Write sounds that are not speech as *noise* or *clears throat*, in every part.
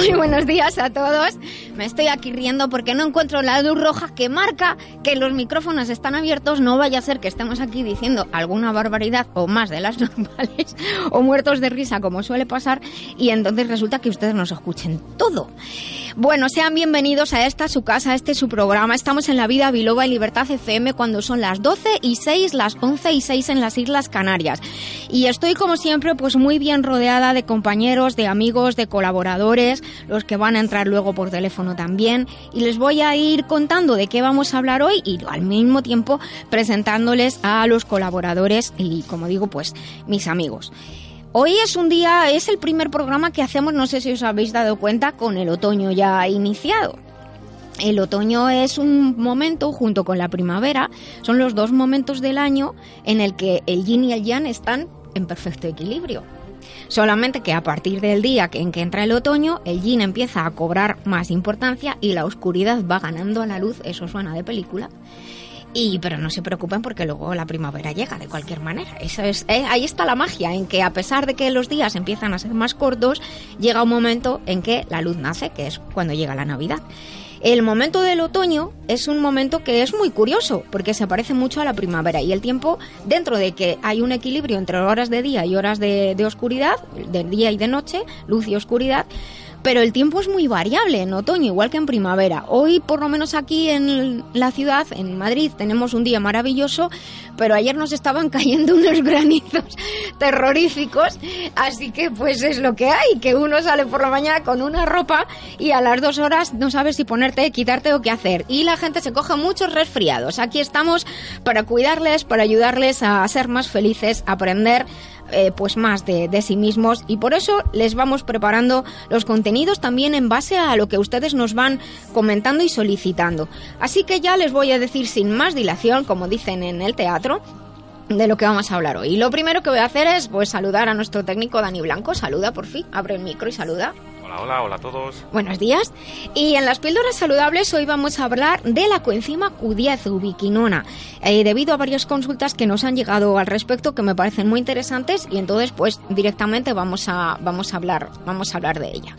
Muy buenos días a todos. Me estoy aquí riendo porque no encuentro la luz roja que marca que los micrófonos están abiertos. No vaya a ser que estemos aquí diciendo alguna barbaridad o más de las *laughs* normales o muertos de risa como suele pasar y entonces resulta que ustedes nos escuchen todo. Bueno, sean bienvenidos a esta su casa, a este su programa. Estamos en la vida Biloba y Libertad FM cuando son las 12 y 6, las 11 y 6 en las Islas Canarias. Y estoy como siempre pues muy bien rodeada de compañeros, de amigos, de colaboradores, los que van a entrar luego por teléfono también. Y les voy a ir contando de qué vamos a hablar hoy y al mismo tiempo presentándoles a los colaboradores y como digo pues mis amigos. Hoy es un día, es el primer programa que hacemos, no sé si os habéis dado cuenta, con el otoño ya iniciado. El otoño es un momento, junto con la primavera, son los dos momentos del año en el que el yin y el yang están en perfecto equilibrio. Solamente que a partir del día en que entra el otoño, el yin empieza a cobrar más importancia y la oscuridad va ganando a la luz, eso suena de película. Y, pero no se preocupen porque luego la primavera llega de cualquier manera. Eso es, eh, ahí está la magia, en que a pesar de que los días empiezan a ser más cortos, llega un momento en que la luz nace, que es cuando llega la Navidad. El momento del otoño es un momento que es muy curioso porque se parece mucho a la primavera y el tiempo, dentro de que hay un equilibrio entre horas de día y horas de, oscuridad, de día y de noche, luz y oscuridad, pero el tiempo es muy variable en otoño, igual que en primavera. Hoy, por lo menos aquí en la ciudad, en Madrid, tenemos un día maravilloso, pero ayer nos estaban *laughs* cayendo unos granizos terroríficos, así que pues es lo que hay, que uno sale por la mañana con una ropa y a las dos horas no sabes si ponerte, quitarte o qué hacer. Y la gente se coge muchos resfriados. Aquí estamos para cuidarles, para ayudarles a ser más felices, aprender eh, pues más de, de, sí mismos y por eso les vamos preparando los contenidos también en base a lo que ustedes nos van comentando y solicitando. Así que ya les voy a decir sin más dilación, como dicen en el teatro, de lo que vamos a hablar hoy. Y lo primero que voy a hacer es pues saludar a nuestro técnico Dani Blanco. Saluda por fin, abre el micro y saluda. Hola, hola, hola a todos. Buenos días. Y en las píldoras saludables hoy vamos a hablar de la coenzima Q10 ubiquinona, eh, debido a varias consultas que nos han llegado al respecto que me parecen muy interesantes y entonces pues directamente vamos a vamos a hablar vamos a hablar de ella.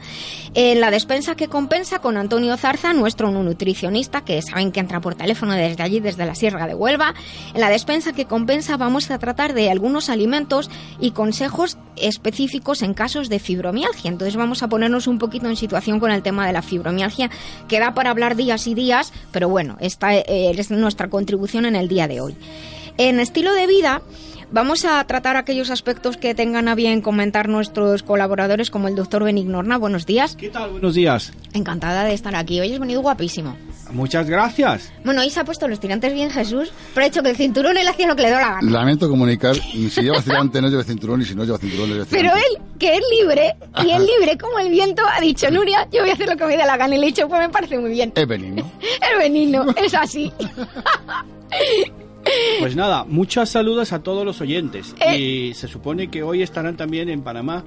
En la despensa que compensa con Antonio Zarza, nuestro nutricionista que saben que entra por teléfono desde allí desde la Sierra de Huelva. En la despensa que compensa vamos a tratar de algunos alimentos y consejos específicos en casos de fibromialgia. Entonces vamos a ponernos un poquito en situación con el tema de la fibromialgia, que da para hablar días y días, pero bueno, esta eh, es nuestra contribución en el día de hoy. En estilo de vida, Vamos a tratar aquellos aspectos que tengan a bien comentar nuestros colaboradores, como el doctor Benignorna. Buenos días. ¿Qué tal? Buenos días. Encantada de estar aquí. Hoy has venido guapísimo. Muchas gracias. Bueno, hoy se ha puesto los tirantes bien Jesús, pero ha hecho que el cinturón él hacía lo que le da la gana. Lamento comunicar, si lleva tirante no lleva cinturón y si no lleva cinturón no lleva Pero él, que es libre, y es libre como el viento, ha dicho, Nuria, yo voy a hacer lo que me dé la gana. Y le he dicho, pues me parece muy bien. Es benigno. es benigno, es así. *laughs* Pues nada, muchas saludos a todos los oyentes. Eh. Y se supone que hoy estarán también en Panamá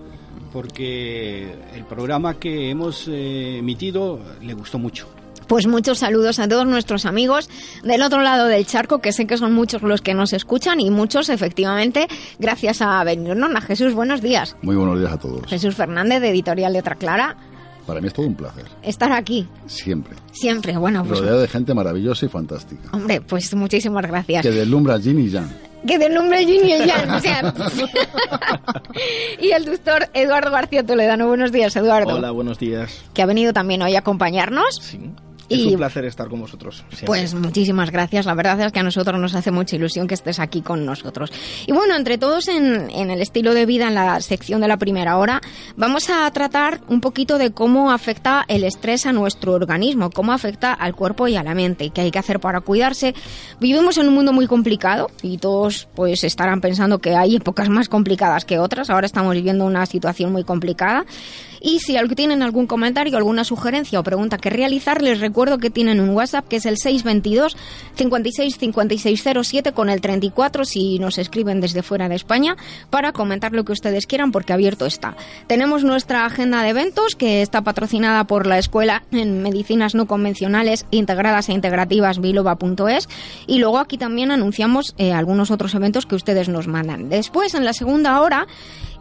porque el programa que hemos eh, emitido le gustó mucho. Pues muchos saludos a todos nuestros amigos del otro lado del charco, que sé que son muchos los que nos escuchan y muchos efectivamente gracias a Benigno. Jesús, buenos días. Muy buenos días a todos. Jesús Fernández de Editorial Letra Clara. Para mí es todo un placer. Estar aquí. Siempre. Siempre, bueno. Pues, Rodeado de gente maravillosa y fantástica. Hombre, pues muchísimas gracias. Que deslumbra Yin y Yang. Que deslumbra Yin y el Yang. O sea, y el doctor Eduardo García Toledano. Buenos días, Eduardo. Hola, buenos días. Que ha venido también hoy a acompañarnos. Sí. Es y, un placer estar con vosotros. Siempre. Pues muchísimas gracias. La verdad es que a nosotros nos hace mucha ilusión que estés aquí con nosotros. Y bueno, entre todos en, en, el estilo de vida, en la sección de la primera hora, vamos a tratar un poquito de cómo afecta el estrés a nuestro organismo, cómo afecta al cuerpo y a la mente, qué hay que hacer para cuidarse. Vivimos en un mundo muy complicado y todos pues estarán pensando que hay épocas más complicadas que otras. Ahora estamos viviendo una situación muy complicada. Y si tienen algún comentario, alguna sugerencia o pregunta que realizar, les recuerdo que tienen un WhatsApp que es el 622 56 5607 con el 34 si nos escriben desde fuera de España para comentar lo que ustedes quieran porque abierto está. Tenemos nuestra agenda de eventos que está patrocinada por la Escuela en Medicinas No Convencionales Integradas e Integrativas biloba.es y luego aquí también anunciamos eh, algunos otros eventos que ustedes nos mandan. Después, en la segunda hora,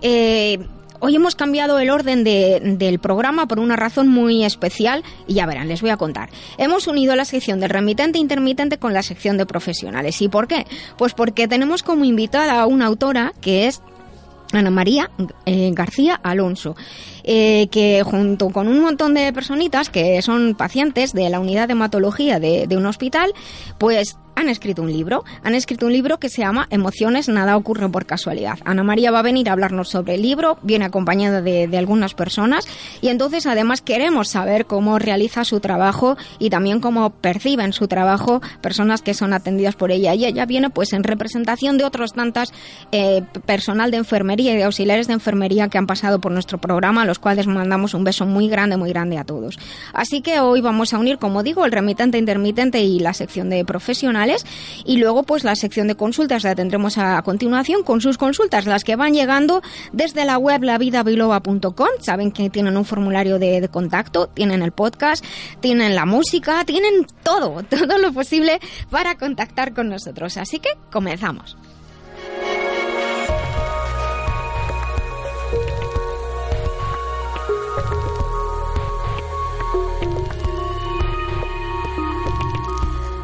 eh, hoy hemos cambiado el orden del programa por una razón muy especial y ya verán, les voy a contar. Hemos unido la sección del remitente intermitente con la sección de profesionales. ¿Y por qué? Pues porque tenemos como invitada a una autora que es Ana María eh, García Alonso. Eh, que junto con un montón de personitas que son pacientes de la unidad de hematología de, de un hospital, pues han escrito un libro. Han escrito un libro que se llama Emociones, nada ocurre por casualidad. Ana María va a venir a hablarnos sobre el libro, viene acompañada de, algunas personas y entonces además queremos saber cómo realiza su trabajo y también cómo perciben su trabajo personas que son atendidas por ella. Y ella viene pues en representación de otros tantas eh, personal de enfermería y de auxiliares de enfermería que han pasado por nuestro programa, a los cuales mandamos un beso muy grande, muy grande a todos. Así que hoy vamos a unir, como digo, el remitente intermitente y la sección de profesionales y luego pues la sección de consultas la tendremos a, continuación con sus consultas, las que van llegando desde la web lavidabiloba.com. Saben que tienen un formulario de, de contacto, tienen el podcast, tienen la música, tienen todo, *laughs* todo lo posible para contactar con nosotros. Así que comenzamos.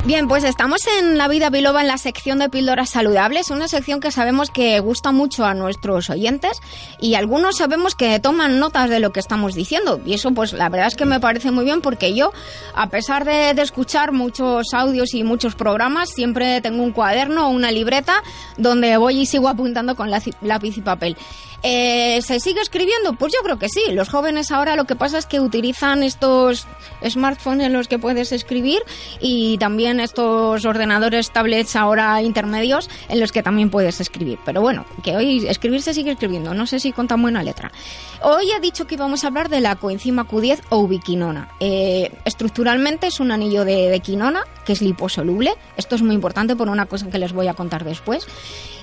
Bien, pues estamos en La Vida Biloba en la sección de píldoras saludables, una sección que sabemos que gusta mucho a nuestros oyentes y algunos sabemos que toman notas de lo que estamos diciendo y eso pues la verdad es que me parece muy bien porque yo, a pesar de, escuchar muchos audios y muchos programas, siempre tengo un cuaderno o una libreta donde voy y sigo apuntando con lápiz y papel. Eh, ¿Se sigue escribiendo? Pues yo creo que sí. Los jóvenes ahora lo que pasa es que utilizan estos smartphones en los que puedes escribir y también estos ordenadores, tablets ahora intermedios en los que también puedes escribir. Pero bueno, que hoy escribir se sigue escribiendo. No sé si con tan buena letra. Hoy he dicho que íbamos a hablar de la coenzima Q10 o ubiquinona. Eh, estructuralmente es un anillo de, quinona que es liposoluble. Esto es muy importante por una cosa que les voy a contar después.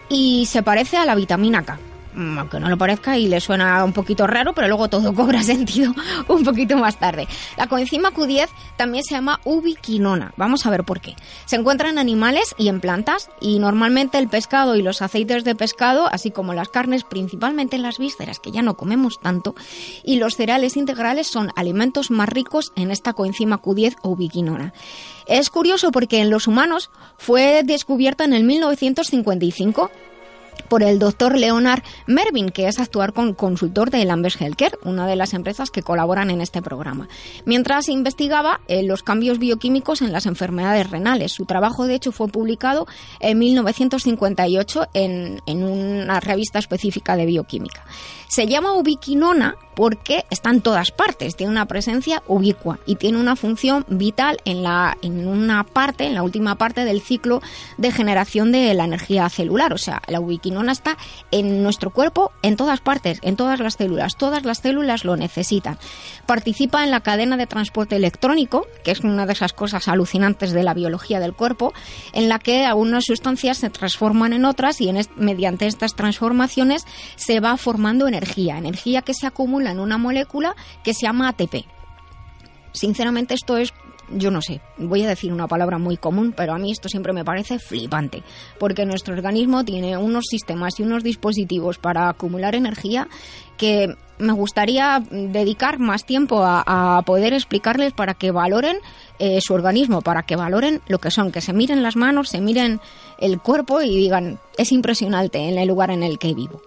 Y se parece a la vitamina K aunque no lo parezca y le suena un poquito raro, pero luego todo *laughs* cobra sentido un poquito más tarde. La coenzima Q10 también se llama ubiquinona. Vamos a ver por qué. Se encuentra en animales y en plantas y normalmente el pescado y los aceites de pescado, así como las carnes, principalmente las vísceras, que ya no comemos tanto, y los cereales integrales son alimentos más ricos en esta coenzima Q10 o ubiquinona. Es curioso porque en los humanos fue descubierta en el 1955 por el doctor Leonard Mervin, que es actuar con consultor de Lambert Healthcare, una de las empresas que colaboran en este programa. Mientras investigaba eh, los cambios bioquímicos en las enfermedades renales. Su trabajo, de hecho, fue publicado en 1958 en, en una revista específica de bioquímica. Se llama ubiquinona porque está en todas partes, tiene una presencia ubicua y tiene una función vital en, la, en una parte, en la última parte del ciclo de generación de la energía celular. O sea, la ubiquinona está en nuestro cuerpo en todas partes, en todas las células. Todas las células lo necesitan. Participa en la cadena de transporte electrónico, que es una de esas cosas alucinantes de la biología del cuerpo, en la que algunas sustancias se transforman en otras y en mediante estas transformaciones se va formando energía, energía que se acumula en una molécula que se llama ATP. Sinceramente esto es yo no sé, voy a decir una palabra muy común, pero a mí esto siempre me parece flipante, porque nuestro organismo tiene unos sistemas y unos dispositivos para acumular energía que me gustaría dedicar más tiempo a, poder explicarles para que valoren eh, su organismo, para que valoren lo que son, que se miren las manos, se miren el cuerpo y digan, es impresionante en el lugar en el que vivo.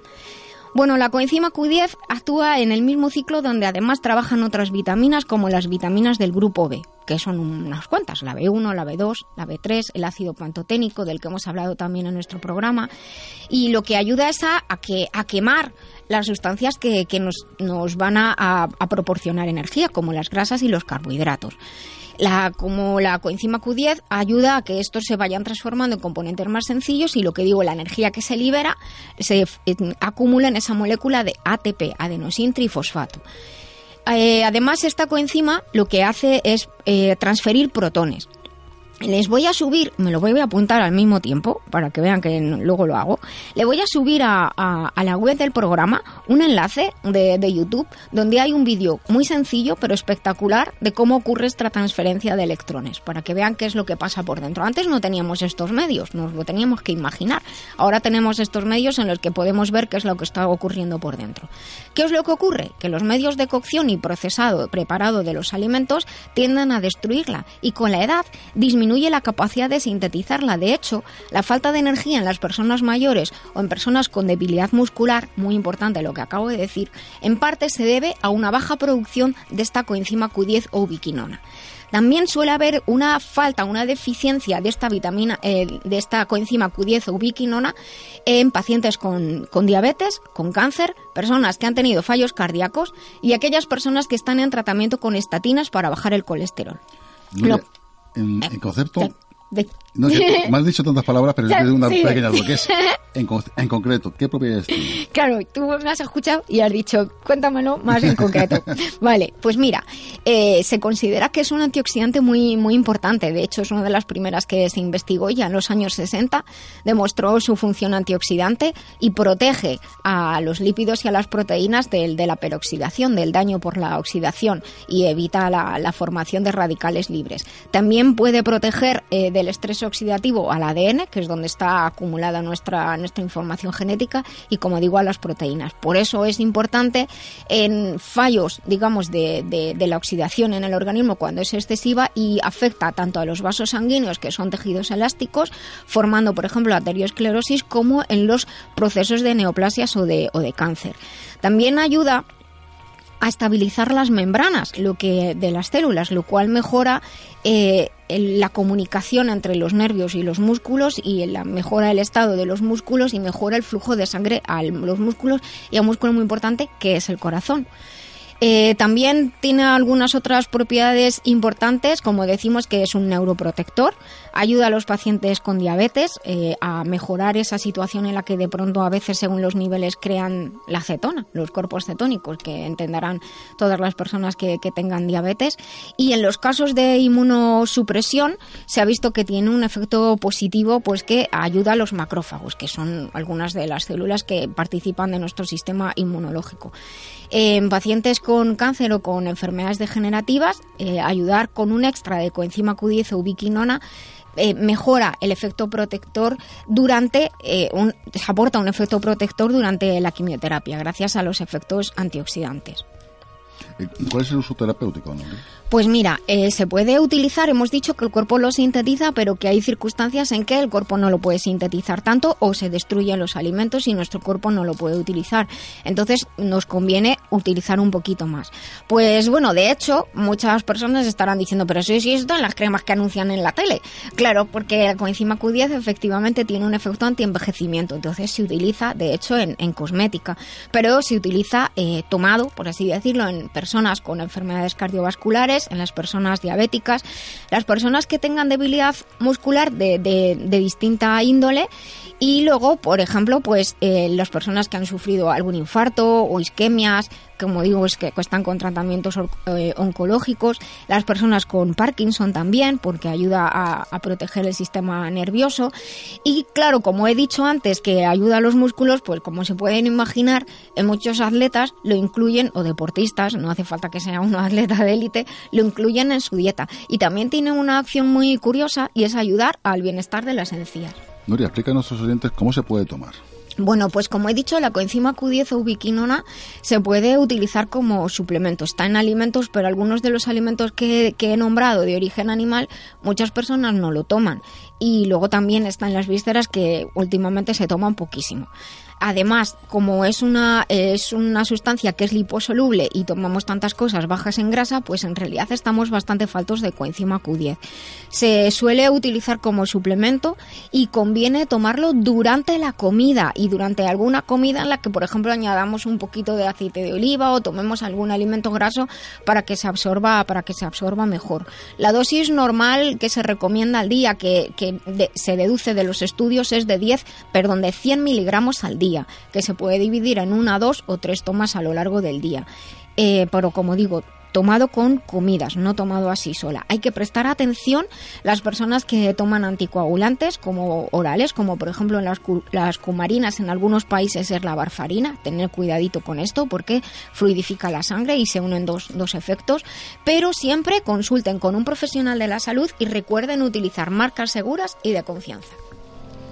Bueno, la coenzima Q10 actúa en el mismo ciclo donde además trabajan otras vitaminas como las vitaminas del grupo B, que son unas cuantas, la B1, la B2, la B3, el ácido pantoténico del que hemos hablado también en nuestro programa, y lo que ayuda es a, a quemar las sustancias que, nos, van a proporcionar energía, como las grasas y los carbohidratos. La, como la coenzima Q10 ayuda a que estos se vayan transformando en componentes más sencillos y lo que digo, la energía que se libera se acumula en esa molécula de ATP, adenosin trifosfato. eh, además esta coenzima lo que hace es eh, transferir protones. Les voy a subir, me lo voy a apuntar al mismo tiempo para que vean que luego lo hago. Le voy a subir a, la web del programa un enlace de, YouTube donde hay un vídeo muy sencillo pero espectacular de cómo ocurre esta transferencia de electrones para que vean qué es lo que pasa por dentro. Antes no teníamos estos medios, nos lo teníamos que imaginar. Ahora tenemos estos medios en los que podemos ver qué es lo que está ocurriendo por dentro. ¿Qué es lo que ocurre? Que los medios de cocción y procesado, preparado de los alimentos tienden a destruirla y con la edad disminuyen disminuye la capacidad de sintetizarla. De hecho, la falta de energía en las personas mayores o en personas con debilidad muscular, muy importante lo que acabo de decir, en parte se debe a una baja producción de esta coenzima Q10 o ubiquinona. También suele haber una falta, una deficiencia de esta vitamina, eh, de esta coenzima Q10 o ubiquinona en pacientes con, con, diabetes, con cáncer, personas que han tenido fallos cardíacos y aquellas personas que están en tratamiento con estatinas para bajar el colesterol en, en concepto no *laughs* me has dicho tantas palabras, pero yo quiero una pequeña que es. *laughs* En, en, concreto, ¿qué propiedades tiene? Claro, tú me has escuchado y has dicho, cuéntamelo más en concreto. *laughs* vale, pues mira, eh, se considera que es un antioxidante muy, muy importante. De hecho, es una de las primeras que se investigó ya en los años 60. Demostró su función antioxidante y protege a los lípidos y a las proteínas del, de la peroxidación, del daño por la oxidación y evita la, la formación de radicales libres. También puede proteger eh, del estrés oxidativo al ADN, que es donde está acumulada nuestra, nuestra información genética, y como digo, a las proteínas. Por eso es importante en fallos, digamos, de, de, la oxidación en el organismo cuando es excesiva y afecta tanto a los vasos sanguíneos, que son tejidos elásticos, formando, por ejemplo, arteriosclerosis, como en los procesos de neoplasias o de, o de cáncer. También ayuda a estabilizar las membranas lo que, de las células, lo cual mejora eh, la comunicación entre los nervios y los músculos y la mejora el estado de los músculos y mejora el flujo de sangre a los músculos y a un músculo muy importante que es el corazón. Eh, también tiene algunas otras propiedades importantes, como decimos que es un neuroprotector, ayuda a los pacientes con diabetes eh, a mejorar esa situación en la que de pronto a veces según los niveles crean la cetona, los cuerpos cetónicos, que entenderán todas las personas que, tengan diabetes. Y en los casos de inmunosupresión se ha visto que tiene un efecto positivo, pues que ayuda a los macrófagos, que son algunas de las células que participan de nuestro sistema inmunológico. En pacientes con cáncer o con enfermedades degenerativas, eh, ayudar con un extra de coenzima Q10 o ubiquinona eh, mejora el efecto protector durante eh, un, aporta un efecto protector durante la quimioterapia gracias a los efectos antioxidantes. ¿Cuál es el uso terapéutico? Pues mira, eh, se puede utilizar, hemos dicho que el cuerpo lo sintetiza, pero que hay circunstancias en que el cuerpo no lo puede sintetizar tanto o se destruyen los alimentos y nuestro cuerpo no lo puede utilizar. Entonces nos conviene utilizar un poquito más. Pues bueno, de hecho, muchas personas estarán diciendo, pero si sí, esto en las cremas que anuncian en la tele. Claro, porque la coenzima Q10 efectivamente tiene un efecto antienvejecimiento, entonces se utiliza, de hecho, en, cosmética, pero se utiliza eh, tomado, por así decirlo, en personas con enfermedades cardiovasculares en las personas diabéticas, las personas que tengan debilidad muscular de, de, distinta índole y luego, por ejemplo, pues eh, las personas que han sufrido algún infarto o isquemias, como digo, es que están con tratamientos eh, oncológicos, las personas con Parkinson también, porque ayuda a, a, proteger el sistema nervioso. Y claro, como he dicho antes, que ayuda a los músculos, pues como se pueden imaginar, en muchos atletas lo incluyen, o deportistas, no hace falta que sea *laughs* un atleta de élite, lo incluyen en su dieta. Y también tiene una acción muy curiosa y es ayudar al bienestar de las encías. Nuria, explica a nuestros oyentes cómo se puede tomar. Bueno, pues como he dicho, la coenzima Q10 o ubiquinona se puede utilizar como suplemento. Está en alimentos, pero algunos de los alimentos que, que, he nombrado de origen animal, muchas personas no lo toman. Y luego también están las vísceras que últimamente se toman poquísimo. Además, como es una, es una sustancia que es liposoluble y tomamos tantas cosas bajas en grasa, pues en realidad estamos bastante faltos de coenzima Q10. Se suele utilizar como suplemento y conviene tomarlo durante la comida y durante alguna comida en la que, por ejemplo, añadamos un poquito de aceite de oliva o tomemos algún alimento graso para que se absorba, para que se absorba mejor. La dosis normal que se recomienda al día, que, se deduce de los estudios, es de 10, perdón, de 100 miligramos al día que se puede dividir en una, dos o tres tomas a lo largo del día. Eh, pero como digo, tomado con comidas, no tomado así sola. Hay que prestar atención las personas que toman anticoagulantes como orales, como por ejemplo en las, cumarinas en algunos países es la varfarina. Tener cuidadito con esto porque fluidifica la sangre y se unen dos, dos efectos. Pero siempre consulten con un profesional de la salud y recuerden utilizar marcas seguras y de confianza.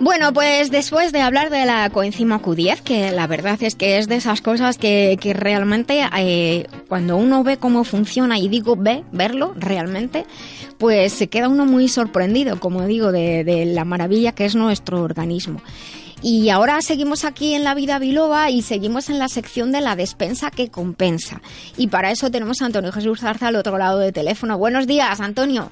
Bueno, pues después de hablar de la coenzima Q10, que la verdad es que es de esas cosas que, realmente eh, cuando uno ve cómo funciona y digo ve, verlo realmente, pues se queda uno muy sorprendido, como digo, de, de la maravilla que es nuestro organismo. Y ahora seguimos aquí en la vida biloba y seguimos en la sección de la despensa que compensa. Y para eso tenemos a Antonio Jesús Zarza al otro lado del teléfono. Buenos días, Antonio.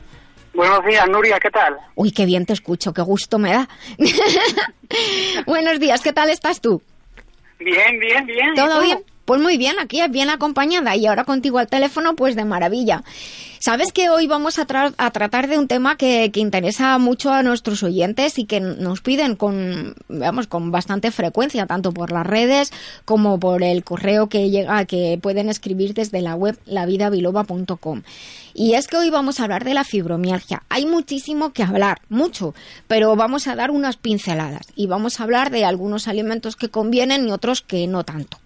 Buenos días, Nuria, ¿qué tal? Uy, qué bien te escucho, qué gusto me da. *laughs* Buenos días, ¿qué tal estás tú? Bien, bien, bien. ¿Todo bien? Pues muy bien, aquí bien acompañada y ahora contigo al teléfono, pues de maravilla. Sabes que hoy vamos a, tratar de un tema que, interesa mucho a nuestros oyentes y que nos piden con, vamos, con bastante frecuencia, tanto por las redes como por el correo que llega, que pueden escribir desde la web lavidabiloba.com. Y es que hoy vamos a hablar de la fibromialgia. Hay muchísimo que hablar, mucho, pero vamos a dar unas pinceladas y vamos a hablar de algunos alimentos que convienen y otros que no tanto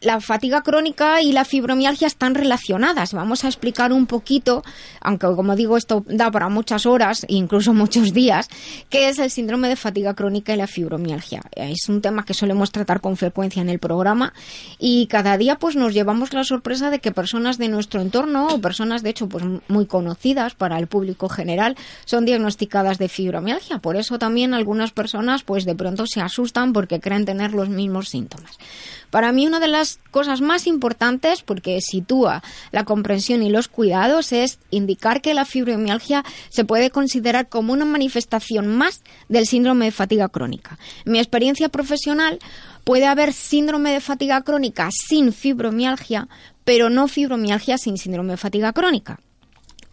la fatiga crónica y la fibromialgia están relacionadas. Vamos a explicar un poquito, aunque como digo esto da para muchas horas e incluso *laughs* muchos días, qué es el síndrome de fatiga crónica y la fibromialgia. Es un tema que solemos tratar con frecuencia en el programa y cada día pues nos llevamos la sorpresa de que personas de nuestro entorno o personas de hecho pues muy conocidas para el público general son diagnosticadas de fibromialgia. Por eso también algunas personas pues de pronto se asustan porque creen tener los mismos síntomas. Para mí una de las cosas más importantes, porque sitúa la comprensión y los cuidados, es indicar que la fibromialgia se puede considerar como una manifestación más del síndrome de fatiga crónica. En mi experiencia profesional, puede haber síndrome de fatiga crónica sin fibromialgia, pero no fibromialgia sin síndrome de fatiga crónica.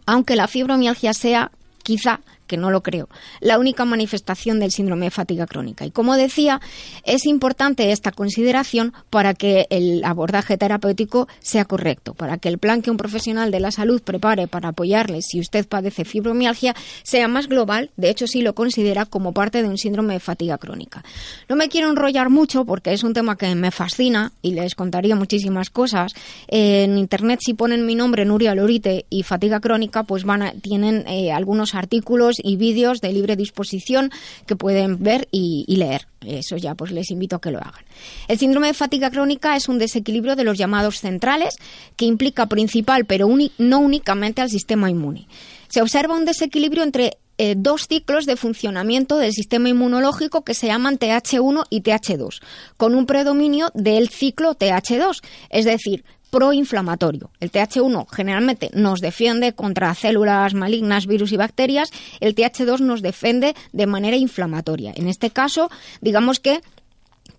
Aunque la fibromialgia sea quizá que no lo creo, la única manifestación del síndrome de fatiga crónica. Y como decía, es importante esta consideración para que el abordaje terapéutico sea correcto, para que el plan que un profesional de la salud prepare para apoyarle si usted padece fibromialgia sea más global, de hecho sí lo considera como parte de un síndrome de fatiga crónica. No me quiero enrollar mucho porque es un tema que me fascina y les contaría muchísimas cosas. En internet si ponen mi nombre Nuria Lorite y fatiga crónica, pues van a, tienen eh, algunos artículos y vídeos de libre disposición que pueden ver y, leer. Eso ya pues les invito a que lo hagan. El síndrome de fatiga crónica es un desequilibrio de los llamados centrales que implica principal pero no únicamente al sistema inmune. Se observa un desequilibrio entre eh, dos ciclos de funcionamiento del sistema inmunológico que se llaman TH1 y TH2, con un predominio del ciclo TH2, es decir, proinflamatorio. El TH1 generalmente nos defiende contra células malignas, virus y bacterias. El TH2 nos defiende de manera inflamatoria. En este caso, digamos que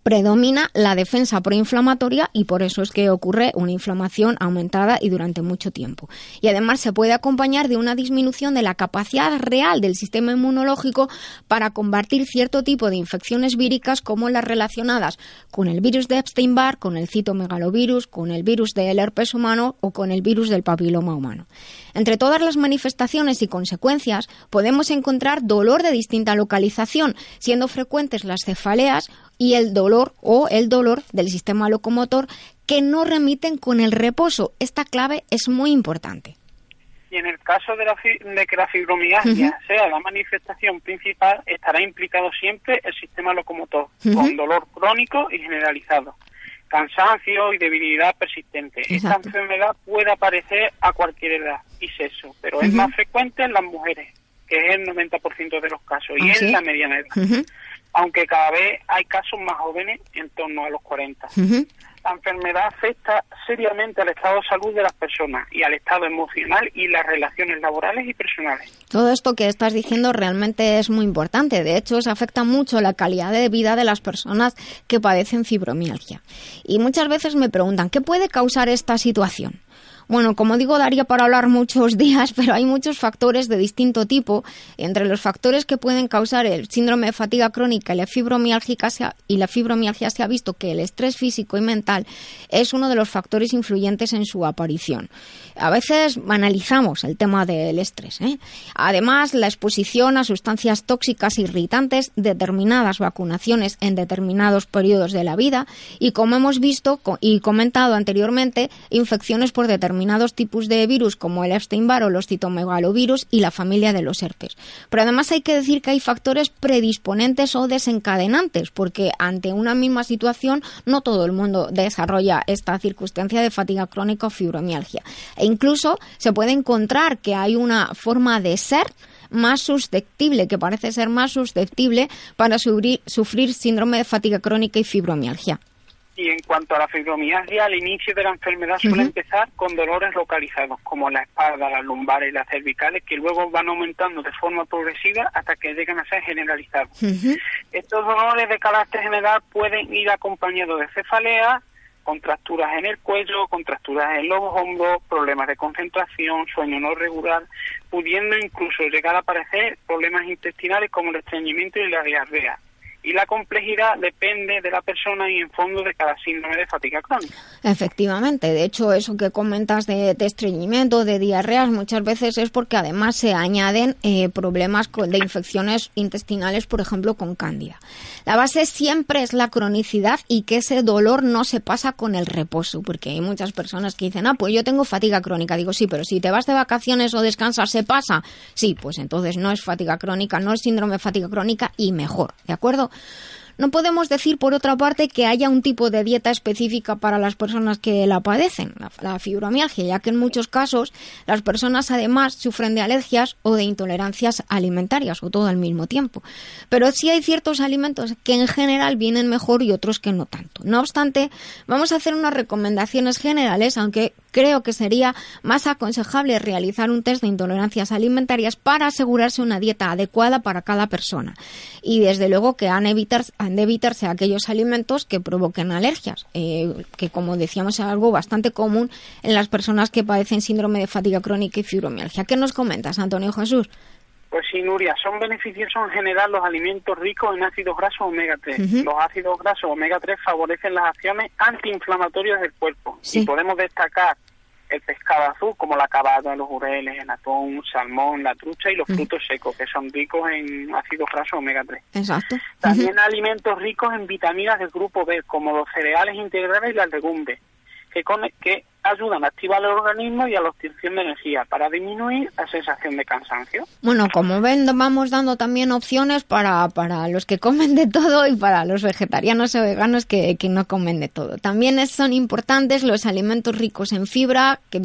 predomina la defensa proinflamatoria y por eso es que ocurre una inflamación aumentada y durante mucho tiempo. Y además se puede acompañar de una disminución de la capacidad real del sistema inmunológico para combatir cierto tipo de infecciones víricas como las relacionadas con el virus de Epstein-Barr, con el citomegalovirus, con el virus del herpes humano o con el virus del papiloma humano. Entre todas las manifestaciones y consecuencias podemos encontrar dolor de distinta localización, siendo frecuentes las cefaleas y el dolor o el dolor del sistema locomotor que no remiten con el reposo. Esta clave es muy importante. Y en el caso de, que la fibromialgia sea la manifestación principal, estará implicado siempre el sistema locomotor, con dolor crónico y generalizado, cansancio y debilidad persistente. Esta enfermedad puede aparecer a cualquier edad y sexo, pero es más frecuente en las mujeres, que es el 90% de los casos, y ¿Ah, en la mediana edad. Aunque cada vez hay casos más jóvenes en torno a los 40. La enfermedad afecta seriamente al estado de salud de las personas y al estado emocional y las relaciones laborales y personales. Todo esto que estás diciendo realmente es muy importante. De hecho, se afecta mucho la calidad de vida de las personas que padecen fibromialgia. Y muchas veces me preguntan, ¿qué puede causar esta situación? Bueno, como digo, daría para hablar muchos *laughs* días, pero hay muchos factores de distinto tipo. Entre los factores que pueden causar el síndrome de fatiga crónica y la fibromialgia se ha, y la fibromialgia se ha visto que el estrés físico y mental es uno de los factores influyentes en su aparición. A veces analizamos el tema del estrés. ¿eh? Además, la exposición a sustancias tóxicas irritantes, determinadas vacunaciones en determinados periodos de la vida y, como hemos visto y comentado anteriormente, infecciones por determinados determinados tipos de virus como el Epstein-Barr o los citomegalovirus y la familia de los herpes. Pero además hay que decir que hay factores predisponentes o desencadenantes, porque ante una misma situación no todo el mundo desarrolla esta circunstancia de fatiga crónica o fibromialgia. E incluso se puede encontrar que hay una forma de ser más susceptible, que parece ser más susceptible para sufrir, sufrir síndrome de fatiga crónica y fibromialgia. Y en cuanto a la fibromialgia, al inicio de la enfermedad suele empezar con dolores localizados, como la espalda, las lumbares y las cervicales, que luego van aumentando de forma progresiva hasta que llegan a ser generalizados. Estos dolores de carácter general pueden ir acompañados de cefalea, contracturas en el cuello, contracturas en los hombros, problemas de concentración, sueño no regular, pudiendo incluso llegar a aparecer problemas intestinales como el estreñimiento y la diarrea y la complejidad depende de la persona y en fondo de cada síndrome de fatiga crónica. Efectivamente, de hecho eso que comentas de, estreñimiento, de diarreas, muchas veces es porque además se añaden eh, problemas de infecciones intestinales, por ejemplo, con cándida. La base siempre es la cronicidad y que ese dolor no se pasa con el reposo, porque hay muchas personas que dicen, ah, pues yo tengo fatiga crónica. Digo, sí, pero si te vas de vacaciones o descansas, ¿se pasa? Sí, pues entonces no es fatiga crónica, no es síndrome de fatiga crónica y mejor, ¿de acuerdo? No podemos decir, por otra parte, que haya un tipo de dieta específica para las personas que la padecen, la, fibromialgia, ya que en muchos casos las personas además sufren de alergias o de intolerancias alimentarias o todo al mismo tiempo. Pero sí hay ciertos alimentos que en general vienen mejor y otros que no tanto. No obstante, vamos a hacer unas recomendaciones generales, aunque creo que sería más aconsejable realizar un test de intolerancias alimentarias para asegurarse una dieta adecuada para cada persona. Y desde luego que han, de evitarse aquellos alimentos que provoquen alergias, eh, que como decíamos es algo bastante común en las personas que padecen síndrome de fatiga crónica y fibromialgia. ¿Qué nos comentas, Antonio Jesús? Pues sí, Nuria, son beneficiosos en general los alimentos ricos en ácidos grasos omega 3. Los ácidos grasos omega 3 favorecen las acciones antiinflamatorias del cuerpo. Y podemos destacar el pescado azul, como la cabada, los jureles, el atún, salmón, la trucha y los frutos secos, que son ricos en ácidos grasos omega 3. Exacto. También alimentos ricos en vitaminas del grupo B, como los cereales integrales y las legumbres, que, con, que ayudan a activar el organismo y a la obtención de energía para disminuir la sensación de cansancio. Bueno, como ven, vamos dando también opciones para, para los que comen de todo y para los vegetarianos o veganos que, que no comen de todo. También son importantes los alimentos ricos en fibra, que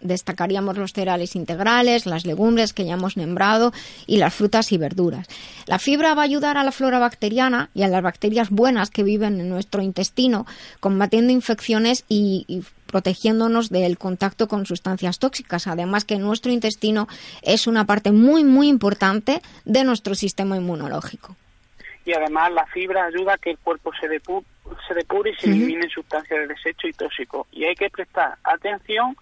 destacaríamos los cereales integrales, las legumbres que ya hemos nombrado y las frutas y verduras. La fibra va a ayudar a la flora bacteriana y a las bacterias buenas que viven en nuestro intestino, combatiendo infecciones y, y protegiéndonos del contacto con sustancias tóxicas. Además que nuestro intestino es una parte muy, muy importante de nuestro sistema inmunológico. Y además la fibra ayuda a que el cuerpo se, depure, se depure y se eliminen sustancias de desecho y tóxicos. Y hay que prestar atención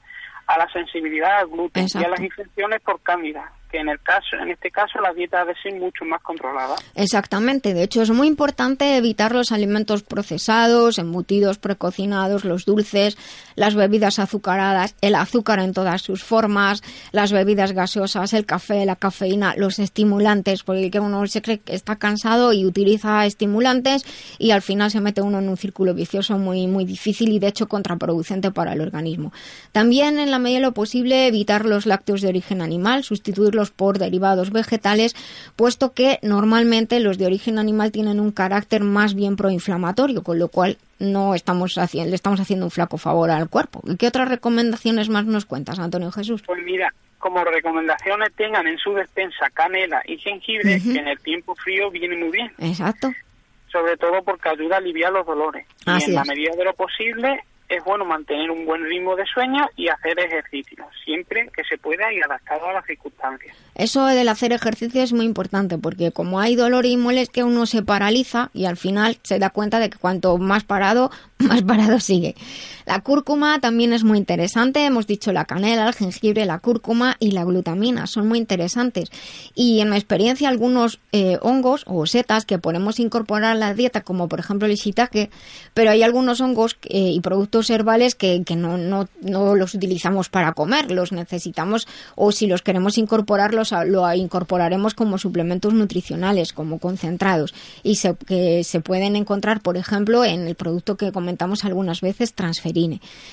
a la sensibilidad al gluten y a las infecciones por cándida que en el caso en este caso la dieta debe ser mucho más controlada. Exactamente, de hecho es muy importante evitar los alimentos procesados, embutidos precocinados, los dulces, las bebidas azucaradas, el azúcar en todas sus formas, las bebidas gaseosas, el café, la cafeína, los estimulantes, porque uno se cree que está cansado y utiliza estimulantes y al final se mete uno en un círculo vicioso muy muy difícil y de hecho contraproducente para el organismo. También en la medida de lo posible evitar los lácteos de origen animal, sustituirlos por derivados vegetales, puesto que normalmente los de origen animal tienen un carácter más bien proinflamatorio, con lo cual no estamos haciendo, le estamos haciendo un flaco favor al cuerpo. ¿Y qué otras recomendaciones más nos cuentas, Antonio Jesús? Pues mira, como recomendaciones tengan en su despensa canela y jengibre, que en el tiempo frío viene muy bien. Exacto. sobre todo porque ayuda a aliviar los dolores. y en la medida de lo posible es bueno mantener un buen ritmo de sueño y hacer ejercicio, siempre que se pueda y adaptado a las circunstancias. Eso del hacer ejercicio es muy importante porque como hay dolor y molestia uno se paraliza y al final se da cuenta de que cuanto más parado, *laughs* más parado sigue. La cúrcuma también es muy interesante, hemos dicho la canela, el jengibre, la cúrcuma y la glutamina, son muy interesantes. Y en mi experiencia algunos eh, hongos o setas que podemos incorporar a la dieta, como por ejemplo el shiitake, pero hay algunos hongos eh, y productos herbales que, no, no, no, los utilizamos para comer, los necesitamos o si los queremos incorporar, los, lo incorporaremos como suplementos nutricionales, como concentrados. Y se, que se pueden encontrar, por ejemplo, en el producto que comentamos algunas veces, transferido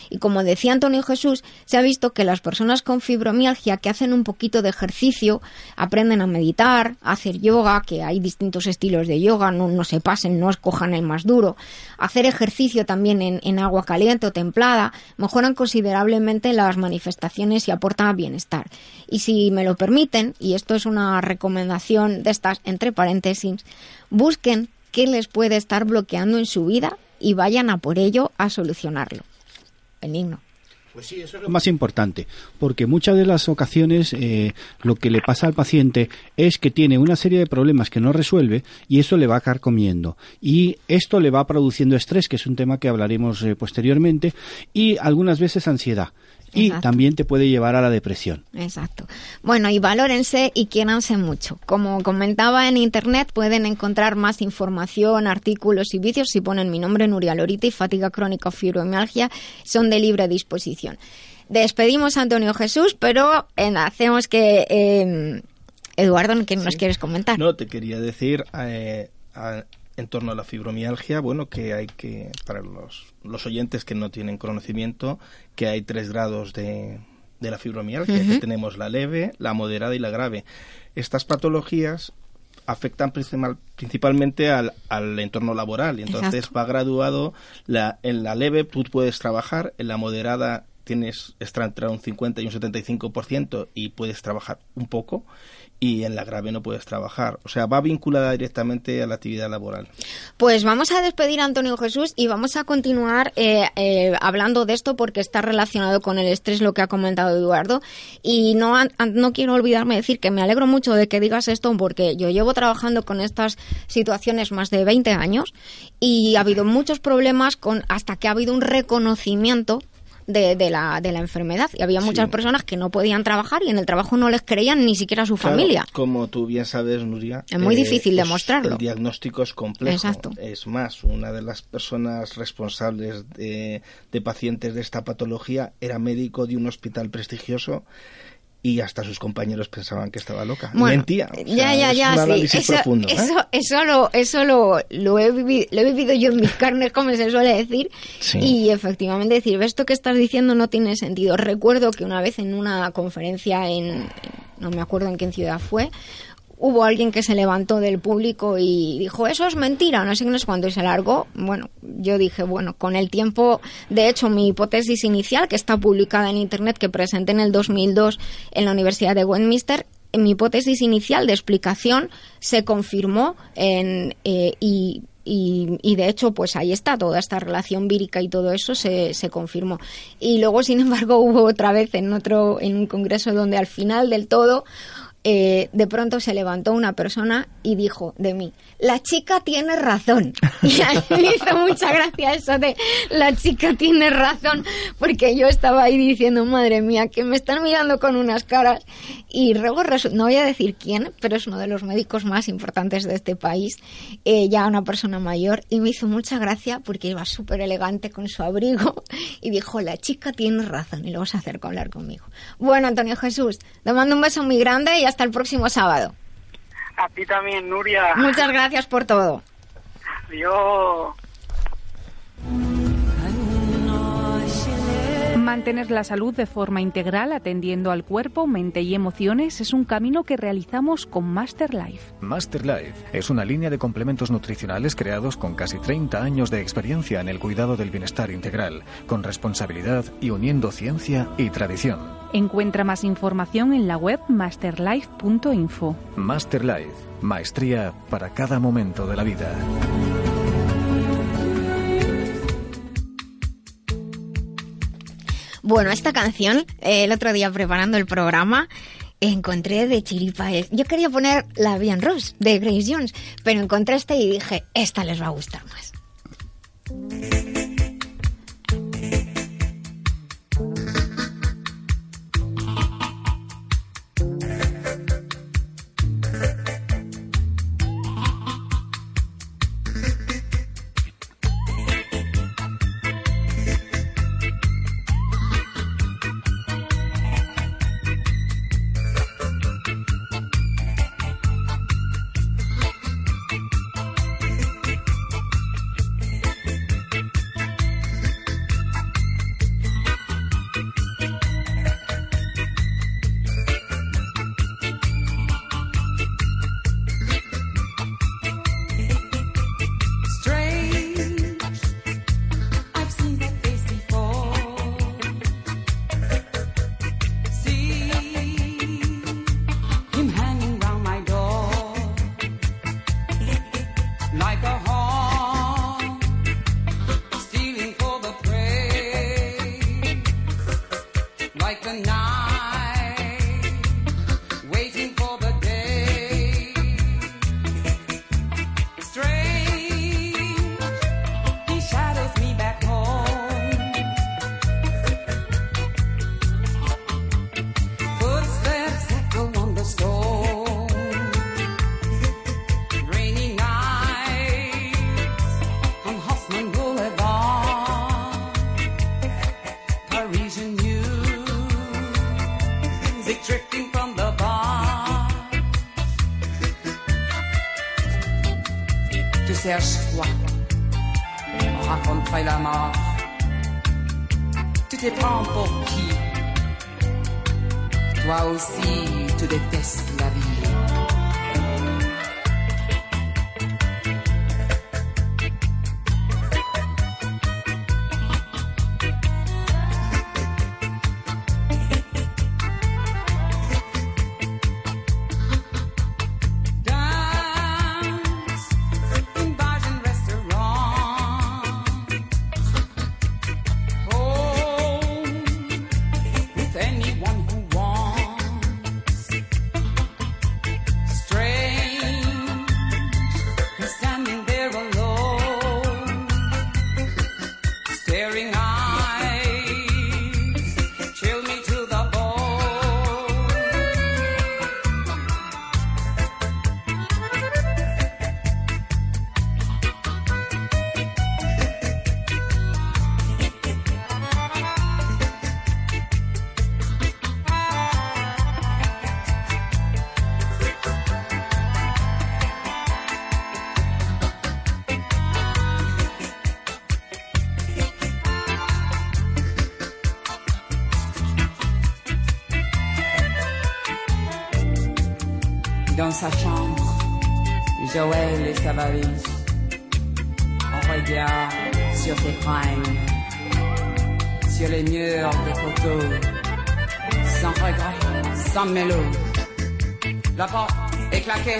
y como decía Antonio Jesús, se ha visto que las personas con fibromialgia que hacen un poquito de ejercicio, aprenden a meditar, a hacer yoga, que hay distintos estilos de yoga, no, se pasen, no escojan el más duro, hacer ejercicio también en, agua caliente o templada, mejoran considerablemente las manifestaciones y aportan bienestar. Y si me lo permiten, y esto es una recomendación de estas entre paréntesis, busquen qué les puede estar bloqueando en su vida y vayan a por ello a solucionarlo benigno. Pues sí, eso es lo más importante, porque muchas de las ocasiones eh, lo que le pasa al paciente es que tiene una serie de problemas que no resuelve y eso le va a acabar comiendo. Y esto le va produciendo estrés, que es un tema que hablaremos eh, posteriormente, y algunas veces ansiedad y también te puede llevar a la depresión. Exacto. Bueno, y valórense y quiéranse mucho. Como comentaba en internet, pueden encontrar más información, artículos y vídeos si ponen mi nombre Nuria Lorita y fatiga crónica o fibromialgia son de libre disposición. Despedimos a Antonio Jesús, pero hacemos que eh, Eduardo, ¿qué nos quieres comentar? No, te quería decir eh, en torno a la fibromialgia, bueno, que hay que, para los, los oyentes que no tienen conocimiento, que hay tres grados de, de la fibromialgia, que tenemos la leve, la moderada y la grave. Estas patologías afectan principalmente al, al, entorno laboral. Y entonces va graduado la, en la leve tú puedes trabajar en la moderada tienes está entre un 50 y un 75% y puedes trabajar un poco y en la grave no puedes trabajar. O sea, va vinculada directamente a la actividad laboral. Pues vamos a despedir a Antonio Jesús y vamos a continuar eh, eh, hablando de esto porque está relacionado con el estrés, lo que ha comentado Eduardo. Y no, no quiero olvidarme de decir que me alegro mucho de que digas esto porque yo llevo trabajando con estas situaciones más de 20 años y ha habido muchos problemas con hasta que ha habido un reconocimiento de, la, de la enfermedad. Y había muchas personas que no podían trabajar y en el trabajo no les creían ni siquiera a su familia. Como tú bien sabes, Nuria. Es muy difícil eh, demostrarlo. El diagnóstico es complejo. Es más, una de las personas responsables de, de pacientes de esta patología era médico de un hospital prestigioso y hasta sus compañeros pensaban que estaba loca. Mentía. ya, ya, ya, sí. Eso, profundo, ¿eh? eso, lo, eso lo, lo, he vivido, lo he vivido yo en mis *laughs* carnes, como se suele decir. Y efectivamente decir, esto que estás diciendo no tiene sentido. Recuerdo que una vez en una conferencia en, no me acuerdo en qué ciudad fue, hubo alguien que se levantó del público y dijo, eso es mentira, no sé qué, no y se largó. Bueno, yo dije, bueno, con el tiempo, de hecho, mi hipótesis inicial, que está publicada en Internet, que presenté en el 2002 en la Universidad de Westminster, mi hipótesis inicial de explicación se confirmó en, eh, y y, de hecho, pues ahí está, toda esta relación vírica y todo eso se, se, confirmó. Y luego, sin embargo, *laughs* hubo otra vez en otro, en un congreso donde al final del todo eh, de pronto se levantó una persona y dijo de mí, la chica tiene razón. *laughs* Y a mí hizo mucha gracia eso de, la chica tiene razón, porque yo estaba ahí diciendo, madre mía, que me están mirando con unas caras. Y luego, no voy a decir quién, pero es uno de los médicos más importantes de este país, eh, ya una persona mayor, y me hizo mucha gracia porque iba súper elegante con su abrigo *laughs* y dijo, la chica tiene razón, y luego se acercó a hablar conmigo. Bueno, Antonio Jesús, te mando un beso muy grande y hasta el próximo sábado. A ti también, Nuria. Muchas gracias por todo. Adiós. Mantener la salud de forma integral atendiendo al cuerpo, mente y emociones es un camino que realizamos con Master Life. Master Life es una línea de complementos nutricionales creados con casi 30 años de experiencia en el cuidado del bienestar integral, con responsabilidad y uniendo ciencia y tradición. Encuentra más información en la web masterlife.info. Master Life, maestría para cada momento de la vida. Bueno, esta canción, eh, el otro día preparando el programa, encontré de chiripa. Yo quería poner La Bien Rose de Grace Jones, pero encontré esta y dije, esta les va a gustar más. Joël et sa valise. On regarde sur ses fringues, sur les murs de photos, sans regret, sans mélo. La porte est claquée,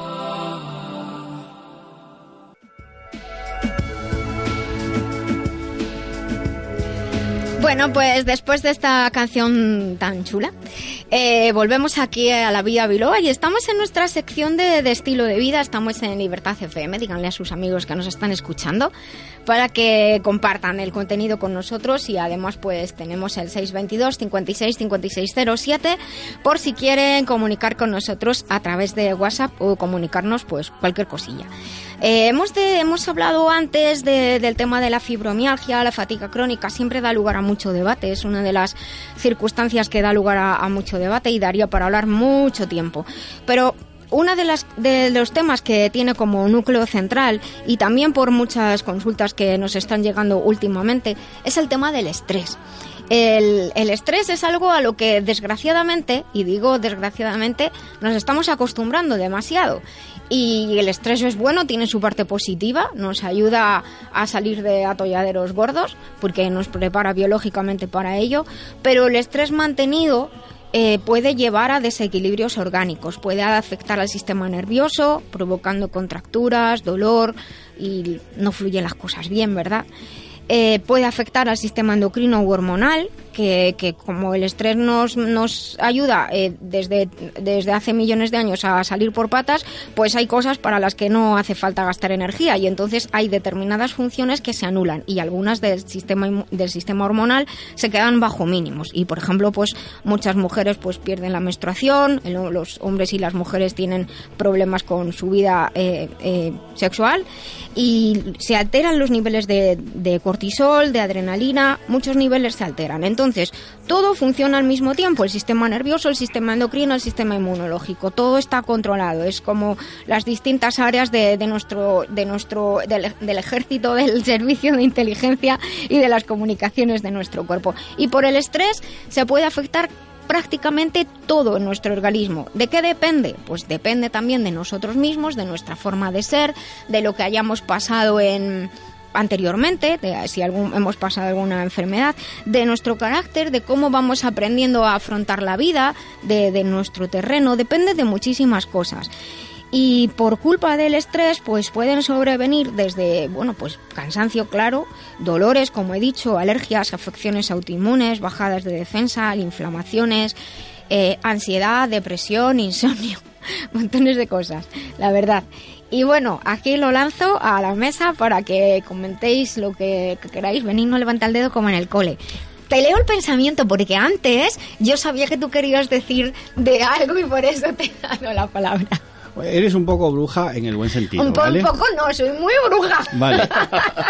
Bueno, pues después de esta canción tan chula, eh, volvemos aquí a la Vía Biloba y estamos en nuestra sección de, de, estilo de vida. Estamos en Libertad FM. Díganle a sus amigos que nos están escuchando para que compartan el contenido con nosotros y además pues tenemos el 622 56 5607 por si quieren comunicar con nosotros a través de WhatsApp o comunicarnos pues cualquier cosilla. Eh, hemos, hemos hablado antes del tema de la fibromialgia, la fatiga crónica, siempre da lugar a mucho debate, es una de las circunstancias que da lugar a, mucho debate y daría para hablar mucho tiempo. Pero una de las de los temas que tiene como núcleo central y también por muchas consultas que nos están llegando últimamente es el tema del estrés. El, estrés es algo a lo que desgraciadamente, y digo desgraciadamente, nos estamos acostumbrando demasiado. Y el estrés es bueno, tiene su parte positiva, nos ayuda a salir de atolladeros gordos, porque nos prepara biológicamente para ello, pero el estrés mantenido eh, puede llevar a desequilibrios orgánicos, puede afectar al sistema nervioso, provocando contracturas, dolor y no fluyen las cosas bien, ¿verdad? Eh, puede afectar al sistema endocrino u hormonal, que, que como el estrés nos, nos ayuda eh, desde, desde hace millones de años a salir por patas, pues hay cosas para las que no hace falta gastar energía y entonces hay determinadas funciones que se anulan y algunas del sistema, del sistema hormonal se quedan bajo mínimos. Y por ejemplo, pues muchas mujeres pues pierden la menstruación, los hombres y las mujeres tienen problemas con su vida eh, sexual y se alteran los niveles de, de cortisol, de adrenalina, muchos niveles se alteran. Entonces, todo funciona al mismo tiempo, el sistema nervioso, el sistema endocrino, el sistema inmunológico, todo está controlado, es como las distintas áreas de, de nuestro, de nuestro, del, del ejército, del *laughs* servicio de inteligencia y de las comunicaciones de nuestro cuerpo. Y por el estrés se puede afectar prácticamente todo en nuestro organismo. ¿De qué depende? Pues depende también de nosotros mismos, de nuestra forma de ser, de lo que hayamos pasado en anteriormente, de si algún, hemos pasado alguna enfermedad, de nuestro carácter, de cómo vamos aprendiendo a afrontar la vida, de, de nuestro terreno, depende de muchísimas cosas y por culpa del estrés pues pueden sobrevenir desde bueno pues cansancio claro dolores como he dicho alergias afecciones autoinmunes bajadas de defensa inflamaciones eh, ansiedad depresión insomnio *laughs* montones de cosas la verdad y bueno, aquí lo lanzo a la mesa para que comentéis lo que, que queráis. Venid, no levanta el dedo como en el cole te leo el pensamiento porque antes yo sabía que tú querías decir de algo y por eso te *laughs* he dado la palabra. Eres un poco bruja en el buen sentido, un, po ¿vale? Un poco no, soy muy bruja. Vale.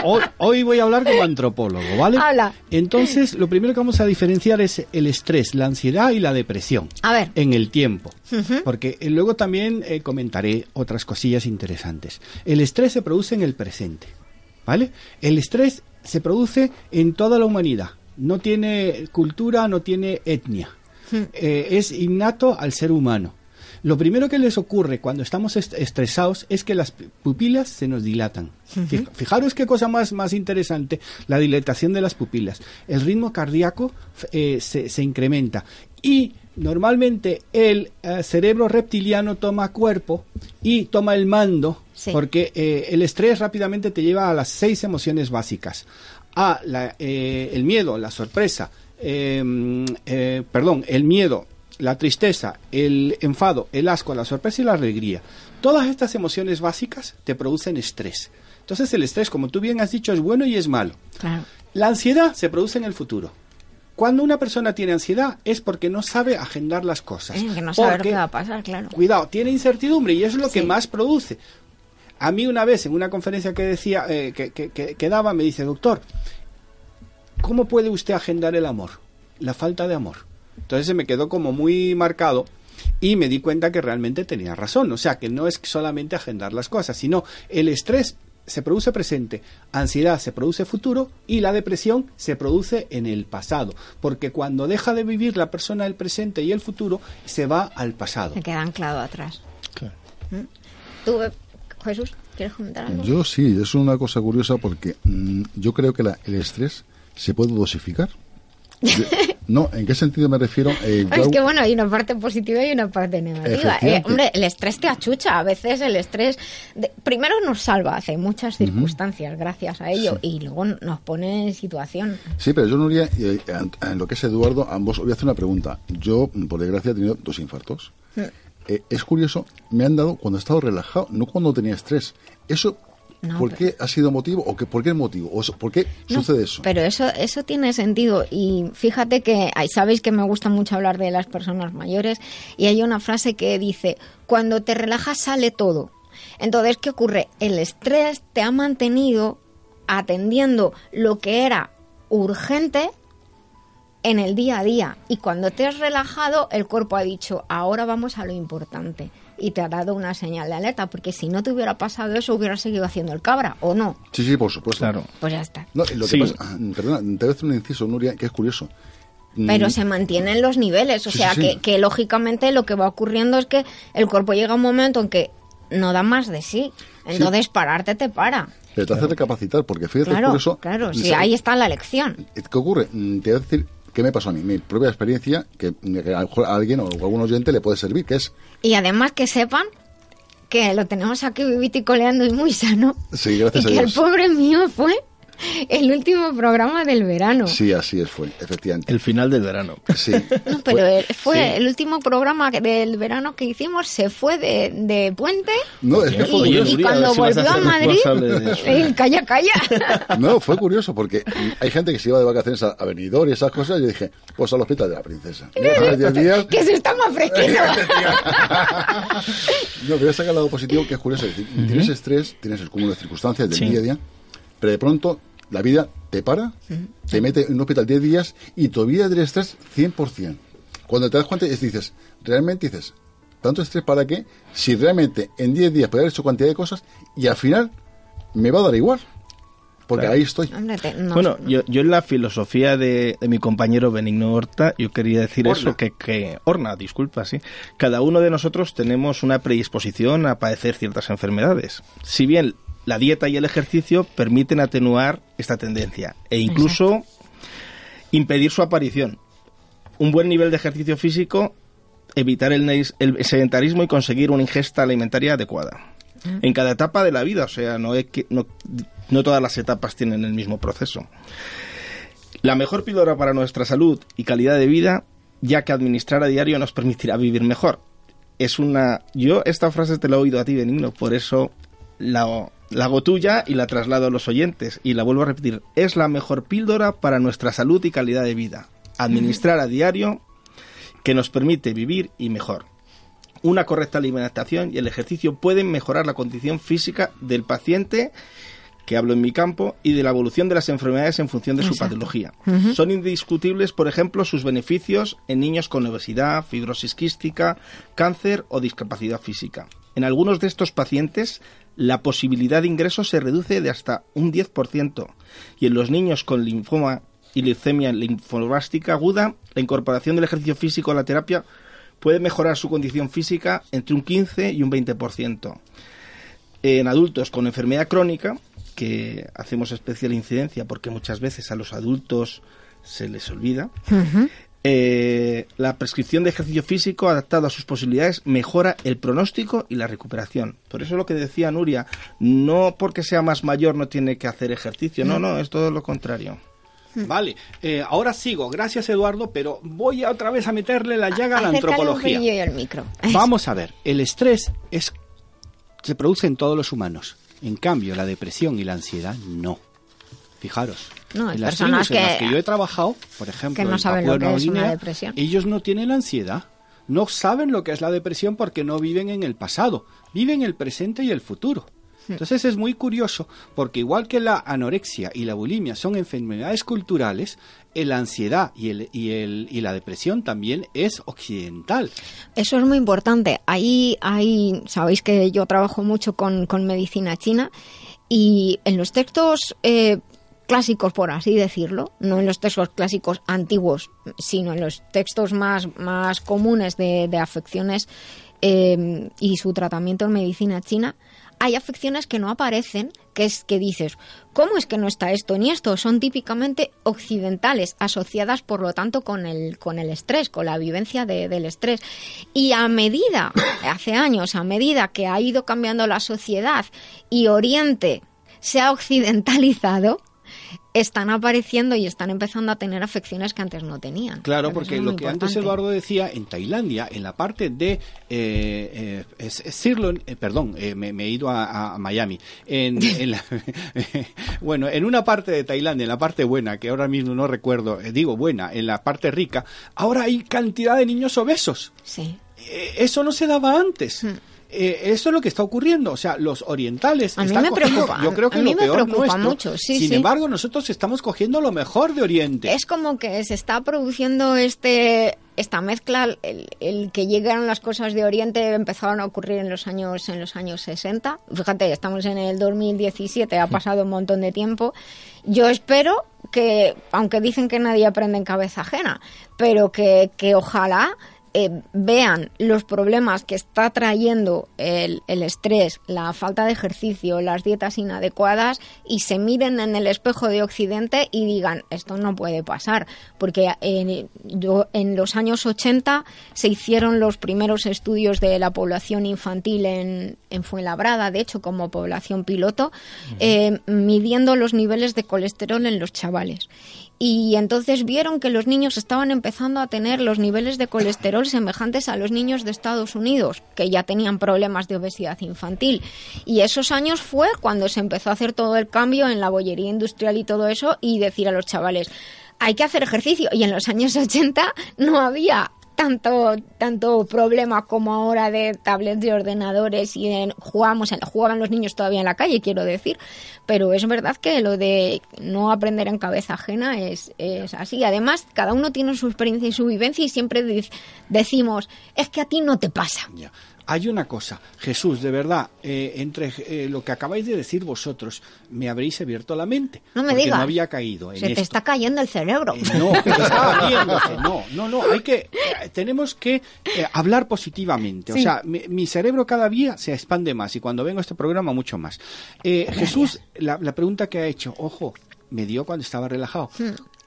Hoy, hoy, voy a hablar como antropólogo, ¿vale? Habla. Entonces, lo primero que vamos a diferenciar es el estrés, la ansiedad y la depresión. A ver. En el tiempo. Uh -huh. Porque luego también eh, comentaré otras cosillas interesantes. El estrés se produce en el presente, ¿vale? El estrés se produce en toda la humanidad. No tiene cultura, no tiene etnia. Uh -huh. eh, es innato al ser humano. Lo primero que les ocurre cuando estamos est estresados es que las pupilas se nos dilatan. Uh -huh. Fijaros qué cosa más, más interesante, la dilatación de las pupilas. El ritmo cardíaco eh, se, se, incrementa y normalmente el eh, cerebro reptiliano toma cuerpo y toma el mando sí. porque eh, el estrés rápidamente te lleva a las seis emociones básicas. A la, eh, el miedo, la sorpresa, eh, perdón, el miedo, la tristeza, el enfado, el asco, la sorpresa y la alegría. Todas estas emociones básicas te producen estrés. Entonces el estrés, como tú bien has dicho, es bueno y es malo. Claro. La ansiedad se produce en el futuro. Cuando una persona tiene ansiedad es porque no sabe agendar las cosas. Es que no sabe lo que va a pasar, claro. Cuidado, tiene incertidumbre y eso es lo sí. que más produce. A mí una vez en una conferencia que decía eh, que, que, que, que daba me dice, doctor, ¿cómo puede usted agendar el amor? La falta de amor. Entonces se me quedó como muy marcado y me di cuenta que realmente tenía razón. O sea, que no es solamente agendar las cosas, sino el estrés se produce presente, ansiedad se produce futuro y la depresión se produce en el pasado. Porque cuando deja de vivir la persona el presente y el futuro, se va al pasado. Se queda anclado atrás. Claro. ¿Mm? ¿Tú, Jesús, quieres comentar algo? Yo sí, es una cosa curiosa porque mmm, yo creo que la, el estrés se puede dosificar. De, No, ¿en qué sentido me refiero? Eh, *laughs* es que bueno, hay una parte positiva y una parte negativa. Eh, hombre, el estrés te achucha. A veces el estrés, primero nos salva hace muchas circunstancias gracias a ello y luego nos pone en situación. Sí, pero yo no diría, en lo que es Eduardo, ambos, voy a hacer una pregunta. Yo, por desgracia, he tenido dos infartos. Mm. Eh, es curioso, me han dado cuando he estado relajado, no cuando tenía estrés. Eso ¿Por qué ha sido motivo o que, por qué el motivo? O ¿Por qué sucede eso? Pero eso, eso tiene sentido y fíjate que sabéis que me gusta mucho hablar de las personas mayores y hay una frase que dice, cuando te relajas sale todo. Entonces, ¿qué ocurre? El estrés te ha mantenido atendiendo lo que era urgente en el día a día y cuando te has relajado el cuerpo ha dicho ahora vamos a lo importante y te ha dado una señal de alerta, porque si no te hubiera pasado eso, hubiera seguido haciendo el cabra, ¿o no? Sí, sí, por supuesto. Claro. Pues ya está. lo que pasa, ah, perdona, te voy a hacer un inciso, Nuria, que es curioso. Pero mm. se mantienen los niveles, o sea Que, que lógicamente lo que va ocurriendo es que el cuerpo llega a un momento en que no da más de sí. Entonces pararte te para. Pero te hace recapacitar, porque fíjate, claro, por eso... Claro, sí, ahí está la lección. ¿Qué ocurre? Mm, te voy a decir ¿Qué me pasó a mí? Mi propia experiencia, que, a alguien o a algún oyente le puede servir, que es... Y además que sepan que lo tenemos aquí vivito y coleando y muy sano. Sí, gracias y que el pobre mío fue *laughs* el último programa del verano. Sí, así es, fue, efectivamente. El final del verano. Sí. *laughs* No, pero fue, el último programa del verano que hicimos, se fue de, de puente. No, es que fue y, y cuando volvió a, Madrid, eh, calla, calla. *laughs* No, fue curioso porque hay gente que se iba de vacaciones a, Benidorm y esas cosas. Y yo dije, pues al hospital de la princesa. días, que se está más fresquito. no, voy a sacar el lado positivo que es curioso. Tienes estrés, tienes el cúmulo de circunstancias del día a día, pero de pronto la vida te para, te mete en un hospital 10 días y tu vida del estrés 100%. Cuando te das cuenta y dices, realmente dices, ¿tanto estrés para qué? Si realmente en 10 días puedo haber hecho cantidad de cosas y al final me va a dar igual. Porque ahí estoy. bueno, yo, yo, en la filosofía de, mi compañero Benigno Horta, yo quería decir eso, que, que, Orna, disculpa, sí. Cada uno de nosotros tenemos una predisposición a padecer ciertas enfermedades. Si bien la dieta y el ejercicio permiten atenuar esta tendencia e incluso impedir su aparición. Un buen nivel de ejercicio físico, evitar el, sedentarismo y conseguir una ingesta alimentaria adecuada. En cada etapa de la vida, o sea, no, es que, no, no todas las etapas tienen el mismo proceso. La mejor píldora para nuestra salud y calidad de vida, ya que administrar a diario nos permitirá vivir mejor. Es una. Yo esta frase te la he oído a ti, Benigno, por eso la, la hago tuya y la traslado a los oyentes. Y la vuelvo a repetir, es la mejor píldora para nuestra salud y calidad de vida. Administrar a diario que nos permite vivir y mejor. Una correcta alimentación y el ejercicio pueden mejorar la condición física del paciente que hablo en mi campo, y de la evolución de las enfermedades en función de su patología. Son indiscutibles, por ejemplo, sus beneficios en niños con obesidad, fibrosis quística, cáncer o discapacidad física. En algunos de estos pacientes la posibilidad de ingreso se reduce de hasta un 10%. Y en los niños con linfoma y leucemia linfoblástica aguda, la incorporación del ejercicio físico a la terapia puede mejorar su condición física entre un 15 y un 20%. En adultos con enfermedad crónica, que hacemos especial incidencia porque muchas veces a los adultos se les olvida, eh, la prescripción de ejercicio físico adaptado a sus posibilidades mejora el pronóstico y la recuperación. Por eso lo que decía Nuria, no porque sea más mayor no tiene que hacer ejercicio, no, no, es todo lo contrario. *laughs* Vale, eh, ahora sigo, gracias Eduardo, pero voy otra vez a meterle la llaga a la antropología. el micro. *laughs* Vamos a ver, el estrés es, se produce en todos los humanos, en cambio la depresión y la ansiedad no. Fijaros, no, en las personas que, en las que yo he trabajado, por ejemplo, que no saben lo que es una depresión. ellos no tienen la ansiedad, no saben lo que es la depresión porque no viven en el pasado, viven el presente y el futuro. Hmm. Entonces es muy curioso porque igual que la anorexia y la bulimia son enfermedades culturales, la ansiedad y, el, y, el, y la depresión también es occidental. Eso es muy importante. Ahí, ahí sabéis que yo trabajo mucho con, con medicina china y en los textos eh, clásicos, por así decirlo, no en los textos clásicos antiguos, sino en los textos más, más comunes de, afecciones eh, y su tratamiento en medicina china, hay afecciones que no aparecen, que es que dices, ¿cómo es que no está esto ni esto? Son típicamente occidentales, asociadas por lo tanto con el, con el estrés, con la vivencia de- del estrés. Y a medida, hace años, a medida que ha ido cambiando la sociedad y Oriente se ha occidentalizado, están apareciendo y están empezando a tener afecciones que antes no tenían. Claro, porque lo que antes. Eduardo decía, en Tailandia, en la parte de eh, eh, es- es Sirloin, eh, perdón, eh, me, me he ido a, a Miami. En, *laughs* en la- *laughs* bueno, en una parte de Tailandia, en la parte buena, que ahora mismo no recuerdo, eh, digo buena, en la parte rica, ahora hay cantidad de niños obesos. Sí. Eh, eso no se daba antes. Eh, eso es lo que está ocurriendo. O sea, los orientales. A mí están me cogiendo- preocupa, Yo creo que a mí lo me peor preocupa nuestro. mucho, sí, Sin sí. embargo, nosotros estamos cogiendo lo mejor de Oriente. Es como que se está produciendo este esta mezcla, el, el que llegaron las cosas de Oriente empezaron a ocurrir en los años en los años 60. Fíjate, estamos en el 2017, ha pasado un montón de tiempo. Yo espero que, aunque dicen que nadie aprende en cabeza ajena, pero que, que ojalá eh, vean los problemas que está trayendo el, el estrés, la falta de ejercicio, las dietas inadecuadas y se miren en el espejo de Occidente y digan, esto no puede pasar, porque en, yo- en los años 80 se hicieron los primeros estudios de la población infantil en, en Fuenlabrada, de hecho como población piloto, eh, midiendo los niveles de colesterol en los chavales. Y entonces vieron que los niños estaban empezando a tener los niveles de colesterol semejantes a los niños de Estados Unidos, que ya tenían problemas de obesidad infantil. Y esos años fue cuando se empezó a hacer todo el cambio en la bollería industrial y todo eso y decir a los chavales, hay que hacer ejercicio. Y en los años 80 no había tanto tanto problema como ahora de tablets de ordenadores y en, jugamos jugaban los niños todavía en la calle quiero decir. Pero es verdad que lo de no aprender en cabeza ajena es, es así. Además cada uno tiene su experiencia y su vivencia y siempre decimos es que a ti no te pasa. Hay una cosa, Jesús, de verdad, eh, entre eh, lo que acabáis de decir vosotros, me habréis abierto la mente. No me digas. no había caído en se te esto. está cayendo el cerebro Eh, No, está abriéndose, no, no, no, hay que, eh, tenemos que eh, hablar positivamente. O sea, mi, mi cerebro cada día se expande más y cuando vengo a este programa mucho más. Eh, Jesús, la, la pregunta que ha hecho, ojo, me dio cuando estaba relajado.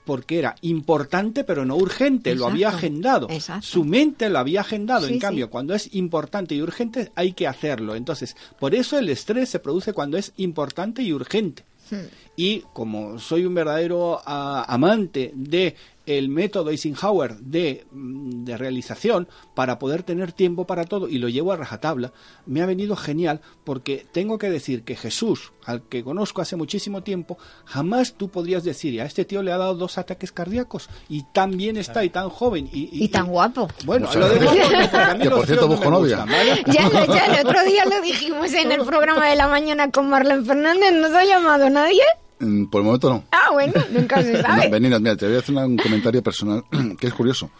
Porque era importante pero no urgente, lo había agendado. exacto. Su mente lo había agendado. Sí, en cambio, sí. cuando es importante y urgente, hay que hacerlo. Entonces, por eso el estrés se produce cuando es importante y urgente. Hmm. Y como soy un verdadero ah, amante de el método Eisenhower de, mm, de realización para poder tener tiempo para todo y lo llevo a rajatabla, me ha venido genial porque tengo que decir que Jesús, al que conozco hace muchísimo tiempo, jamás tú podrías decir, y a este tío le ha dado dos ataques cardíacos y tan bien está y tan joven y, y tan guapo bueno, Muchas lo de guapo porque a por cierto, tíos no busco novia. *laughs* ya, lo- ya el otro día lo dijimos en el programa de la mañana con Marlene Fernández ¿nos ha llamado nadie? Mm, Por el momento no. ah bueno nunca se *laughs* sabe No, Beninas, mira, te voy a hacer un comentario personal *clears throat* que es curioso.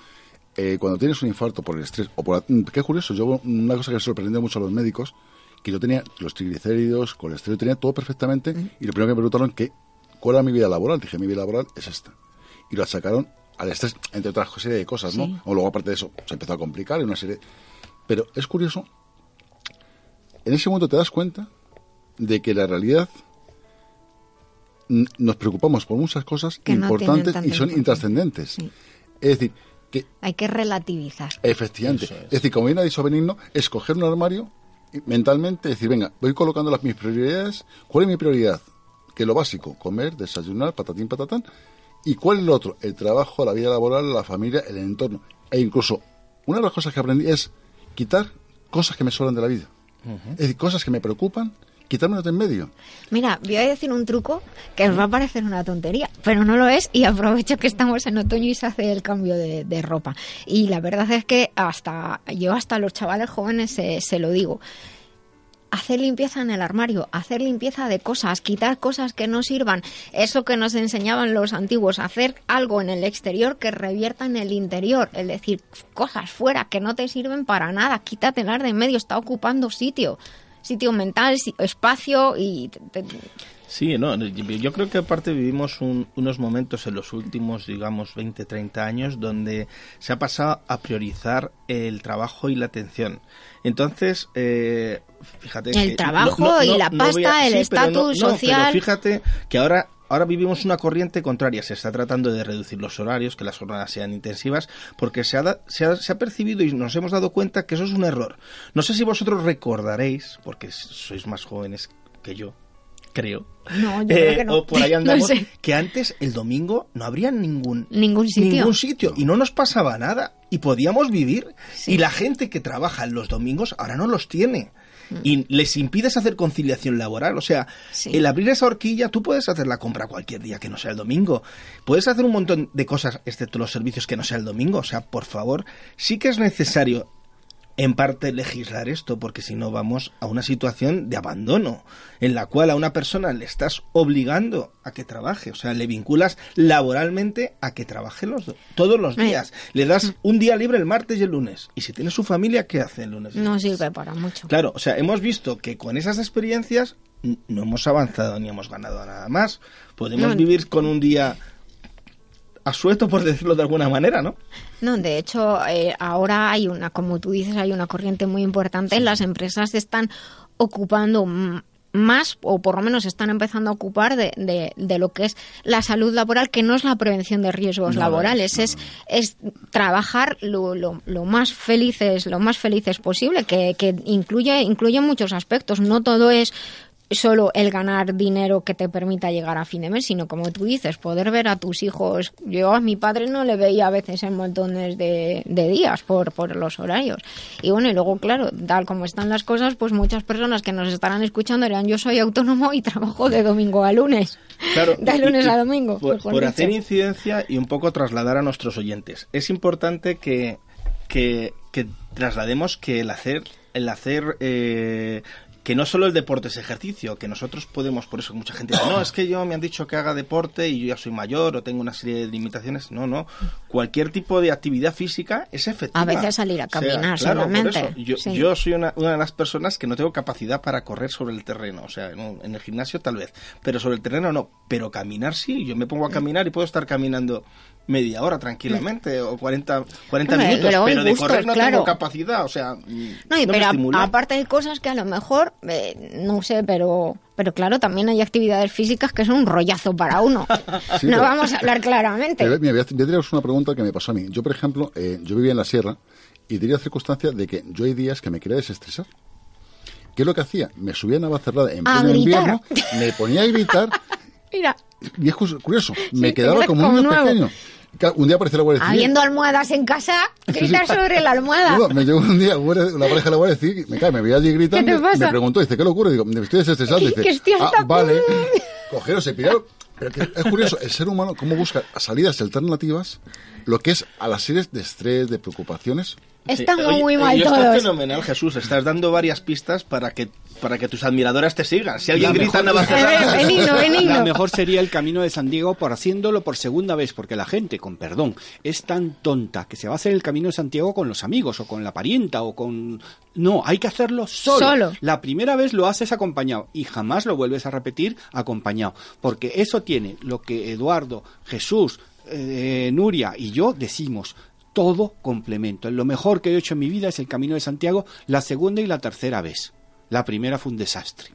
Eh, cuando tienes un infarto por el estrés, o por la- mm, qué curioso, yo una cosa que sorprendió mucho a los médicos, que yo tenía los triglicéridos, colesterol, tenía todo perfectamente, y lo primero que me preguntaron que cuál era mi vida laboral, dije mi vida laboral es esta. Y lo achacaron al estrés, entre otras serie de cosas, ¿no? Sí. O luego aparte de eso, se empezó a complicar y una serie... Pero es curioso, en ese momento te das cuenta de que la realidad nos preocupamos por muchas cosas Que importantes y son intrascendentes. Sí. Es decir, que hay que relativizar efectivamente, es. es. decir, como bien ha dicho Benigno, escoger un armario y mentalmente decir, venga, voy colocando las mis prioridades. ¿Cuál es mi prioridad? Que lo básico, comer, desayunar, patatín, patatán. ¿Y cuál es lo otro? El trabajo, la vida laboral, la familia, el entorno. E incluso, una de las cosas que aprendí es quitar cosas que me sobran de la vida. Es decir, cosas que me preocupan, quitármelas de en medio. Mira, voy a decir un truco que os va a parecer una tontería, pero no lo es y aprovecho que estamos en otoño y se hace el cambio de, de ropa. Y la verdad es que hasta yo hasta los chavales jóvenes se, se lo digo. Hacer limpieza en el armario, hacer limpieza de cosas, quitar cosas que no sirvan. Eso que nos enseñaban los antiguos, hacer algo en el exterior que revierta en el interior. Es decir, cosas fuera que no te sirven para nada, quítatelas de en medio, está ocupando sitio. Sitio mental, espacio y... te- te- Sí, no, yo creo que aparte vivimos un- unos momentos en los últimos, digamos, 20, 30 años donde se ha pasado a priorizar el trabajo y la atención. Entonces, eh, fíjate El que trabajo y la pasta, el estatus social. Pero fíjate que ahora Ahora vivimos una corriente contraria. Se está tratando de reducir los horarios, que las jornadas sean intensivas, porque se ha, da- se ha- se ha percibido y nos hemos dado cuenta que eso es un error. No sé si vosotros recordaréis, porque sois más jóvenes que yo, creo, No, yo eh, creo que no. o por ahí *laughs* No andamos, sé. que antes el domingo no habría ningún, Ningún sitio. ningún sitio y no nos pasaba nada y podíamos vivir y la gente que trabaja los domingos ahora no los tiene. Y les impides hacer conciliación laboral, o sea, el abrir esa horquilla tú puedes hacer la compra cualquier día que no sea el domingo, puedes hacer un montón de cosas excepto los servicios que no sea el domingo, o sea, por favor, sí que es necesario en parte legislar esto, porque si no vamos a una situación de abandono, en la cual a una persona le estás obligando a que trabaje, o sea, le vinculas laboralmente a que trabaje los, do- todos los días. Le das un día libre el martes y el lunes. Y si tiene su familia, ¿qué hace el lunes? No sirve para mucho. Claro, o sea, hemos visto que con esas experiencias no hemos avanzado ni hemos ganado nada más. Podemos No. vivir con un día asueto, por decirlo de alguna manera, ¿no? No, de hecho, eh, ahora hay una, como tú dices, hay una corriente muy importante. Las empresas están ocupando más, o por lo menos están empezando a ocupar de, de- de lo que es la salud laboral, que no es la prevención de riesgos No, laborales, es, es trabajar lo, lo- lo más felices, lo más felices posible, que, que incluye, incluye muchos aspectos. No todo es solo el ganar dinero que te permita llegar a fin de mes, sino como tú dices, poder ver a tus hijos. Yo a mi padre no le veía a veces en montones de, de días por, por los horarios. Y bueno, y luego, claro, tal como están las cosas, pues muchas personas que nos estarán escuchando dirán, yo soy autónomo y trabajo de domingo a lunes. Claro, *laughs* De lunes y a domingo. Por, dicho. hacer incidencia y un poco trasladar a nuestros oyentes. Es importante que, que, que traslademos que el hacer, el hacer eh, que no solo el deporte es ejercicio, que nosotros podemos, por eso mucha gente dice, no, es que yo me han dicho que haga deporte y yo ya soy mayor o tengo una serie de limitaciones. No, no. Cualquier tipo de actividad física es efectiva. A veces salir a O sea, caminar claro, por solamente, eso. Yo, sí. yo soy una, una de las personas que no tengo capacidad para correr sobre el terreno. O sea, en, el gimnasio tal vez, pero sobre el terreno no. Pero caminar sí. Yo me pongo a caminar y puedo estar caminando media hora tranquilamente o 40, 40 Hombre, minutos, pero pero de gustos, correr no claro. tengo capacidad. O sea, mm, No, y no me pero a- aparte hay cosas que a lo mejor, eh, no sé, pero, pero claro, también hay actividades físicas que son un rollazo para uno. *laughs* Sí, no pero- vamos a hablar claramente. Pero, mira, voy a, voy a una pregunta que me pasó a mí. Yo, por ejemplo, eh, yo vivía en la sierra y tenía la circunstancia de que yo hay días que me quería desestresar. ¿Qué es lo que hacía? Me subía a Navacerrada en pleno invierno, me ponía a gritar *laughs* Mira, y es cu- curioso, me quedaba como un niño nuevo. pequeño. Un día apareció la Guardia Civil. habiendo almohadas en casa, *laughs* gritar sobre la almohada. No, me llegó un día una una pareja de la Guardia Civil, me cae, me veía allí gritando, ¿Qué te pasa? me preguntó, dice, ¿qué le ocurre? Digo, me estoy desestresando. Dice, estoy ah, vale. Cogieron, se piraron. Pero que es curioso, el ser humano, cómo busca salidas alternativas, lo que es a las series de estrés, de preocupaciones. Estamos Oye, muy eh, mal yo Está todos. fenomenal, Jesús. Estás dando varias pistas para que para que tus admiradoras te sigan. Si alguien La grita mejor- Navacerrada... La mejor sería el camino de San Diego por haciéndolo por segunda vez, porque la gente, con perdón, es tan tonta que se va a hacer el camino de Santiago con los amigos o con la parienta o con... No, hay que hacerlo solo. Solo. La primera vez lo haces acompañado y jamás lo vuelves a repetir acompañado, porque eso tiene lo que Eduardo, Jesús, eh, Nuria y yo decimos. Todo complemento. Lo mejor que he hecho en mi vida es el Camino de Santiago, la segunda y la tercera vez. La primera fue un desastre.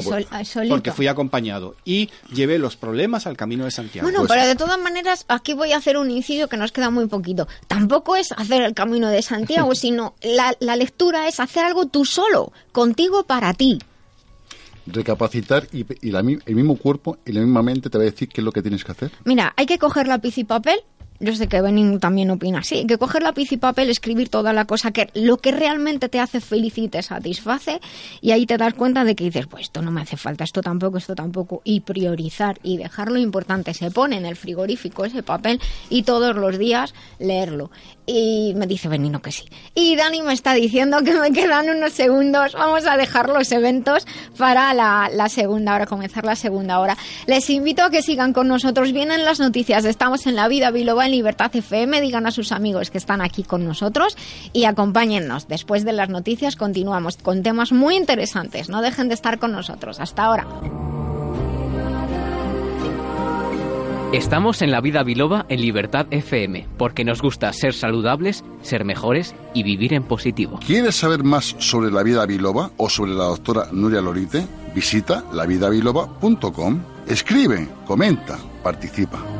Sol- ah. Porque fui acompañado y llevé los problemas al camino de Santiago. Bueno, pero de todas maneras, aquí voy a hacer un inciso que nos queda muy poquito. Tampoco es hacer el camino de Santiago, *laughs* sino la, la lectura es hacer algo tú solo, contigo para ti. Recapacitar y, y la mi- el mismo cuerpo y la misma mente te va a decir qué es lo que tienes que hacer. Mira, hay que coger lápiz y papel. Yo sé que Benin también opina así. Que coger lápiz y papel, escribir toda la cosa que lo que realmente te hace feliz y te satisface. Y ahí te das cuenta de que dices, pues esto no me hace falta, esto tampoco, esto tampoco. Y priorizar y dejar lo importante. Se pone en el frigorífico ese papel y todos los días leerlo. Y me dice Benino que sí. Y Dani me está diciendo que me quedan unos segundos. Vamos a dejar los eventos para la, la segunda hora, comenzar la segunda hora. Les invito a que sigan con nosotros. Vienen las noticias. Estamos en la vida biloba En Libertad FM, digan a sus amigos que están aquí con nosotros y acompáñennos. Después de las noticias continuamos con temas muy interesantes. No dejen de estar con nosotros. Hasta ahora. Estamos en la vida biloba en Libertad FM, porque nos gusta ser saludables, ser mejores y vivir en positivo. ¿Quieres saber más sobre la vida biloba o sobre la doctora Nuria Lorite? Visita lavidabiloba.com. Escribe, comenta, participa.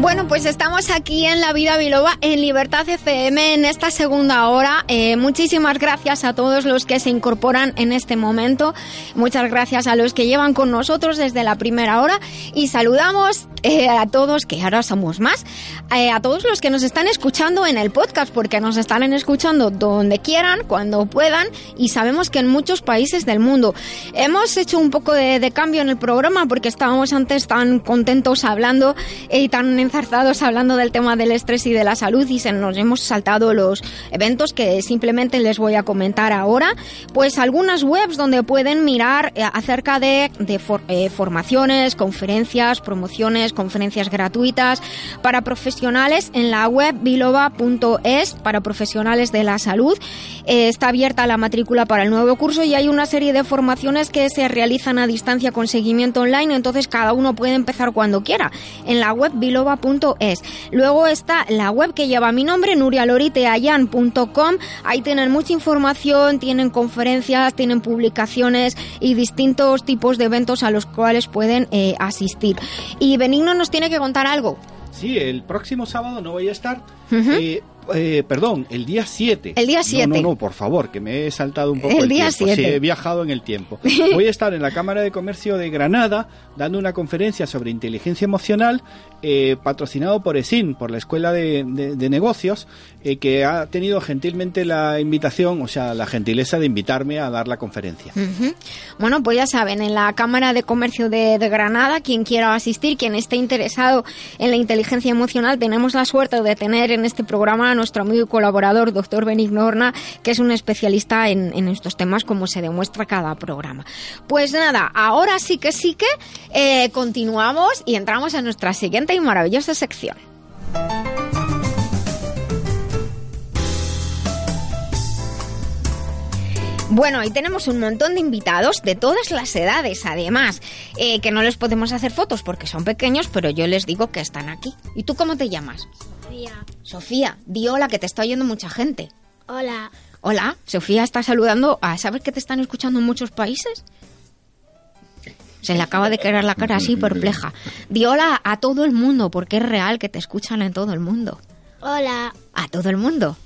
Bueno, pues estamos aquí en La Vida Biloba, en Libertad FM, en esta segunda hora. Eh, muchísimas gracias a todos los que se incorporan en este momento. Muchas gracias a los que llevan con nosotros desde la primera hora. Y saludamos eh, a todos, que ahora somos más, eh, a todos los que nos están escuchando en el podcast, porque nos están escuchando donde quieran, cuando puedan, y sabemos que en muchos países del mundo. Hemos hecho un poco de, de cambio en el programa, porque estábamos antes tan contentos hablando y tan enzarzados hablando del tema del estrés y de la salud, y se nos hemos saltado los eventos que simplemente les voy a comentar ahora. Pues algunas webs donde pueden mirar eh, acerca de, de for- eh, formaciones, conferencias, promociones, conferencias gratuitas para profesionales en la web biloba.es para profesionales de la salud. Eh, está abierta la matrícula para el nuevo curso y hay una serie de formaciones que se realizan a distancia con seguimiento online, entonces cada uno puede empezar cuando quiera en la web biloba.es. Luego está la web que lleva mi nombre, nurialoriteayan.com. Ahí tienen mucha información, tienen conferencias, tienen publicaciones y distintos tipos de eventos a los cuales pueden eh, asistir. Y Benigno nos tiene que contar algo. Sí, el próximo sábado no voy a estar. Eh, eh, perdón, el día 7. El día No, 7. No, no, por favor, que me he saltado un poco El el, día tiempo. Sí, 7. he viajado en el tiempo. *laughs* Voy a estar en la Cámara de Comercio de Granada dando una conferencia sobre inteligencia emocional eh, patrocinado por ESIN, por la Escuela de, de- Negocios, eh, que ha tenido gentilmente la invitación, o sea, la gentileza de invitarme a dar la conferencia. Bueno, pues ya saben, en la Cámara de Comercio de, Granada, quien quiera asistir, quien esté interesado en la inteligencia emocional, tenemos la suerte de tener en este programa a nuestro amigo y colaborador, doctor Benigno Horna, que es un especialista en, en estos temas, como se demuestra cada programa. Pues nada, ahora sí que sí que eh, continuamos y entramos a nuestra siguiente y maravillosa sección. Bueno, y tenemos un montón de invitados de todas las edades, además, eh, que no les podemos hacer fotos porque son pequeños, pero yo les digo que están aquí. ¿Y tú cómo te llamas? Sofía. Sofía, di hola, que te está oyendo mucha gente. Hola. Hola, Sofía está saludando a... ¿Sabes que te están escuchando en muchos países? Se le acaba de quedar la cara así perpleja. Di hola a todo el mundo, porque es real que te escuchan en todo el mundo. Hola. A todo el mundo.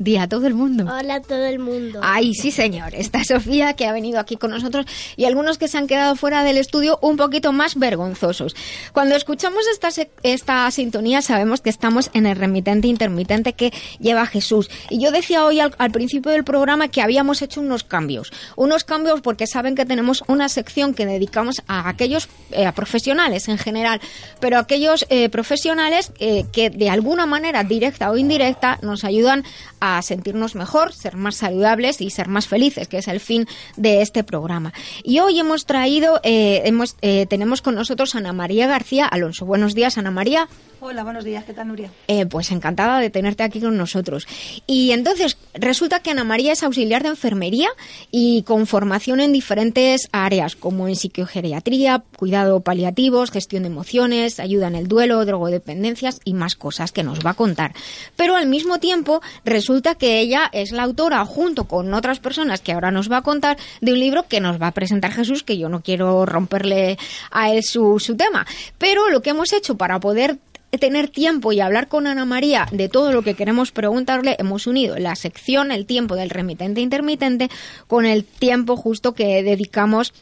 Di a todo el mundo. Hola a todo el mundo. Ay, sí, señor. Está *laughs* Sofía, que ha venido aquí con nosotros, y algunos que se han quedado fuera del estudio un poquito más vergonzosos. Cuando escuchamos esta, esta sintonía, sabemos que estamos en el remitente intermitente que lleva Jesús. Y yo decía hoy al, al principio del programa que habíamos hecho unos cambios. Unos cambios porque saben que tenemos una sección que dedicamos a aquellos eh, a profesionales en general, pero aquellos eh, profesionales eh, que de alguna manera, directa o indirecta, nos ayudan a sentirnos mejor, ser más saludables y ser más felices, que es el fin de este programa. Y hoy hemos traído, eh, hemos, eh, tenemos con nosotros a Ana María García Alonso. Buenos días, Ana María. Hola, buenos días, ¿qué tal Nuria? Eh, pues encantada de tenerte aquí con nosotros. Y entonces, resulta que Ana María es auxiliar de enfermería y con formación en diferentes áreas, como en psiquiogeriatría, cuidado paliativos, gestión de emociones, ayuda en el duelo, drogodependencias y más cosas que nos va a contar. Pero al mismo tiempo, resulta que ella es la autora, junto con otras personas que ahora nos va a contar, de un libro que nos va a presentar Jesús, que yo no quiero romperle a él su, su tema. Pero lo que hemos hecho para poder tener tiempo y hablar con Ana María de todo lo que queremos preguntarle, hemos unido la sección, el tiempo del remitente intermitente, con el tiempo justo que dedicamos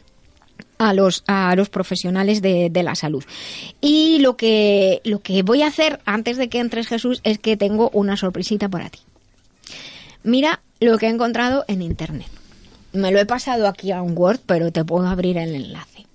a los, a los profesionales de, de la salud. Y lo que, lo que voy a hacer antes de que entres Jesús es que tengo una sorpresita para ti. Mira lo que he encontrado en internet. Me lo he pasado aquí a un Word, pero te puedo abrir el enlace.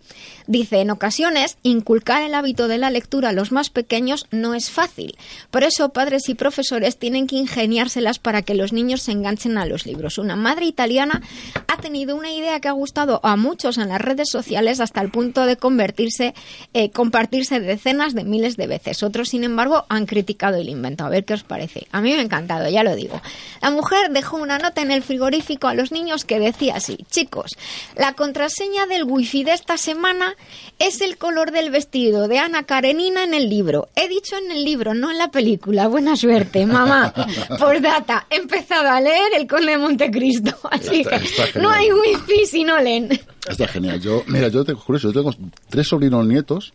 Dice, en ocasiones, inculcar el hábito de la lectura a los más pequeños no es fácil. Por eso, padres y profesores tienen que ingeniárselas para que los niños se enganchen a los libros. Una madre italiana ha tenido una idea que ha gustado a muchos en las redes sociales hasta el punto de convertirse, eh, compartirse decenas de miles de veces. Otros, sin embargo, han criticado el invento. A ver qué os parece. A mí me ha encantado, ya lo digo. La mujer dejó una nota en el frigorífico a los niños que decía así, chicos, la contraseña del wifi de esta semana es el color del vestido de Ana Karenina en el libro. He dicho en el libro, no en la película. Buena suerte, mamá. *laughs* Por data, he empezado a leer El Conde de Montecristo. *laughs* Así Está- que no hay wifi si no leen. Está genial. Yo, mira, yo tengo, curioso, yo tengo tres sobrinos nietos.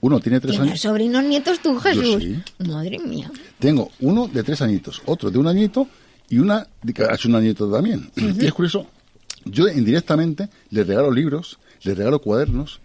Uno tiene tres ¿Tienes años. sobrinos nietos tú, Jesús? sí. Madre mía. Tengo uno de tres añitos, otro de un añito y una de que ha hecho un añito también. *clears throat* Y es curioso, yo indirectamente les regalo libros, les regalo cuadernos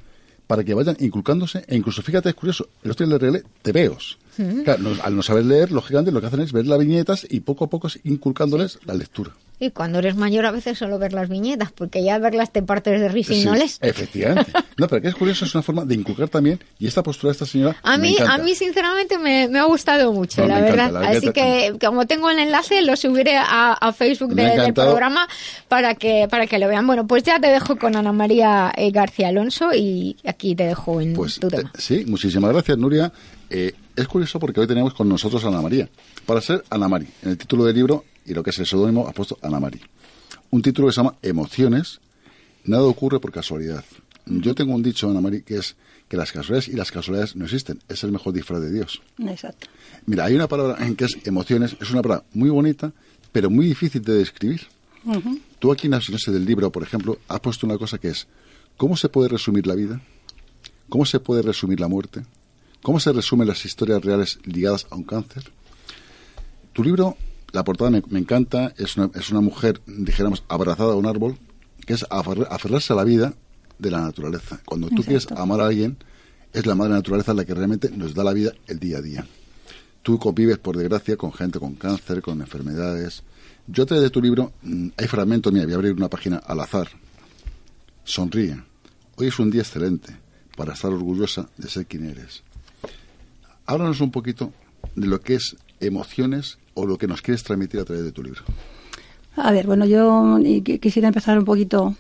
para que vayan inculcándose e incluso, fíjate, es curioso, el otro día les regalé tebeos. Mm. Claro, no- al no saber leer, lógicamente lo que hacen es ver las viñetas y poco a poco es inculcándoles la lectura. Y cuando eres mayor a veces solo ver las viñetas, porque ya verlas te partes de risa y Sí, no lees. Efectivamente. *laughs* No, pero que es curioso, es una forma de inculcar también y esta postura de esta señora A me mí, encanta. a mí sinceramente me, me ha gustado mucho, No, la me verdad. encanta, la Así verdad. que como tengo el enlace, lo subiré a, a Facebook Me de- del programa para que para que lo vean. Bueno, pues ya te dejo con Ana María eh, García Alonso y aquí te dejo en Pues tu tema. eh, sí, muchísimas gracias, Nuria. Eh, es curioso porque hoy tenemos con nosotros a Ana María. Para ser Ana Mari, en el título del libro y lo que es el seudónimo ha puesto Ana Mari. Un título que se llama Emociones. Nada ocurre por casualidad. Yo tengo un dicho, Ana Mari, que es que las casualidades y las casualidades no existen. Es el mejor disfraz de Dios. Exacto. Mira, hay una palabra en que es emociones. Es una palabra muy bonita, pero muy difícil de describir. Ujú. Tú aquí en la sinopsis del libro, por ejemplo, has puesto una cosa que es, ¿cómo se puede resumir la vida? ¿Cómo se puede resumir la muerte? ¿Cómo se resumen las historias reales ligadas a un cáncer? Tu libro, la portada me, me encanta, es una, es una mujer, dijéramos, abrazada a un árbol, que es aferr- aferrarse a la vida de la naturaleza. Cuando tú quieres amar a alguien, es la madre naturaleza la que realmente nos da la vida el día a día. Tú convives, por desgracia, con gente con cáncer, con enfermedades. Yo te de tu libro, mm, hay fragmentos, mira, voy a abrir una página al azar. Sonríe. Hoy es un día excelente para estar orgullosa de ser quien eres. Háblanos un poquito de lo que es emociones o lo que nos quieres transmitir a través de tu libro. A ver, bueno, yo quisiera empezar un poquito,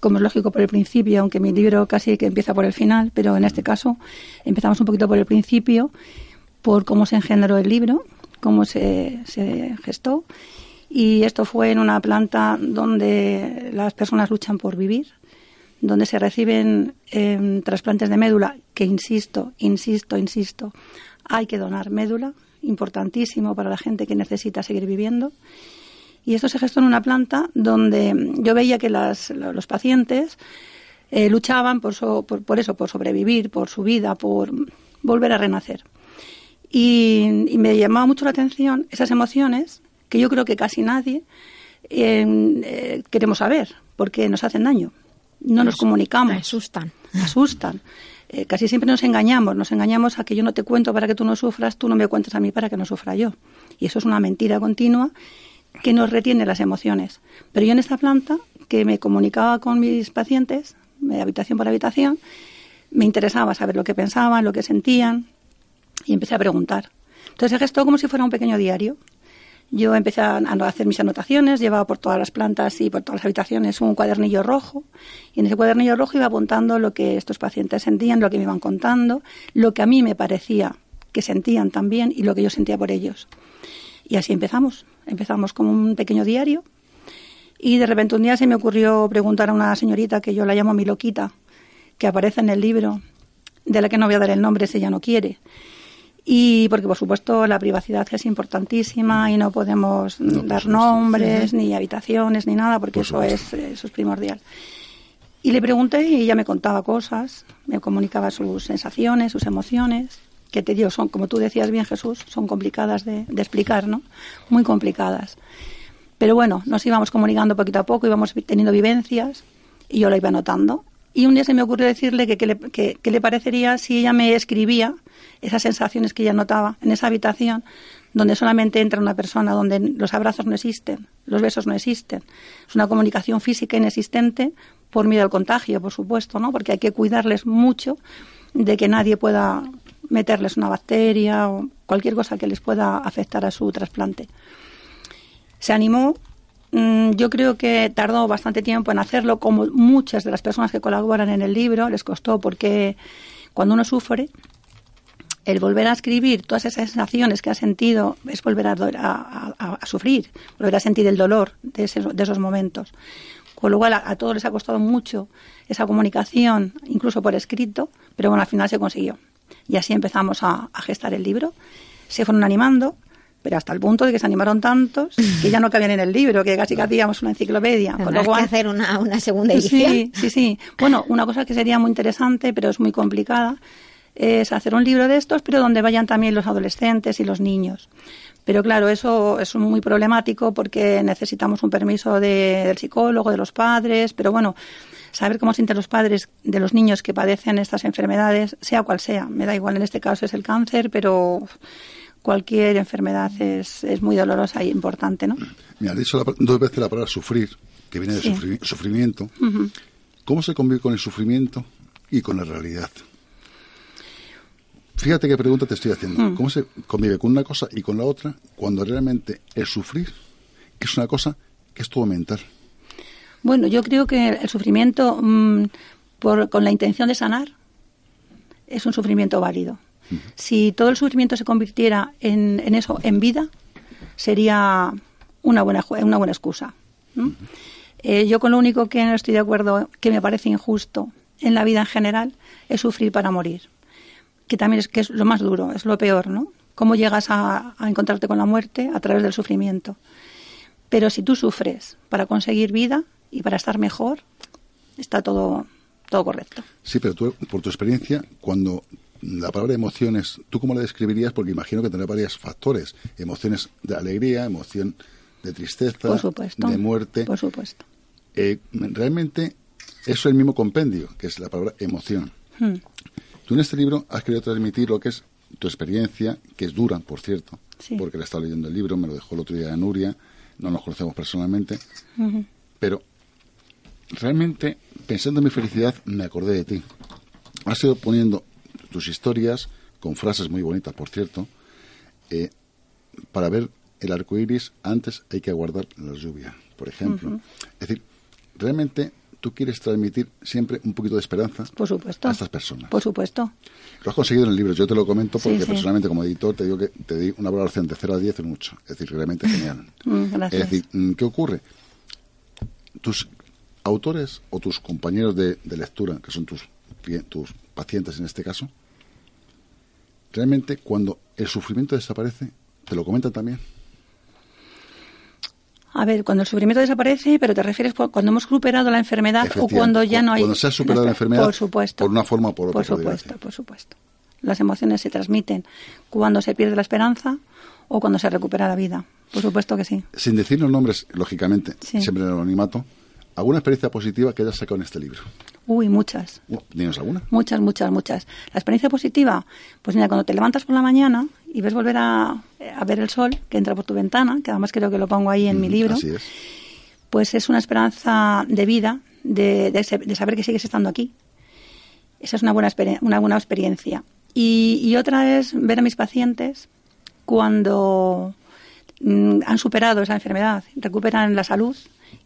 como es lógico, por el principio, aunque mi libro casi que empieza por el final, pero en este caso empezamos un poquito por el principio, por cómo se engendró el libro, cómo se, gestó. Y esto fue en una planta donde las personas luchan por vivir, donde se reciben em, trasplantes de médula, que insisto, insisto, insisto, hay que donar médula, importantísimo para la gente que necesita seguir viviendo. Y esto se gestó en una planta donde yo veía que las- lo- los pacientes eh, luchaban por, so- por, por eso, por sobrevivir, por su vida, por volver a renacer. Y, y me llamaba mucho la atención esas emociones que yo creo que casi nadie eh, eh, queremos saber, porque nos hacen daño. No nos Nos comunicamos. asustan. Asustan. Eh, casi siempre nos engañamos. Nos engañamos a que yo no te cuento para que tú no sufras, tú no me cuentes a mí para que no sufra yo. Y eso es una mentira continua que nos retiene las emociones. Pero yo en esta planta, que me comunicaba con mis pacientes, habitación por habitación, me interesaba saber lo que pensaban, lo que sentían, y empecé a preguntar. Entonces se gestó como si fuera un pequeño diario. Yo empecé a hacer mis anotaciones, llevaba por todas las plantas y por todas las habitaciones un cuadernillo rojo, y en ese cuadernillo rojo iba apuntando lo que estos pacientes sentían, lo que me iban contando, lo que a mí me parecía que sentían también y lo que yo sentía por ellos. Y así empezamos. Empezamos como un pequeño diario, y de repente un día se me ocurrió preguntar a una señorita que yo la llamo mi loquita, que aparece en el libro, de la que no voy a dar el nombre si ella no quiere. Y porque, por supuesto, la privacidad es importantísima y no podemos No, dar nombres, ni habitaciones, ni nada, porque Por eso es, eso es primordial. Y le pregunté y ella me contaba cosas, me comunicaba sus sensaciones, sus emociones, que te digo, son, como tú decías bien, Jesús, son complicadas de, de explicar, ¿no? Muy complicadas. Pero bueno, nos íbamos comunicando poquito a poco, íbamos teniendo vivencias y yo la iba anotando. Y un día se me ocurrió decirle que qué le, que- qué le parecería si ella me escribía esas sensaciones que ella notaba en esa habitación donde solamente entra una persona, donde los abrazos no existen, los besos no existen. Es una comunicación física inexistente por miedo al contagio, por supuesto, ¿no? Porque hay que cuidarles mucho de que nadie pueda meterles una bacteria o cualquier cosa que les pueda afectar a su trasplante. Se animó, mm, yo creo que tardó bastante tiempo en hacerlo, como muchas de las personas que colaboran en el libro, les costó porque cuando uno sufre, el volver a escribir todas esas sensaciones que ha sentido es volver a, a- a- a sufrir, volver a sentir el dolor de, ese- de esos momentos. Con lo cual a, todos les ha costado mucho esa comunicación, incluso por escrito, pero bueno, al final se consiguió. Y así empezamos a, gestar el libro. Se fueron animando, pero hasta el punto de que se animaron tantos que ya no cabían en el libro, que casi que hacíamos una enciclopedia. Con lo que hacer una, una segunda edición. Sí, sí, sí. Bueno, una cosa que sería muy interesante, pero es muy complicada, es hacer un libro de estos, pero donde vayan también los adolescentes y los niños. Pero claro, eso es muy problemático porque necesitamos un permiso de- del psicólogo, de los padres, pero bueno, saber cómo sienten los padres de los niños que padecen estas enfermedades, sea cual sea. Me da igual, en este caso es el cáncer, pero cualquier enfermedad es, es muy dolorosa y importante, ¿no? Me has dicho la dos veces la palabra sufrir, que viene de Sí. sufrimiento. ¿Cómo se convive con el sufrimiento y con la realidad? Fíjate qué pregunta te estoy haciendo. Mm. ¿Cómo se convive con una cosa y con la otra cuando realmente el sufrir es una cosa que es todo mental? Bueno, yo creo que el sufrimiento mm, por, con la intención de sanar es un sufrimiento válido. Si todo el sufrimiento se convirtiera en, en eso, en vida, sería una buena, una buena excusa. ¿no? Eh, yo con lo único que no estoy de acuerdo, que me parece injusto en la vida en general, es sufrir para morir. Que también es, que es lo más duro, es lo peor, ¿no? Cómo llegas a, a encontrarte con la muerte a través del sufrimiento. Pero si tú sufres para conseguir vida y para estar mejor, está todo, todo correcto. Sí, pero tú, por tu experiencia, cuando la palabra emociones, ¿tú cómo la describirías? Porque imagino que tendrá varios factores. Emociones de alegría, emoción de tristeza, Por supuesto. de muerte. Por supuesto. Eh, realmente, eso es el mismo compendio, que es la palabra emoción. Hmm. Tú en este libro has querido transmitir lo que es tu experiencia, que es dura, por cierto, Sí. porque le he estado leyendo el libro, me lo dejó el otro día Nuria, no nos conocemos personalmente, pero realmente, pensando en mi felicidad, me acordé de ti. Has ido poniendo tus historias, con frases muy bonitas, por cierto, eh, para ver el arco iris, antes hay que aguardar la lluvia, por ejemplo. Es decir, realmente tú quieres transmitir siempre un poquito de esperanza Por supuesto. a estas personas. Por supuesto. Lo has conseguido en el libro, yo te lo comento porque sí. personalmente como editor te digo que te di una valoración de 0 a 10 en mucho. Es decir, realmente *laughs* genial. Mm, gracias. Es decir, mm, ¿qué ocurre? Tus autores o tus compañeros de, de lectura, que son tus, tus pacientes en este caso, realmente cuando el sufrimiento desaparece, te lo comentan también. A ver, cuando el sufrimiento desaparece, pero te refieres cu- cuando hemos superado la enfermedad o cuando ya no hay. Cuando se ha superado la enfermedad, Por supuesto. por una forma o por otra, Por supuesto, por supuesto. Las emociones se transmiten cuando se pierde la esperanza o cuando se recupera la vida. Por supuesto que sí. Sin decir los nombres, lógicamente, Sí. siempre en el anonimato, ¿alguna experiencia positiva que hayas sacado en este libro? Uy, muchas. ¿Dinos alguna? Muchas, muchas, muchas. La experiencia positiva, pues mira, cuando te levantas por la mañana y ves volver a, a ver el sol que entra por tu ventana, que además creo que lo pongo ahí en mi libro, Así es. pues es una esperanza de vida, de, de de saber que sigues estando aquí. Esa es una buena, una buena experiencia. Y, y otra es ver a mis pacientes cuando mm, han superado esa enfermedad, recuperan la salud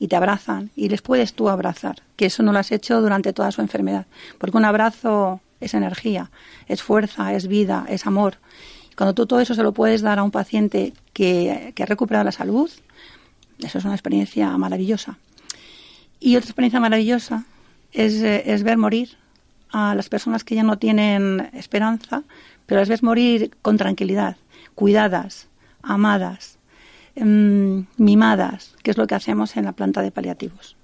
y te abrazan y les puedes tú abrazar, que eso no lo has hecho durante toda su enfermedad, porque un abrazo es energía, es fuerza, es vida, es amor. Cuando tú todo eso se lo puedes dar a un paciente que, que ha recuperado la salud, eso es una experiencia maravillosa. Y otra experiencia maravillosa es, eh, es ver morir a las personas que ya no tienen esperanza, pero las ves morir con tranquilidad, cuidadas, amadas, em, mimadas, que es lo que hacemos en la planta de paliativos.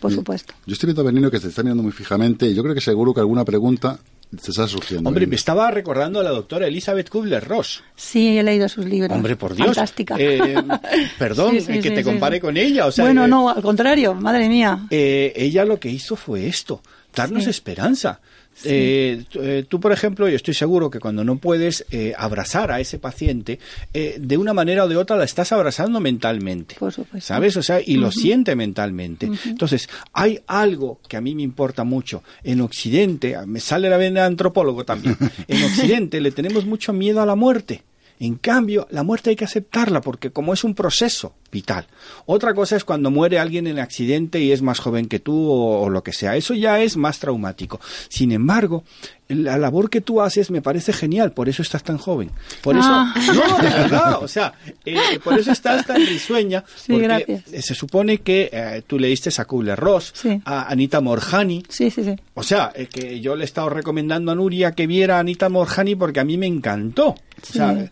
Por supuesto. Yo estoy viendo a Benino que te está mirando muy fijamente y yo creo que seguro que alguna pregunta te está surgiendo. Hombre, me estaba recordando a la doctora Elizabeth Kubler-Ross. Sí, he leído sus libros. Hombre, por Dios. Fantástica. Eh, *laughs* perdón, Sí, sí, eh, que sí, te sí, compare sí. con ella. O sea, bueno, eh, no, al contrario, madre mía. eh, ella lo que hizo fue esto, darnos Sí. esperanza. Eh, tú- eh, tú, por ejemplo, yo estoy seguro que cuando no puedes eh, abrazar a ese paciente, eh, de una manera o de otra la estás abrazando mentalmente. Por supuesto. ¿Sabes? O sea, y lo siente mentalmente. Entonces, hay algo que a mí me importa mucho. En Occidente, me sale la vena antropólogo también, *laughs* en Occidente le tenemos mucho miedo a la muerte. En cambio, la muerte hay que aceptarla porque como es un proceso vital. Otra cosa es cuando muere alguien en accidente y es más joven que tú o, o lo que sea. Eso ya es más traumático. Sin embargo, la labor que tú haces me parece genial, por eso estás tan joven. Por eso, Ah. *laughs* no, de verdad, o sea, eh, por eso estás tan risueña. Sí, porque gracias. eh, se supone que eh, tú leíste a Kubler-Ross, Sí. a Anita Morjani. Sí, sí, sí. O sea, eh, que yo le he estado recomendando a Nuria que viera a Anita Morjani porque a mí me encantó. O sea, Sí.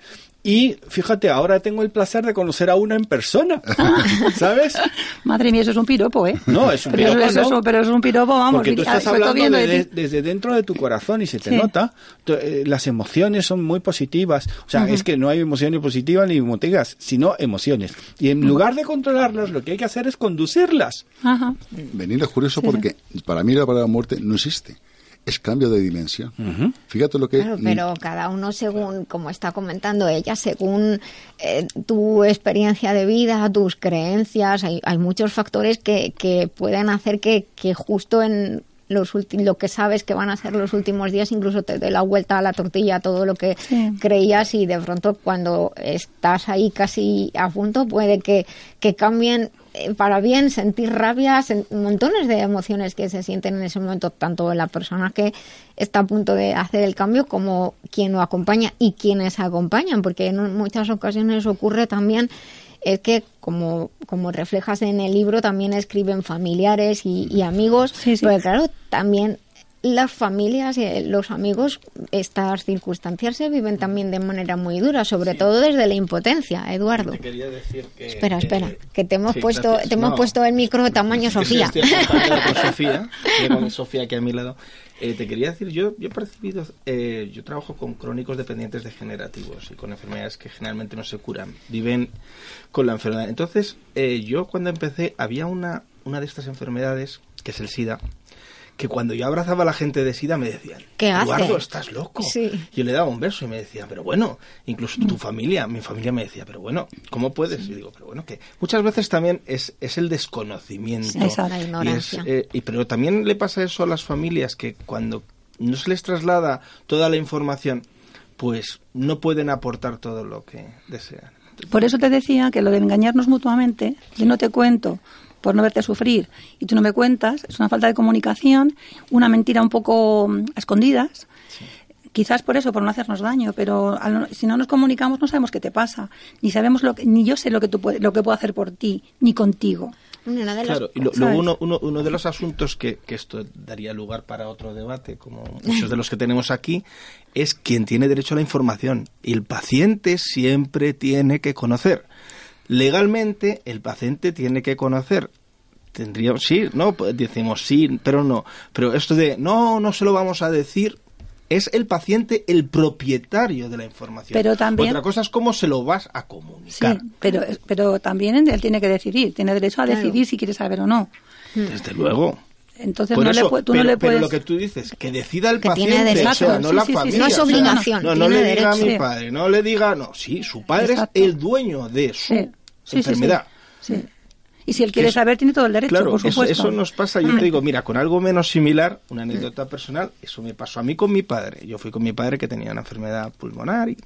Y fíjate, ahora tengo el placer de conocer a una en persona. *laughs* ¿Sabes? Madre mía, eso es un piropo, ¿eh? No, es un pero piropo, eso- ¿no? eso- pero es un piropo, vamos. Porque tú estás hablando de- de desde dentro de tu corazón y se te Sí. nota. Eh, las emociones son muy positivas. O sea, es que no hay emociones positivas ni emotivas, sino emociones. Y en lugar de controlarlas, lo que hay que hacer es conducirlas. Ajá. Venir es curioso porque para mí la palabra muerte no existe. Es cambio de dimensión. Fíjate lo que... Claro, pero cada uno según, como está comentando ella, según eh, tu experiencia de vida, tus creencias, hay, hay muchos factores que, que pueden hacer que, que justo en los lo que sabes que van a ser los últimos días incluso te dé la vuelta a la tortilla todo lo que creías y de pronto cuando estás ahí casi a punto puede que, que cambien para bien, sentir rabia, montones de emociones que se sienten en ese momento, tanto la persona que está a punto de hacer el cambio como quien lo acompaña y quienes acompañan, porque en muchas ocasiones ocurre también es que como, como reflejas en el libro también escriben familiares y, y amigos, porque claro, también las familias y los amigos, estas circunstancias se viven también de manera muy dura, sobre todo desde la impotencia, Eduardo. Te quería decir que... Espera, espera, eh, que te hemos sí, puesto, gracias. te hemos No. puesto el micro tamaño Es que Sofía. estoy acompañado con *laughs* Sofía, Sofía aquí a mi lado. Eh, te quería decir, yo, yo he percibido, eh, yo trabajo con crónicos dependientes degenerativos y con enfermedades que generalmente no se curan, viven con la enfermedad. Entonces, eh, yo cuando empecé, había una, una de estas enfermedades, que es el SIDA, que cuando yo abrazaba a la gente de SIDA me decían, ¿Qué hace? Eduardo, estás loco. Sí. Yo le daba un beso y me decía, pero bueno, incluso tu familia, mi familia me decía, pero bueno, ¿cómo puedes? Y digo, pero bueno, que muchas veces también es, es el desconocimiento. Sí, esa la Y es, ignorancia. eh, y- pero también le pasa eso a las familias que cuando no se les traslada toda la información, pues no pueden aportar todo lo que desean. Por eso te decía que lo de engañarnos mutuamente, yo no te cuento por no verte sufrir y tú no me cuentas, es una falta de comunicación, una mentira un poco mm, a escondidas. Quizás por eso, por no hacernos daño, pero al- si no nos comunicamos no sabemos qué te pasa, ni sabemos lo que, ni yo sé lo que tú puede- lo que puedo hacer por ti, ni contigo. Una de las Claro, y lo- ¿sabes? luego uno, uno, uno de los asuntos que, que esto daría lugar para otro debate, como muchos de los que tenemos aquí, es quién tiene derecho a la información. Y el paciente siempre tiene que conocer. Legalmente, el paciente tiene que conocer. Tendríamos, sí, no, pues decimos sí, pero no. Pero esto de no, no se lo vamos a decir, es el paciente el propietario de la información. Pero también- Otra cosa es cómo se lo vas a comunicar. Sí, pero, pero también él tiene que decidir, tiene derecho a Claro. decidir si quiere saber o no. Desde luego. Entonces no eso, le, tú pero, no le pero puedes... lo que tú dices, que decida el Que tiene paciente, derecho. o sea, no Sí, la sí, familia. sí. No es o sea, obligación, no, le diga a mi padre, no le diga, no, sí, su padre Exacto. es el dueño de su Sí, sí, sí, enfermedad. sí, sí. Y si él quiere saber, tiene todo el derecho, Claro, por eso, supuesto. eso nos pasa, yo te digo, mira, con algo menos similar, una anécdota personal, eso me pasó a mí con mi padre. Yo fui con mi padre que tenía una enfermedad pulmonar y,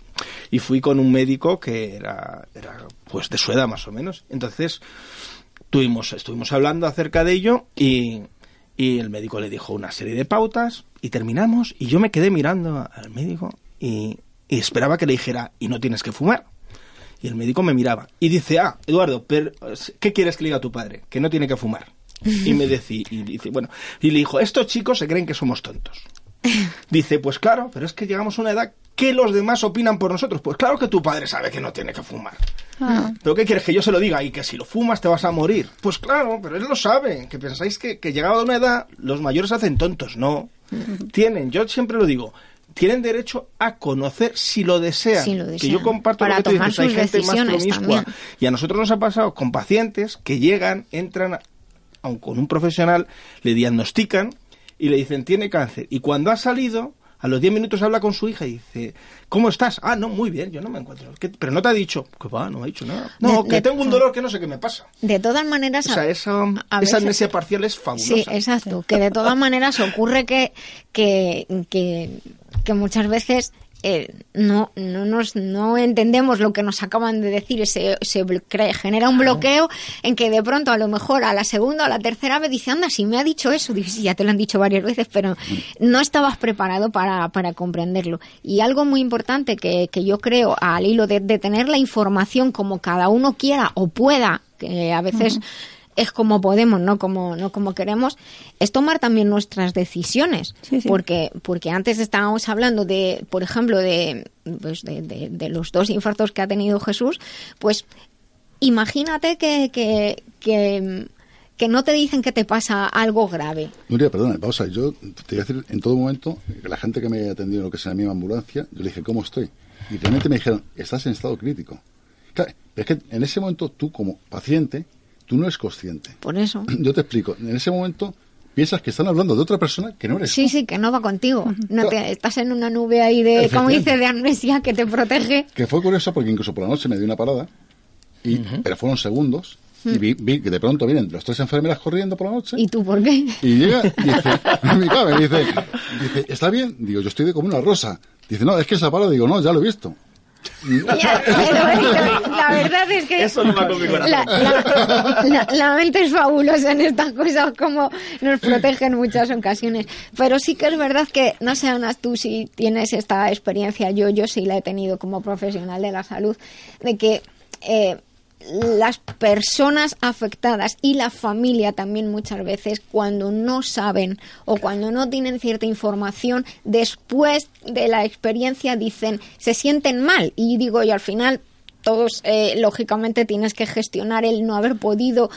y fui con un médico que era, era pues de su edad más o menos. Entonces, tuvimos, estuvimos hablando acerca de ello y, y el médico le dijo una serie de pautas y terminamos y yo me quedé mirando al médico y, y esperaba que le dijera, y no tienes que fumar. Y el médico me miraba y dice, ah, Eduardo, pero, ¿qué quieres que le diga a tu padre? Que no tiene que fumar. Y me decía, y dice, bueno, y le dijo, estos chicos se creen que somos tontos. *laughs* Dice, pues claro, pero es que llegamos a una edad que los demás opinan por nosotros. Pues claro que tu padre sabe que no tiene que fumar. Ah. ¿Pero qué quieres que yo se lo diga? Y que si lo fumas te vas a morir. Pues claro, pero él lo sabe. Que pensáis que, que llegado a una edad los mayores hacen tontos. No. Tienen, yo siempre lo digo, tienen derecho a conocer si lo desean. Si lo Que desean. yo comparto Para lo que tú tomar dices, hay gente más promiscua. también. Y a nosotros nos ha pasado con pacientes que llegan, entran, aun con un profesional, le diagnostican y le dicen, tiene cáncer. Y cuando ha salido, a los 10 minutos habla con su hija y dice, ¿cómo estás? Ah, no, muy bien, yo no me encuentro. ¿Qué- Pero no te ha dicho, que va, no ha dicho nada. No, De- que de- tengo un dolor que no sé qué me pasa. De todas maneras, O sea, esa, a esa amnesia parcial es fabulosa. Sí, exacto. Que de todas maneras ocurre que, que, que, que muchas veces eh, no, no, nos, no entendemos lo que nos acaban de decir. Se, se genera un bloqueo en que de pronto a lo mejor a la segunda o a la tercera vez dice, anda, si me ha dicho eso, dice, sí, ya te lo han dicho varias veces, pero no estabas preparado para, para comprenderlo. Y algo muy importante que, que yo creo al hilo de, de tener la información como cada uno quiera o pueda, que a veces es como podemos, no como no como queremos, es tomar también nuestras decisiones, porque porque antes estábamos hablando de, por ejemplo, de pues de, de- de los dos infartos que ha tenido Jesús, pues imagínate que que, que que no te dicen que te pasa algo grave. Nuria, perdona, pausa. Yo te voy a decir en todo momento, que la gente que me ha atendido en lo que es en la misma ambulancia, yo le dije, ¿cómo estoy? Y realmente me dijeron, estás en estado crítico. Claro, pero es que en ese momento tú, como paciente, tú no eres consciente. Por eso. *clears throat* Yo te explico. En ese momento piensas que están hablando de otra persona que no eres Sí, sí, que no va contigo. No te, estás en una nube ahí de, como dice, de amnesia que te protege. Que fue curioso porque incluso por la noche me dio una parada, y, pero fueron segundos, y vi, vi que de pronto vienen los tres enfermeras corriendo por la noche. ¿Y tú por qué? Y llega y dice, *laughs* mi padre me dice, dice, ¿está bien? Digo, yo estoy de como una rosa. Dice, no, es que esa parada. Digo, no, ya lo he visto. *laughs* La verdad es que Eso no va con mi corazón. la, la- la- la mente es fabulosa en estas cosas, como nos protege en muchas ocasiones. Pero sí que es verdad que, no sé, Ana, tú si tienes esta experiencia, yo, yo sí la he tenido como profesional de la salud, de que eh, las personas afectadas y la familia también muchas veces cuando no saben o cuando no tienen cierta información después de la experiencia dicen se sienten mal. Y digo yo al final todos eh, lógicamente tienes que gestionar el no haber podido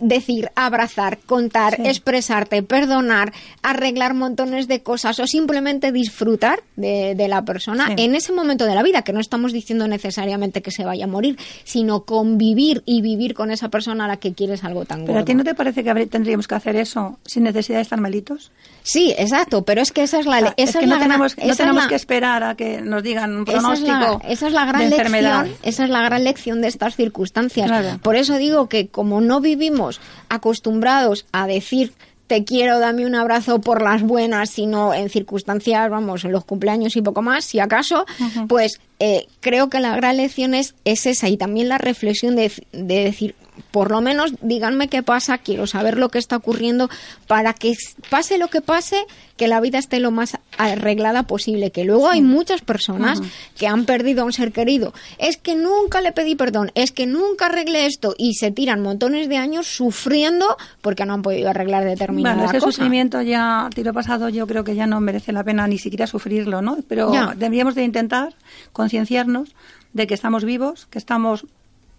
decir, abrazar, contar, expresarte, perdonar, arreglar montones de cosas o simplemente disfrutar de, de la persona Sí. en ese momento de la vida, que no estamos diciendo necesariamente que se vaya a morir, sino convivir y vivir con esa persona a la que quieres algo tan ¿Pero a gordo. ti no te parece que tendríamos que hacer eso sin necesidad de estar malitos? Sí, exacto, pero es que esa es la... Sea, esa es que es no la gran- tenemos, no tenemos la- que esperar a que nos digan un Esa es, pronóstico la, esa es la gran de enfermedad. lección, esa es la gran lección de estas circunstancias. Claro. Por eso digo que como no vivimos acostumbrados a decir te quiero, dame un abrazo por las buenas, sino en circunstancias, vamos, en los cumpleaños y poco más, si acaso, pues eh, creo que la gran lección es, es esa y también la reflexión de, de decir, por lo menos díganme qué pasa, quiero saber lo que está ocurriendo para que pase lo que pase, que la vida esté lo más arreglada posible, que luego hay muchas personas que han perdido a un ser querido. Es que nunca le pedí perdón, es que nunca arreglé esto y se tiran montones de años sufriendo porque no han podido arreglar determinada Bueno, ese cosa. sufrimiento ya, tiro pasado, yo creo que ya no merece la pena ni siquiera sufrirlo, ¿no? Pero Ya. deberíamos de intentar concienciarnos de que estamos vivos, que estamos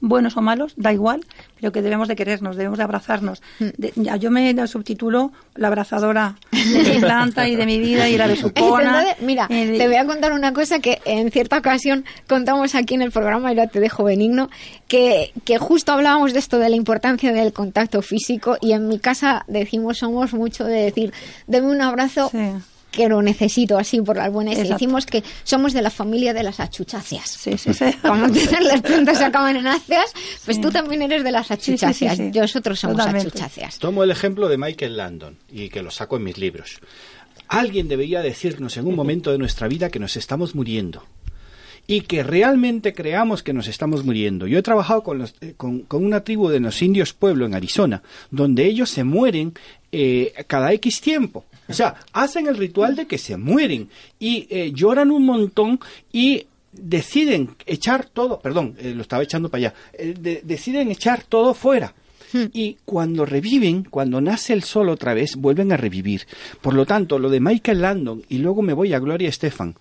buenos o malos, da igual, pero que debemos de querernos, debemos de abrazarnos. Mm. De- ya, yo me subtitulo la abrazadora de mi planta y de mi vida y la besucona. *laughs* Entonces, mira, de- te voy a contar una cosa que en cierta ocasión contamos aquí en el programa, y ahora te dejo benigno, que, que justo hablábamos de esto, de la importancia del contacto físico, y en mi casa decimos, somos mucho de decir, deme un abrazo. Que lo necesito así por las buenas. Y Exacto. decimos que somos de la familia de las achucháceas. Sí, sí, sí. Como *laughs* todas las plantas se acaban en áceas, pues tú también eres de las sí, sí, achucháceas. sí. Nosotros somos Totalmente. achucháceas. Tomo el ejemplo de Michael Landon y que lo saco en mis libros. Alguien debería decirnos en un momento de nuestra vida que nos estamos muriendo y que realmente creamos que nos estamos muriendo. Yo he trabajado con, los- eh, con, con una tribu de los indios pueblo en Arizona, donde ellos se mueren eh, cada X tiempo. O sea, hacen el ritual de que se mueren y eh, lloran un montón y deciden echar todo, perdón, eh, lo estaba echando para allá, eh, de- deciden echar todo fuera. Y cuando reviven, cuando nace el sol otra vez, vuelven a revivir. Por lo tanto, lo de Michael Landon, y luego me voy a Gloria Estefan,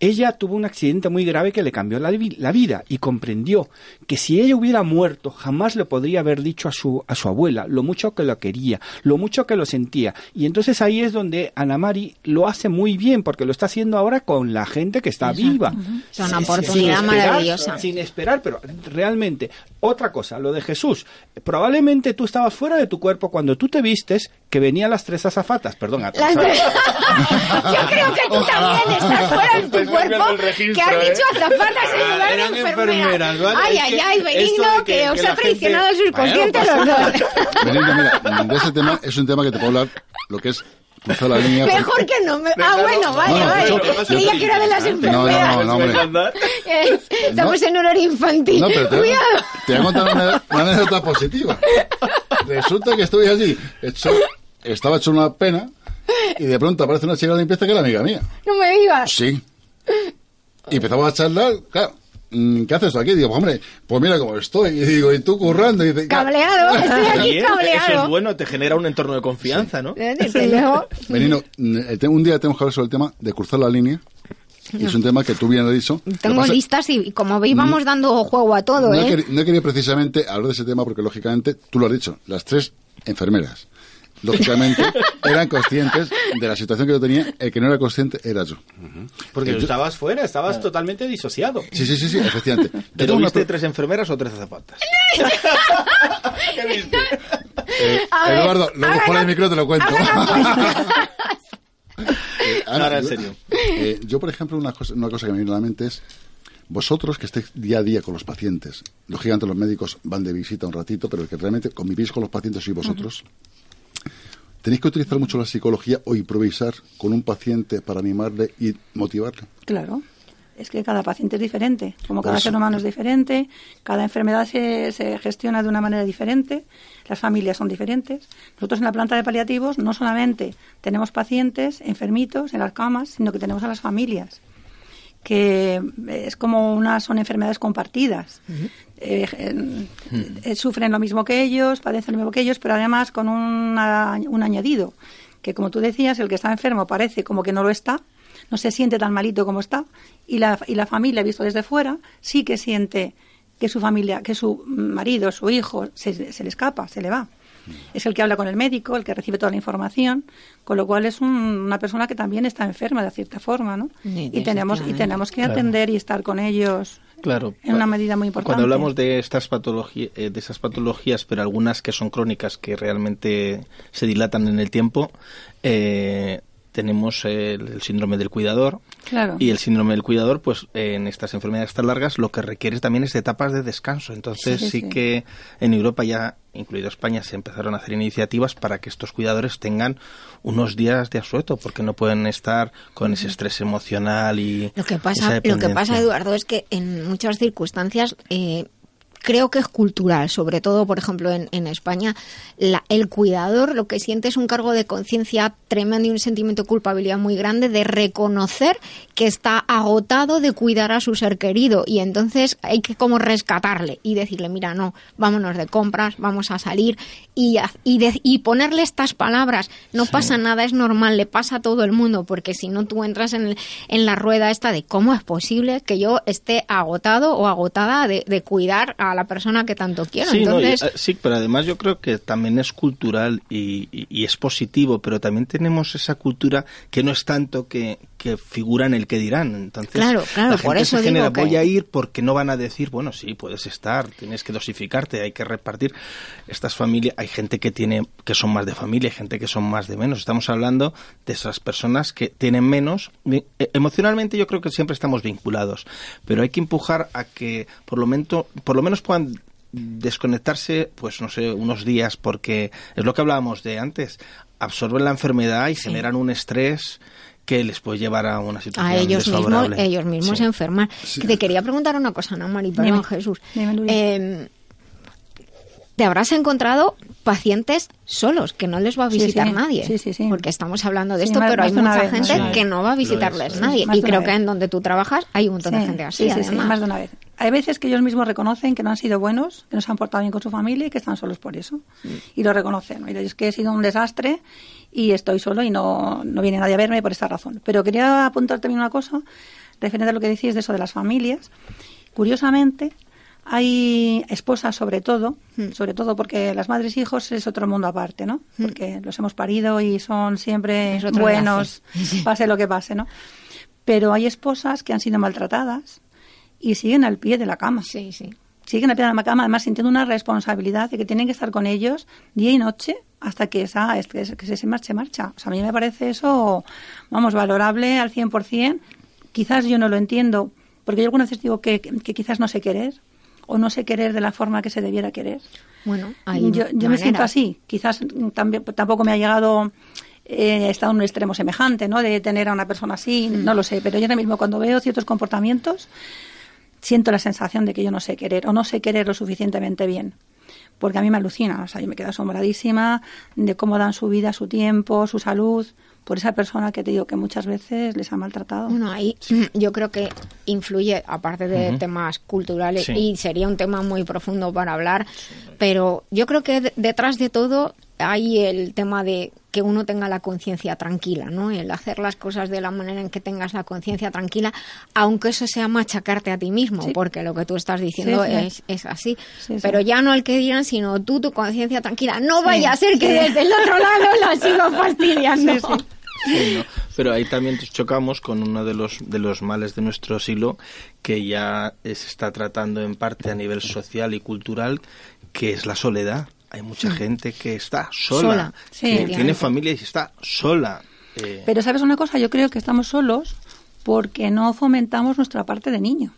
ella tuvo un accidente muy grave que le cambió la, vi- la vida y comprendió que si ella hubiera muerto, jamás le podría haber dicho a su, a su abuela lo mucho que lo quería, lo mucho que lo sentía. Y entonces ahí es donde Ana Mari lo hace muy bien, porque lo está haciendo ahora con la gente que está viva. Es una oportunidad sin esperar, maravillosa. Sin esperar, pero realmente, Otra cosa, lo de Jesús. Probablemente tú estabas fuera de tu cuerpo cuando tú te vistes que venían las tres azafatas. Perdón, Las atrasadas. *laughs* Yo creo que tú también estás *laughs* fuera de tu cuerpo, que has ¿eh? dicho azafatas en lugar de Eran enfermeras. Ay, Es ay, ay, Benigno, que, que- os que ha la gente- traicionado el *laughs* subconsciente Bueno, los dos. Benigno, mira, de ese tema es un tema que te puedo hablar lo que es cruzar la línea. *laughs* porque- Mejor que no me... Ah, bueno, vale, No, no, vale. yo- Creía que era de las No, enfermeras. no, no, hombre. Eh, Estamos en horario infantil. No, pero te, Cuidado. te voy a contar una, una anécdota positiva. Resulta que estoy allí, hecho, estaba hecho una pena, y de pronto aparece una chica de limpieza que era amiga mía. No me digas. Sí. Y empezamos a charlar, claro. Mm, ¿Qué haces tú aquí? Digo, pues hombre, pues mira cómo estoy. Y digo, ¿y tú currando? Y dice, Cableado, *laughs* estoy aquí Bien, Eso cableado. es bueno, te genera un entorno de confianza, ¿no? Eh. Menino, *laughs* mm, eh, te- un día tenemos que hablar sobre el tema de cruzar la línea. Y es un tema que tú bien has dicho. Tengo pasa- listas y como veis vamos dando juego a todo, no, ¿eh? queri- no he querido precisamente hablar de ese tema porque, lógicamente, tú lo has dicho, las tres enfermeras, lógicamente, eran conscientes de la situación que yo tenía. El que no era consciente era yo. Porque Eh, tú estabas fuera, estabas totalmente disociado. Sí, sí, sí, sí, efectivamente. ¿Te una tuviste pro- tres enfermeras o tres azafatas? *laughs* eh, A ver, Eduardo, luego hagan fuera del micro te lo cuento. *laughs* Eh, Ana, Ahora, en yo- serio. eh, yo, por ejemplo, una cosa, una cosa que me viene a la mente es vosotros que estéis día a día con los pacientes. Lógicamente los médicos van de visita un ratito, pero el que realmente convivís con los pacientes sois vosotros. ¿Tenéis que utilizar mucho la psicología o improvisar con un paciente para animarle y motivarle? Claro. Es que cada paciente es diferente. Como cada Por eso. ser humano es diferente, cada enfermedad se, se gestiona de una manera diferente, las familias son diferentes. Nosotros en la planta de paliativos no solamente tenemos pacientes enfermitos en las camas, sino que tenemos a las familias que es como unas son enfermedades compartidas. Eh, eh, eh, sufren lo mismo que ellos, padecen lo mismo que ellos, pero además con una- un añadido, que como tú decías, el que está enfermo parece como que no lo está, no se siente tan malito como está, y la, y la familia, visto desde fuera, sí que siente que su familia, que su marido, su hijo, se, se le escapa, se le va. Es el que habla con el médico, el que recibe toda la información, con lo cual es un- una persona que también está enferma de cierta forma, ¿no? Y tenemos, y tenemos que atender y estar con ellos Claro. en una medida muy importante. Cuando hablamos de estas patologías, de esas patologías, pero algunas que son crónicas, que realmente se dilatan en el tiempo, eh, tenemos el, el síndrome del cuidador. Claro. Y el síndrome del cuidador, pues en estas enfermedades tan largas, lo que requiere también es etapas de descanso. Entonces Sí, sí, sí, sí. que en Europa ya, incluido España, se empezaron a hacer iniciativas para que estos cuidadores tengan unos días de asueto, porque no pueden estar con ese estrés emocional y Lo que esa pasa, lo que pasa, Eduardo, es que en muchas circunstancias eh, creo que es cultural, sobre todo, por ejemplo, en, en España, la- el cuidador lo que siente es un cargo de conciencia tremendo y un sentimiento de culpabilidad muy grande de reconocer que está agotado de cuidar a su ser querido. Y entonces hay que como rescatarle y decirle, mira, no, vámonos de compras, vamos a salir y, haz- y, de- y ponerle estas palabras, no pasa nada, es normal, le pasa a todo el mundo, porque si no tú entras en, el- en la rueda esta de cómo es posible que yo esté agotado o agotada de, de cuidar a la persona que tanto quiero. Sí, no, y, Entonces, eh, sí, pero además yo creo que también es cultural y, y- y es positivo, pero también tenemos esa cultura que no es tanto que, que figura en el que dirán. Entonces, Claro, claro, la por gente eso se digo genera, que- voy a ir porque no van a decir, bueno, sí, puedes estar, tienes que dosificarte, hay que repartir. Estas familias, hay gente que tiene que son más de familia, hay gente que son más de menos. Estamos hablando de esas personas que tienen menos. Eh, Emocionalmente yo creo que siempre estamos vinculados, pero hay que empujar a que por lo menos, por lo menos puedan desconectarse, pues no sé, unos días, porque es lo que hablábamos de antes, absorben la enfermedad y generan un estrés que les puede llevar a una situación a ellos mismos, desfavorable. ellos mismos Sí. Te quería preguntar una cosa, Ana Mari, perdón, Dime. Jesús. Dime. Eh, te habrás encontrado pacientes solos, que no les va a visitar sí. nadie. Sí, sí, sí. Porque estamos hablando de Sí, esto, más- pero hay más mucha vez, gente que no va a visitarles nadie. Más Y creo que en donde tú trabajas hay un montón de gente así, sí, sí, sí, además. más de una vez. Hay veces que ellos mismos reconocen que no han sido buenos, que no se han portado bien con su familia y que están solos por eso. Y lo reconocen. Mira, es que he sido un desastre y estoy solo y no, no viene nadie a verme por esta razón. Pero quería apuntar también una cosa, referente a lo que decís de eso de las familias. Curiosamente, hay esposas sobre todo, Hmm. sobre todo porque las madres e hijos es otro mundo aparte, ¿no? Porque los hemos parido y son siempre buenos, *laughs* enlace. pase lo que pase, ¿no? Pero hay esposas que han sido maltratadas y siguen al pie de la cama. Sí, sí. siguen a pie de la cama, además sintiendo una responsabilidad de que tienen que estar con ellos día y noche hasta que esa es- que se- marche, marcha. O sea, a mí me parece eso, vamos, valorable al 100%. Quizás yo no lo entiendo, porque yo algunas veces digo que, que quizás no sé querer o no sé querer de la forma que se debiera querer. Bueno, hay yo yo me siento así. Quizás también, tampoco me ha llegado eh, he estado en un extremo semejante, ¿no? De tener a una persona así, no lo sé. Pero yo ahora mismo cuando veo ciertos comportamientos siento la sensación de que yo no sé querer o no sé querer lo suficientemente bien. Porque a mí me alucina, o sea, yo me quedo asombradísima de cómo dan su vida, su tiempo, su salud por esa persona que te digo que muchas veces les ha maltratado. Bueno, ahí *clears throat* yo creo que influye, aparte de temas culturales, Sí. y sería un tema muy profundo para hablar, pero yo creo que de- detrás de todo hay el tema de que uno tenga la conciencia tranquila, ¿no? El hacer las cosas de la manera en que tengas la conciencia tranquila, aunque eso sea machacarte a ti mismo, Sí. porque lo que tú estás diciendo Sí, sí. Es, es así. Sí, sí. Pero ya no el que dirán, sino tú, tu conciencia tranquila. No vaya a ser que desde el otro lado la siga *laughs* fastidiando. Sí. Pero ahí también chocamos con uno de los, de los males de nuestro siglo que ya se está tratando en parte a nivel social y cultural, que es la soledad. Hay mucha gente que está sola, Sola, sí, que tiene familia y está sola. Eh, Pero sabes una cosa, yo creo que estamos solos porque no fomentamos nuestra parte de niño.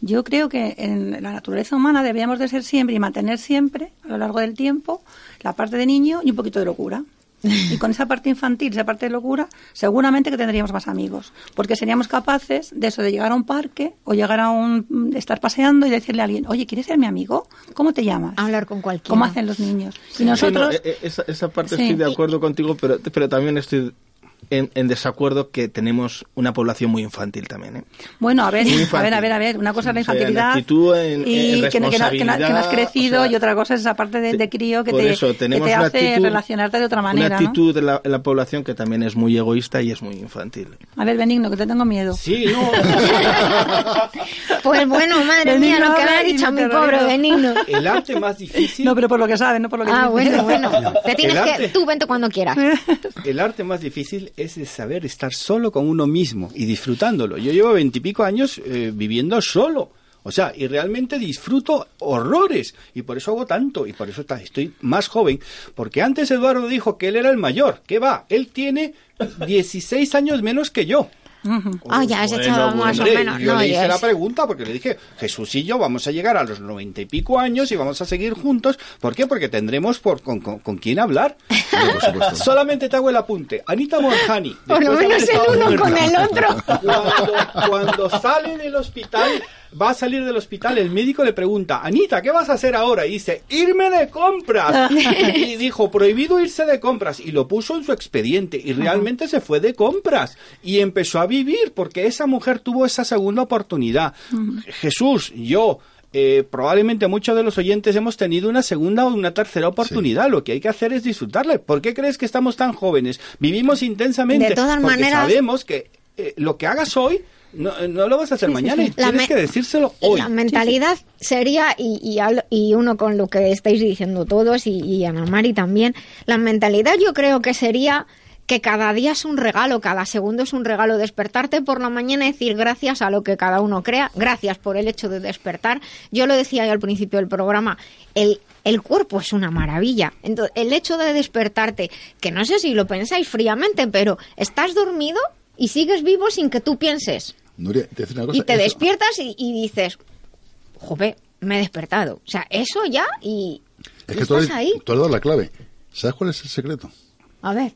Yo creo que en la naturaleza humana deberíamos de ser siempre y mantener siempre, a lo largo del tiempo, la parte de niño y un poquito de locura. *laughs* Y con esa parte infantil, esa parte de locura, seguramente que tendríamos más amigos. Porque seríamos capaces de eso, de llegar a un parque o llegar a un. estar paseando y decirle a alguien, oye, ¿quieres ser mi amigo? ¿Cómo te llamas? Hablar con cualquiera. ¿Cómo hacen los niños? Y Sí, no, nosotros. eh, eh, esa, esa parte Sí. estoy de acuerdo contigo, pero, pero también estoy en, en desacuerdo que tenemos una población muy infantil también. ¿eh? Bueno, a ver, a ver, a ver, a ver, una cosa es la O sea, en infantilidad actitud, en- y en que, no- que no, que no- que no has crecido o sea, y otra cosa es esa parte de, de crío que te, eso que te hace actitud, relacionarte de otra manera, Una ¿no? actitud de la, en la población que también es muy egoísta y es muy infantil. A ver, Benigno, que te tengo miedo. Sí, no. *laughs* Pues bueno, madre mía, lo que me ha dicho mi pobre Benigno. El arte más difícil. No, pero por lo que sabes, no por lo que Ah, dices. bueno, bueno. *laughs* Te tienes El que... arte. Tú vente cuando quieras. El arte más difícil es el saber estar solo con uno mismo y disfrutándolo. Yo llevo veintipico años eh, viviendo solo. O sea, y realmente disfruto horrores. Y por eso hago tanto. Y por eso estoy más joven. Porque antes Eduardo dijo que él era el mayor. ¿Qué va? Él tiene 16 años menos que yo. Ah, ya has echado más o menos. Yo No, le hice la pregunta porque le dije, Jesús y yo vamos a llegar a los noventa y pico años y vamos a seguir juntos. ¿Por qué? Porque tendremos por, con, con, con quién hablar. *laughs* Solamente te hago el apunte. Anita Morjani. Por lo menos el uno con el otro. Cuando, cuando sale del hospital, va a salir del hospital, el médico le pregunta, Anita, ¿qué vas a hacer ahora? Y dice, irme de compras. *laughs* y dijo, prohibido irse de compras. Y lo puso en su expediente. Y realmente se fue de compras. Y empezó a vivir porque esa mujer tuvo esa segunda oportunidad. Jesús, yo... eh, probablemente muchos de los oyentes hemos tenido una segunda o una tercera oportunidad. Lo que hay que hacer es disfrutarle. ¿Por qué crees que estamos tan jóvenes? Vivimos intensamente. De todas porque maneras- sabemos que eh, lo que hagas hoy no, no lo vas a hacer mañana y La tienes que decírselo hoy. La mentalidad sería, y, y, al- y uno con lo que estáis diciendo todos, y, y Ana Mari también, la mentalidad yo creo que sería que cada día es un regalo, cada segundo es un regalo. Despertarte por la mañana y decir gracias a lo que cada uno crea, gracias por el hecho de despertar. Yo lo decía ya al principio del programa, el, el cuerpo es una maravilla. Entonces, el hecho de despertarte, que no sé si lo pensáis fríamente, pero estás dormido y sigues vivo sin que tú pienses. Nuria, te voy a decir una cosa. Y te eso- despiertas y, y dices, jope, me he despertado. O sea, eso ya y... Es que tú has, ahí. tú has dado la clave. ¿Sabes cuál es el secreto? A ver.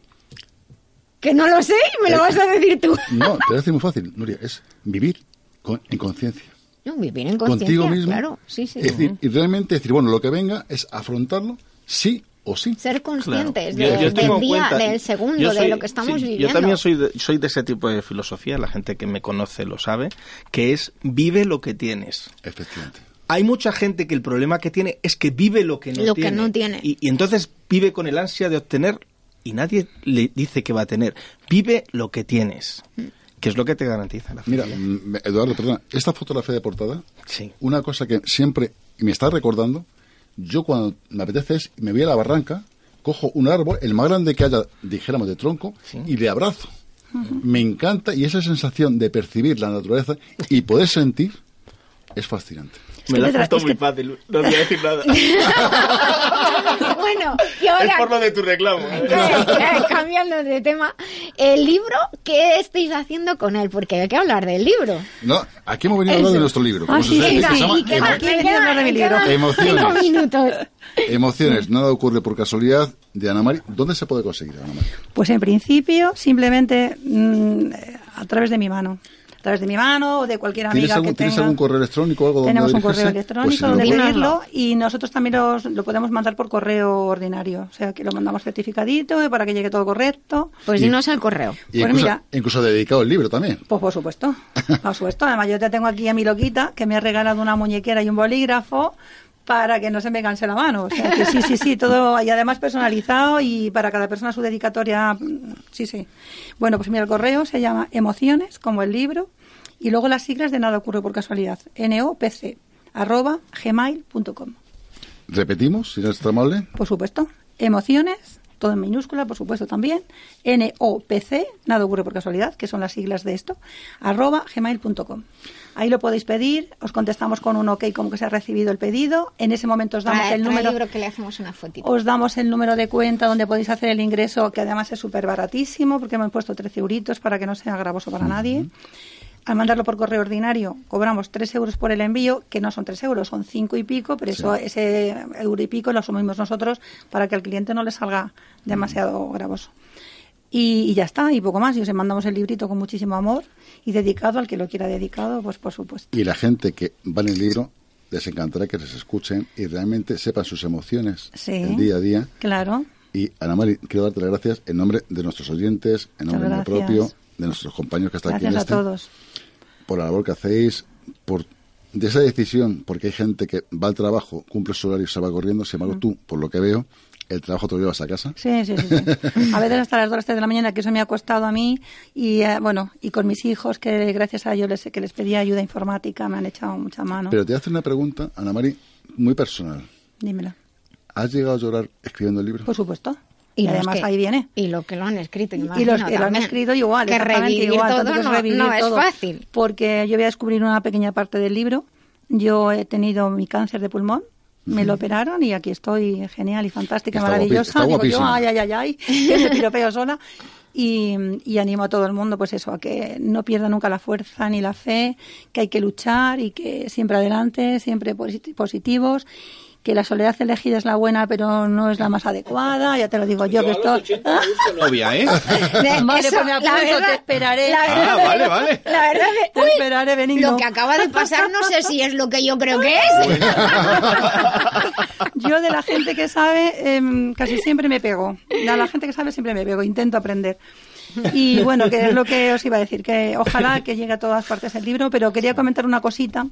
Que no lo sé y me lo vas a decir tú. No, te a decir muy fácil, Nuria. Es vivir con- en conciencia. No, vivir en conciencia, Contigo mismo. claro. Sí, sí. Es decir, y realmente decir, bueno, lo que venga es afrontarlo sí o sí. Ser conscientes de- yo del día, cuenta- del segundo, de lo que estamos sí, viviendo. Yo también soy de, soy de ese tipo de filosofía, la gente que me conoce lo sabe, que es vive lo que tienes. Efectivamente. Hay mucha gente que el problema que tiene es que vive lo que no Lo que tiene. no tiene. Y, y entonces vive con el ansia de obtener y nadie le dice que va a tener. Vive lo que tienes, que es lo que te garantiza la Mira, felicidad. Eduardo, perdona, esta fotografía de portada, Sí. una cosa que siempre me está recordando, yo cuando me apetece es, me voy a la barranca, cojo un árbol, el más grande que haya, dijéramos, de tronco, y le abrazo. Me encanta y esa sensación de percibir la naturaleza y poder sentir es fascinante. Me la has puesto es muy que- fácil, no voy a decir nada. *laughs* bueno, y ahora... es por lo de tu reclamo. Eh, *laughs* eh, cambiando de tema, el libro, ¿qué estáis haciendo con él? Porque hay que hablar del libro. No, aquí hemos venido a hablar de nuestro libro. Ah, como sí, se sí, dice, que sí. se llama Y queda- Emo- Aquí he venido a hablar de mi me quedan libro. Emociones. cinco minutos. Emociones, nada ocurre por casualidad, de Ana Mari. ¿Dónde se puede conseguir, Ana Mari? Pues en principio, simplemente mm, eh, a través de mi mano. A través de mi mano o de cualquier ¿Tienes amiga algún, que ¿tienes tenga. algún correo electrónico o algo donde Tenemos un correo electrónico Pues si donde lo- pedirlo y nosotros también los- lo podemos mandar por correo ordinario. O sea, que lo mandamos certificadito y para que llegue todo correcto. Pues dinos el correo. Y Pues incluso, mira. incluso dedicado el libro también. Pues por supuesto, por supuesto. Además yo te tengo aquí a mi loquita que me ha regalado una muñequera y un bolígrafo para que no se me canse la mano. O sea que sí, sí, sí, todo y además personalizado y para cada persona su dedicatoria. mm, Sí, sí. Bueno, pues mira, el correo se llama Emociones, como el libro, y luego las siglas de Nada ocurre por casualidad. NOPC, arroba gmail.com. Repetimos, si no es tan amable. Por supuesto. Emociones, todo en minúscula, por supuesto también. N-O-P-C, nada ocurre por casualidad, que son las siglas de esto, arroba gmail.com. Ahí lo podéis pedir, os contestamos con un ok como que se ha recibido el pedido. En ese momento os damos el número. libro que le hacemos una fotito. Os damos el número de cuenta donde podéis hacer el ingreso, que además es súper baratísimo, porque hemos puesto 13 euritos para que no sea gravoso para nadie. Al mandarlo por correo ordinario, cobramos 3 euros por el envío, que no son 3 euros, son 5 y pico, pero eso, ese euro y pico lo asumimos nosotros para que al cliente no le salga demasiado gravoso. Y, y ya está, y poco más. Y os mandamos el librito con muchísimo amor y dedicado al que lo quiera dedicado, pues por supuesto. Y la gente que va en el libro les encantará que les escuchen y realmente sepan sus emociones Sí. el día a día. Claro. Y Ana Mari, quiero darte las gracias en nombre de nuestros oyentes, en nombre mío propio, de nuestros compañeros que están aquí Gracias en a este, todos. por la labor que hacéis, por de esa decisión, porque hay gente que va al trabajo, cumple su horario y se va corriendo, sin embargo tú, por lo que veo, el trabajo te lo llevas a casa. Sí, sí, sí, sí. *laughs* A veces hasta las 2 las 3 de la mañana, que eso me ha costado a mí. Y eh, bueno, y con mis hijos, que gracias a ellos les, que les pedía ayuda informática, me han echado mucha mano. Pero te hace una pregunta, Ana Mari, muy personal. Dímelo. ¿Has llegado a llorar escribiendo el libro? Por supuesto. Y Y, además que- ahí viene. Y lo que lo han escrito, Y los que lo han escrito igual, Que revivir igual. todo no, revivir no es todo. fácil. Porque yo voy a descubrir una pequeña parte del libro. Yo he tenido mi cáncer de pulmón. Me lo operaron y aquí estoy genial y fantástica, Está maravillosa. Digo yo, ay, ay, ay, ay, *laughs* que me piropeo sola. Y, y animo a todo el mundo, pues eso, a que no pierda nunca la fuerza ni la fe, que hay que luchar y que siempre adelante, siempre posit- positivos, que la soledad elegida es la buena, pero no es la más adecuada. Ya te lo digo yo, que estoy. novia, ¿eh? *laughs* De- Vale, eso, pues me apunto, verdad- te esperaré. la verdad- Ah, vale, vale. La verdad que Te uy, esperaré, Benigno. lo que acaba de pasar no sé si es lo que yo creo que es. *laughs* Yo de la gente que sabe, em, casi siempre me pego. De la gente que sabe siempre me pego, intento aprender. Y bueno, que es lo que os iba a decir, que ojalá que llegue a todas partes el libro, pero quería comentar una cosita,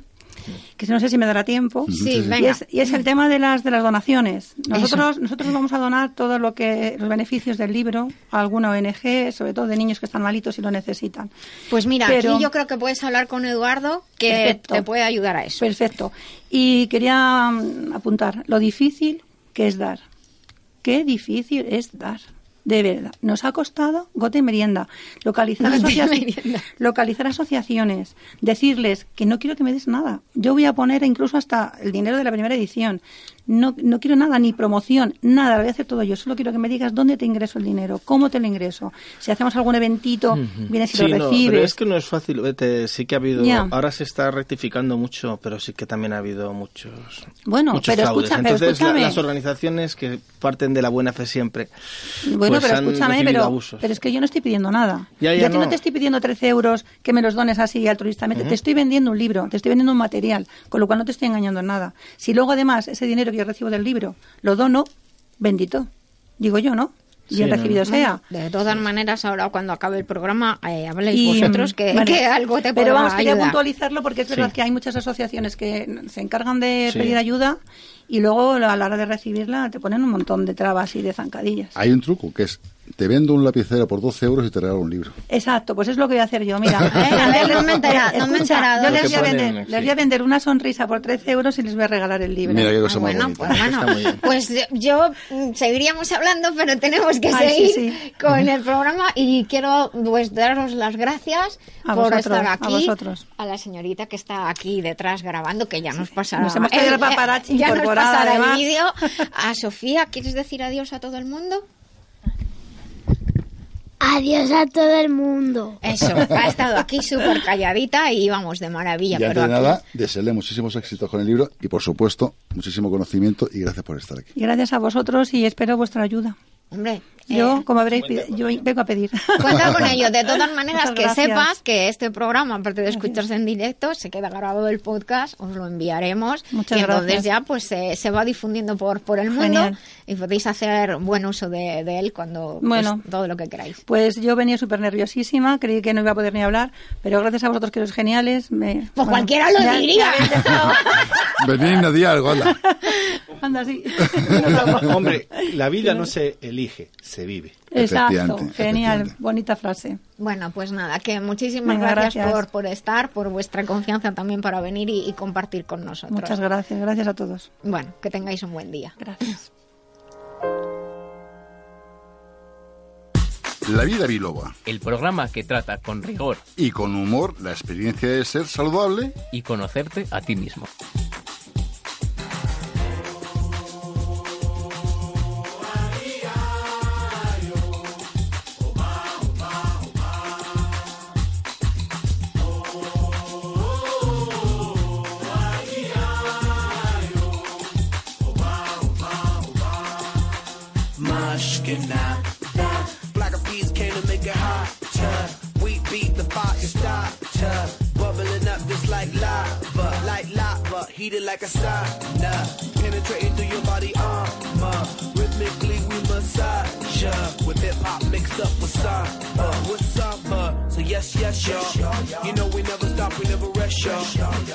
que no sé si me dará tiempo. Sí, Y venga. es, y es el tema de las de las donaciones. Nosotros nosotros vamos a donar todo lo que los beneficios del libro a alguna ONG, sobre todo de niños que están malitos y lo necesitan. Pues mira, Pero- aquí yo creo que puedes hablar con Eduardo, que Perfecto. te puede ayudar a eso. Perfecto. Y quería mm, apuntar lo difícil que es dar. Qué difícil es dar. De verdad. Nos ha costado gota y merienda. Localizar, asocia- merienda. localizar asociaciones. Decirles que no quiero que me des nada. Yo voy a poner incluso hasta el dinero de la primera edición. No, no quiero nada, ni promoción, nada. Lo voy a hacer todo yo. Solo quiero que me digas dónde te ingreso el dinero, cómo te lo ingreso. Si hacemos algún eventito, vienes y Sí, lo no, recibes. pero es que no es fácil. Vete, sí que ha habido. Ahora se está rectificando mucho, pero sí que también ha habido muchos. Bueno, muchos pero Entonces, la- escúchame. las organizaciones que parten de la buena fe siempre. Bueno, pues pero escúchame, pero, es que yo no estoy pidiendo nada. Ya, yo ya a ti no. no. te estoy pidiendo 13 euros que me los dones así altruistamente. Ujú. Te estoy vendiendo un libro, te estoy vendiendo un material, con lo cual no te estoy engañando en nada. Si luego además ese dinero que yo recibo del libro lo dono, bendito. Digo yo, ¿no? Bien Sí, recibido no. sea. De todas maneras, ahora cuando acabe el programa, eh, habléis Y, vosotros que, algo te Pero pueda vamos, quería ayudar. puntualizarlo porque es verdad Sí. que hay muchas asociaciones que se encargan de Sí. pedir ayuda y luego a la hora de recibirla te ponen un montón de trabas y de zancadillas. Hay un truco que es te vendo un lapicero por 12 euros y te regalo un libro. Exacto, pues es lo que voy a hacer yo, mira. Eh, *laughs* a ver, no me no me enterado. Yo les voy, a vender, ponen, les voy a vender una sonrisa por 13 euros y les voy a regalar el libro. Mira qué cosa Ah, más bueno, bonita. pues bueno, pues yo mm, seguiríamos hablando, pero tenemos que Ay, seguir sí. con el programa y quiero pues daros las gracias A por vosotros, estar a aquí. vosotros. A la señorita que está aquí detrás grabando, que ya nos pasará. Nos hemos traído el paparazzi ya nos pasará el además. vídeo. *laughs* A Sofía, ¿quieres decir adiós a todo el mundo? Adiós a todo el mundo. Eso, ha estado aquí súper calladita y vamos de maravilla. Y antes pero de aquí- nada, desearle muchísimos éxitos con el libro y, por supuesto, muchísimo conocimiento y gracias por estar aquí. Y gracias a vosotros y espero vuestra ayuda. Hombre, Yo, eh, como habréis yo vengo a pedir. Cuenta con ello. De todas *laughs* maneras, que sepas que este programa, aparte de escucharse en directo, se queda grabado del podcast, os lo enviaremos. Muchas y entonces gracias. ya pues se se va difundiendo por, por el mundo Genial. Y podéis hacer buen uso de, de él cuando pues, Bueno. todo lo que queráis. Pues yo venía súper nerviosísima, creí que no iba a poder ni hablar, pero gracias a vosotros que sois geniales. Me, Pues cualquiera lo me diría. *laughs* Venid a día algo, anda. *laughs* Anda así. *laughs* Hombre, la vida no se elige, se vive. Exacto, genial, bonita frase. Bueno, pues nada, que muchísimas Venga, gracias, gracias. Por, por estar, por vuestra confianza también para venir y, y compartir con nosotros. Muchas gracias, gracias a todos. Bueno, que tengáis un buen día. Gracias. La vida biloba. El programa que trata con rigor Y con humor la experiencia de ser saludable y conocerte a ti mismo. Mushkina. Lava, heated like a sauna. Penetrating through your body armor. Rhythmically we massage ya. With hip hop mixed up with samba. With samba. So yes, yes, y'all. You know we never stop, we never rest, y'all.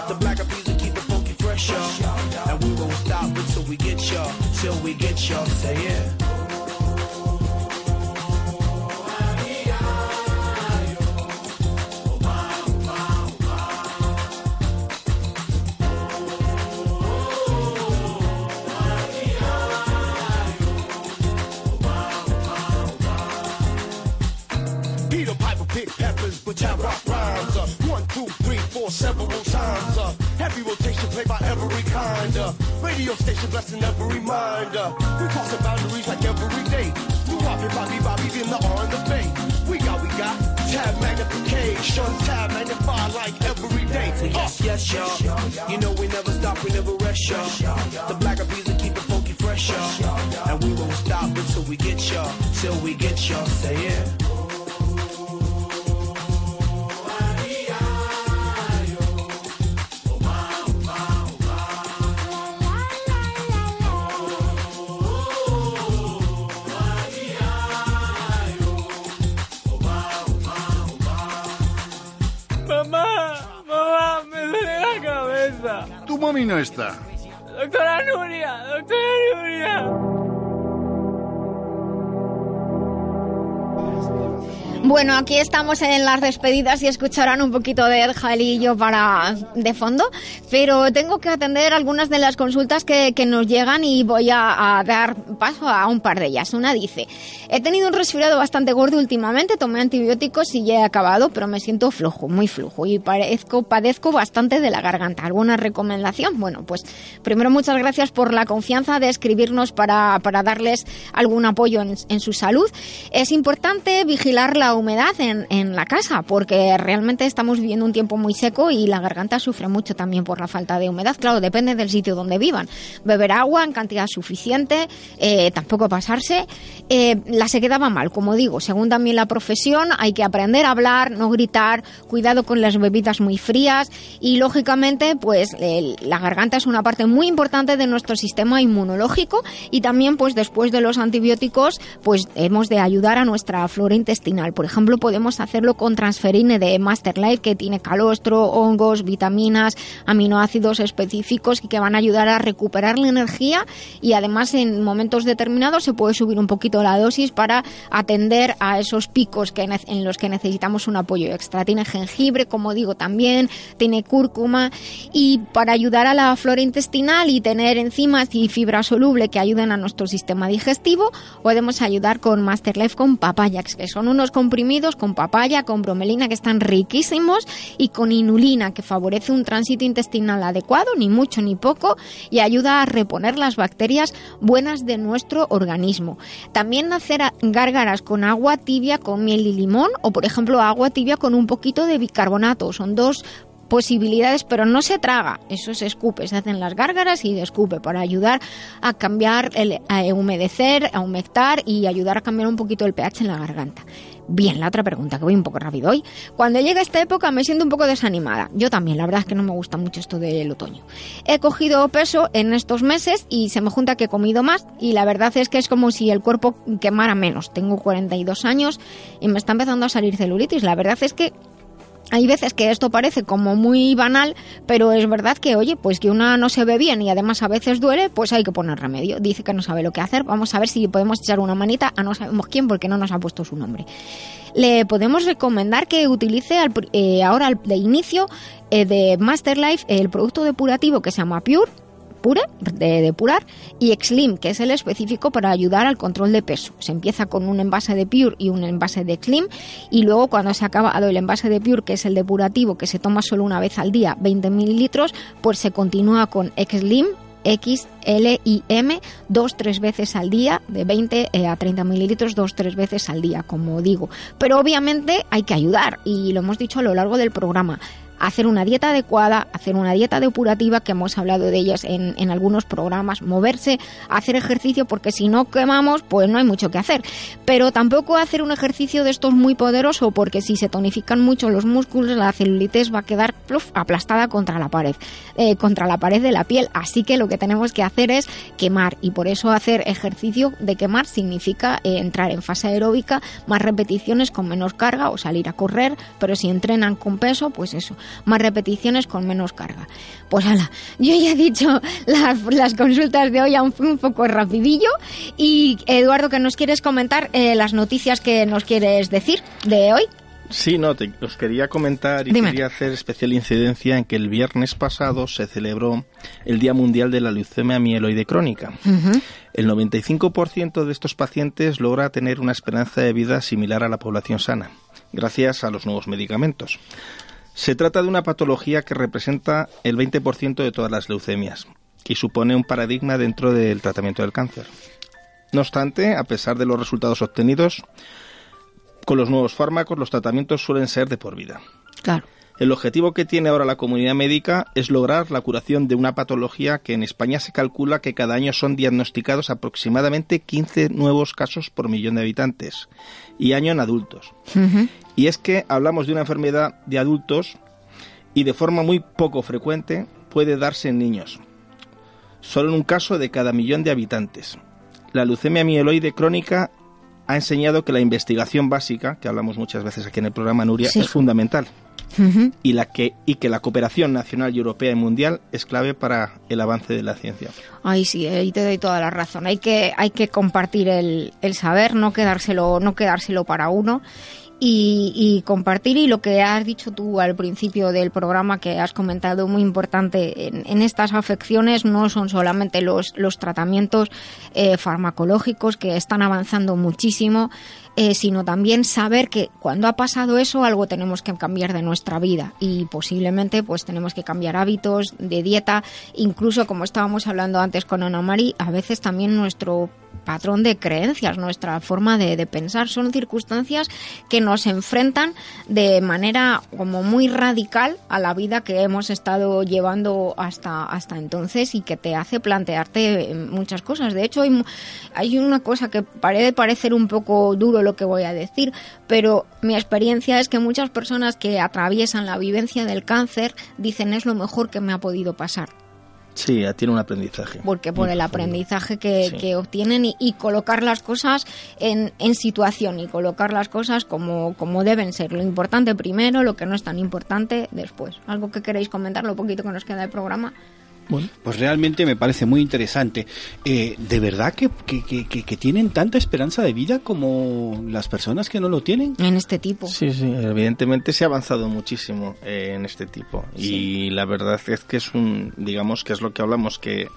The black of will keep it funky fresh, y'all. And we won't stop until we get y'all. Till we get y'all. Say yeah. Radio station blessing every mind. We crossing boundaries like every day. We popping Bobby Bobby in the R and the Bay. We got, we got tab magnification, tab magnify like every day. So yes, yes, y'all. You know we never stop, we never rest, y'all. The black of bees will keep it funky fresh, y'all. And we won't stop until we get y'all, till we get y'all. Say yeah. Mami no está. Doctora Nuria, doctora Bueno, aquí estamos en las despedidas y escucharán un poquito de Ed Jalillo para de fondo, pero tengo que atender algunas de las consultas que, que nos llegan y voy a, a dar paso a un par de ellas. Una dice, he tenido un resfriado bastante gordo últimamente, tomé antibióticos y ya he acabado, pero me siento flojo, muy flojo y parezco, padezco bastante de la garganta. ¿Alguna recomendación? Bueno, pues primero muchas gracias por la confianza de escribirnos para, para darles algún apoyo en, en su salud. Es importante vigilar la humedad en, en la casa porque realmente estamos viviendo un tiempo muy seco y la garganta sufre mucho también por la falta de humedad. Claro, depende del sitio donde vivan. Beber agua en cantidad suficiente, eh, tampoco pasarse. Eh, la sequedad va mal, como digo, según también la profesión, hay que aprender a hablar, no gritar, cuidado con las bebidas muy frías y lógicamente pues el- la garganta es una parte muy importante de nuestro sistema inmunológico y también pues después de los antibióticos pues hemos de ayudar a nuestra flora intestinal. Por ejemplo, podemos hacerlo con transferine de Master Life, que tiene calostro, hongos, vitaminas, aminoácidos específicos y que van a ayudar a recuperar la energía y además en momentos determinados se puede subir un poquito la dosis para atender a esos picos que en los que necesitamos un apoyo extra. Tiene jengibre, como digo, también, tiene cúrcuma y para ayudar a la flora intestinal y tener enzimas y fibra soluble que ayuden a nuestro sistema digestivo, podemos ayudar con Master Life con papaya, que son unos comprimidos con papaya, con bromelina que están riquísimos y con inulina que favorece un tránsito intestinal adecuado, ni mucho ni poco, y ayuda a reponer las bacterias buenas de nuestro organismo. También hacer gárgaras con agua tibia con miel y limón o por ejemplo agua tibia con un poquito de bicarbonato. Son dos posibilidades, pero no se traga, eso se escupe, se hacen las gárgaras y se escupe para ayudar a cambiar, el, a humedecer, a humectar y ayudar a cambiar un poquito el pH en la garganta. Bien, la otra pregunta, que voy un poco rápido hoy. Cuando llega esta época me siento un poco desanimada. Yo también, la verdad es que no me gusta mucho esto del otoño. He cogido peso en estos meses y se me junta que he comido más y la verdad es que es como si el cuerpo quemara menos. Tengo 42 años y me está empezando a salir celulitis. La verdad es que hay veces que esto parece como muy banal, pero es verdad que, oye, pues que una no se ve bien y además a veces duele, pues hay que poner remedio. Dice que no sabe lo que hacer, vamos a ver si podemos echar una manita a no sabemos quién porque no nos ha puesto su nombre. Le podemos recomendar que utilice eh, ahora de inicio eh, de Master Life el producto depurativo que se llama Pure, Pure, de depurar, y Exlim, que es el específico para ayudar al control de peso. Se empieza con un envase de Pure y un envase de Exlim, y luego cuando se ha acabado el envase de Pure, que es el depurativo, que se toma solo una vez al día, 20 mililitros, pues se continúa con Exlim, X, L y M dos, tres veces al día, de 20 eh, a 30 mililitros, dos, tres veces al día, como digo. Pero obviamente hay que ayudar y lo hemos dicho a lo largo del programa hacer una dieta adecuada, hacer una dieta depurativa, que hemos hablado de ellas en, en algunos programas, moverse, hacer ejercicio, porque si no quemamos, pues no hay mucho que hacer. Pero tampoco hacer un ejercicio de estos muy poderoso, porque si se tonifican mucho los músculos, la celulitis va a quedar aplastada contra la pared, eh, contra la pared de la piel. Así que lo que tenemos que hacer es quemar, y por eso hacer ejercicio de quemar significa eh, entrar en fase aeróbica, más repeticiones con menos carga o salir a correr, pero si entrenan con peso, pues eso, más repeticiones con menos carga. Pues hala, yo ya he dicho las, consultas de hoy un, un poco rapidillo y Eduardo, que nos quieres comentar eh, las noticias que nos quieres decir de hoy. Sí, no, te, os quería comentar y quería hacer especial incidencia en que el viernes pasado se celebró el Día Mundial de la Leucemia Mieloide Crónica. El 95% de estos pacientes logra tener una esperanza de vida similar a la población sana, gracias a los nuevos medicamentos. Se trata de una patología que representa el 20% de todas las leucemias y supone un paradigma dentro del tratamiento del cáncer. No obstante, a pesar de los resultados obtenidos, con los nuevos fármacos los tratamientos suelen ser de por vida. Claro. El objetivo que tiene ahora la comunidad médica es lograr la curación de una patología que en España se calcula que cada año son diagnosticados aproximadamente 15 nuevos casos por millón de habitantes y año en adultos. Y es que hablamos de una enfermedad de adultos y de forma muy poco frecuente puede darse en niños. Solo en un caso de cada millón de habitantes. La leucemia mieloide crónica ha enseñado que la investigación básica, que hablamos muchas veces aquí en el programa Nuria, es fundamental. y, la que, y que la cooperación nacional y europea y mundial es clave para el avance de la ciencia. Ay, sí, ahí te doy toda la razón. Hay que, hay que compartir el, el saber, no quedárselo, no quedárselo para uno y, compartir y lo que has dicho tú al principio del programa que has comentado muy importante en, estas afecciones no son solamente los, los tratamientos eh, farmacológicos que están avanzando muchísimo eh, sino también saber que cuando ha pasado eso algo tenemos que cambiar de nuestra vida. Y posiblemente pues tenemos que cambiar hábitos de dieta, incluso como estábamos hablando antes con Ana Mari, a veces también nuestro patrón de creencias, nuestra forma de, pensar. Son circunstancias que nos enfrentan de manera como muy radical a la vida que hemos estado llevando hasta, hasta entonces y que te hace plantearte muchas cosas. De hecho, hay, hay una cosa que parece parecer un poco duro lo que voy a decir, pero mi experiencia es que muchas personas que atraviesan la vivencia del cáncer dicen es lo mejor que me ha podido pasar Sí, tiene un aprendizaje. Porque por el aprendizaje que, Sí. que obtienen y, y colocar las cosas en, en situación y colocar las cosas como, como deben ser. Lo importante primero, lo que no es tan importante después. ¿Algo que queréis comentar, lo poquito que nos queda de programa? Pues realmente me parece muy interesante. Eh, ¿De verdad que, que, que- que- que tienen tanta esperanza de vida como las personas que no lo tienen? En este tipo. Sí, sí, evidentemente se ha avanzado muchísimo eh, en este tipo. Y la verdad es que es un, digamos que es lo que hablamos, que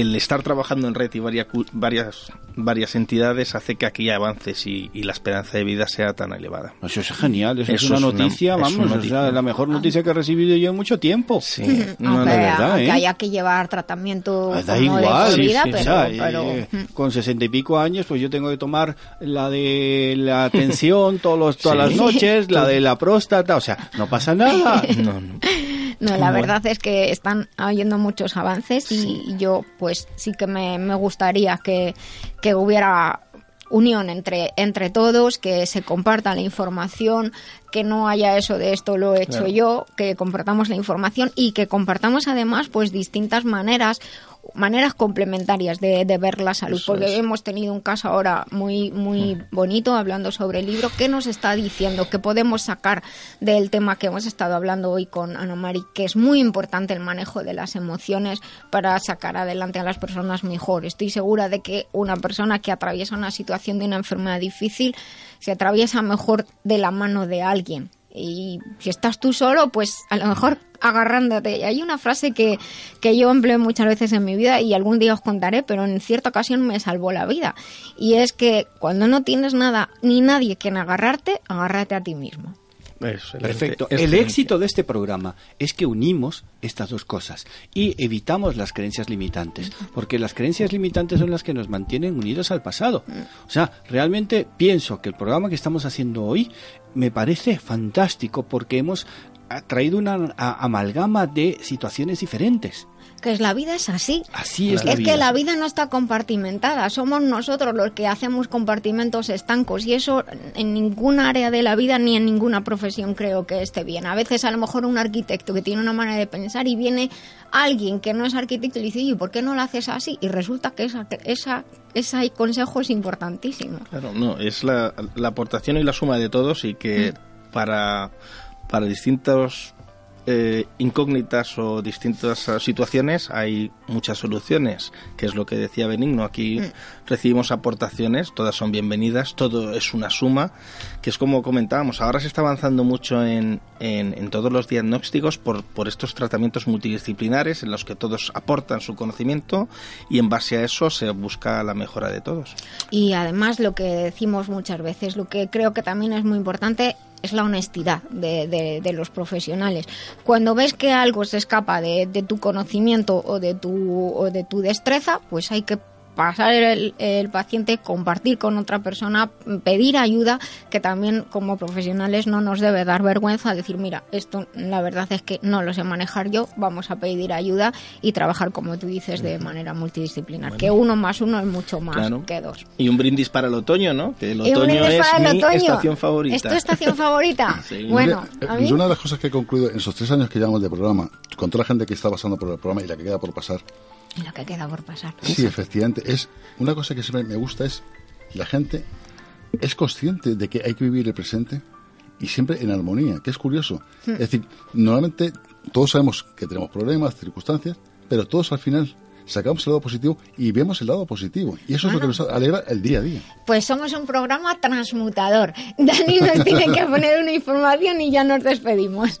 el estar trabajando en red y varias, varias, varias entidades hace que aquí avances y, y la esperanza de vida sea tan elevada. Eso es genial, eso, Eso es una noticia, vamos, una o sea, noticia. la mejor noticia que he recibido yo en mucho tiempo. Sí, *laughs* aunque, de verdad, aunque ¿eh? haya que llevar tratamiento Ah, Da de igual, vida, sí, sí, pero, pero- eh, con sesenta y pico años, pues yo tengo que tomar la de la *laughs* tensión todos los, todas Sí. las noches, la de la próstata, o sea, no pasa nada. *laughs* No, no. No, la Bueno. verdad es que están habiendo muchos avances y yo pues sí que me, me gustaría que, que hubiera unión entre, entre todos, que se comparta la información, que no haya eso de esto lo he hecho Claro. yo, que compartamos la información y que compartamos además pues distintas maneras maneras complementarias de, de ver la salud Eso porque es. hemos tenido un caso ahora muy muy bonito hablando sobre el libro. Que nos está diciendo que podemos sacar del tema que hemos estado hablando hoy con Ana Mari que es muy importante el manejo de las emociones para sacar adelante a las personas mejor estoy segura de que una persona que atraviesa una situación de una enfermedad difícil se atraviesa mejor de la mano de alguien y si estás tú solo, pues a lo mejor agarrándote. Hay una frase que, que yo empleo muchas veces en mi vida y algún día os contaré, pero en cierta ocasión me salvó la vida. Y es que cuando no tienes nada ni nadie quien agarrarte, agárrate a ti mismo. Perfecto. El éxito de este programa es que unimos estas dos cosas y evitamos las creencias limitantes, porque las creencias limitantes son las que nos mantienen unidos al pasado. O sea, realmente pienso que el programa que estamos haciendo hoy me parece fantástico porque hemos traído una amalgama de situaciones diferentes. Que es la vida es así. Así es la vida. que la vida no está compartimentada, somos nosotros los que hacemos compartimentos estancos y eso en ningún área de la vida ni en ninguna profesión creo que esté bien. A veces a lo mejor un arquitecto que tiene una manera de pensar y viene alguien que no es arquitecto y le dice, "¿Y por qué no lo haces así? Y resulta que esa, esa, ese consejo es importantísimo. Claro, no, es la, la aportación y la suma de todos y que para, para distintos eh, incógnitas o distintas situaciones hay muchas soluciones, que es lo que decía Benigno. Aquí recibimos aportaciones, todas son bienvenidas, todo es una suma, que es como comentábamos, ahora se está avanzando mucho en, en, en todos los diagnósticos por, por estos tratamientos multidisciplinares en los que todos aportan su conocimiento y en base a eso se busca la mejora de todos. Y además lo que decimos muchas veces, lo que creo que también es muy importante es la honestidad de, de- los profesionales. Cuando ves que algo se escapa de, de tu conocimiento o de tu, o de tu destreza, pues hay que pasar el, el paciente, compartir con otra persona, pedir ayuda, que también como profesionales no nos debe dar vergüenza decir, mira, esto la verdad es que no lo sé manejar yo, vamos a pedir ayuda y trabajar, como tú dices, de manera multidisciplinar, Bueno. que uno más uno es mucho más Claro. que dos. Y un brindis para el otoño, ¿no? Que el otoño es el mi otoño. estación favorita. ¿Es tu estación favorita? *laughs* Sí. Bueno, a eh, mí... Una de las cosas que he concluido en esos tres años que llevamos de programa, con toda la gente que está pasando por el programa y la que queda por pasar, Lo que queda por pasar. sí, efectivamente, es una cosa que siempre me gusta es la gente es consciente de que hay que vivir el presente y siempre en armonía, que es curioso. Hmm. Es decir, normalmente todos sabemos que tenemos problemas, circunstancias, pero todos al final sacamos el lado positivo y vemos el lado positivo. Y eso es lo que nos alegra el día a día. Pues somos un programa transmutador. *laughs* Dani nos tiene que poner una información y ya nos despedimos.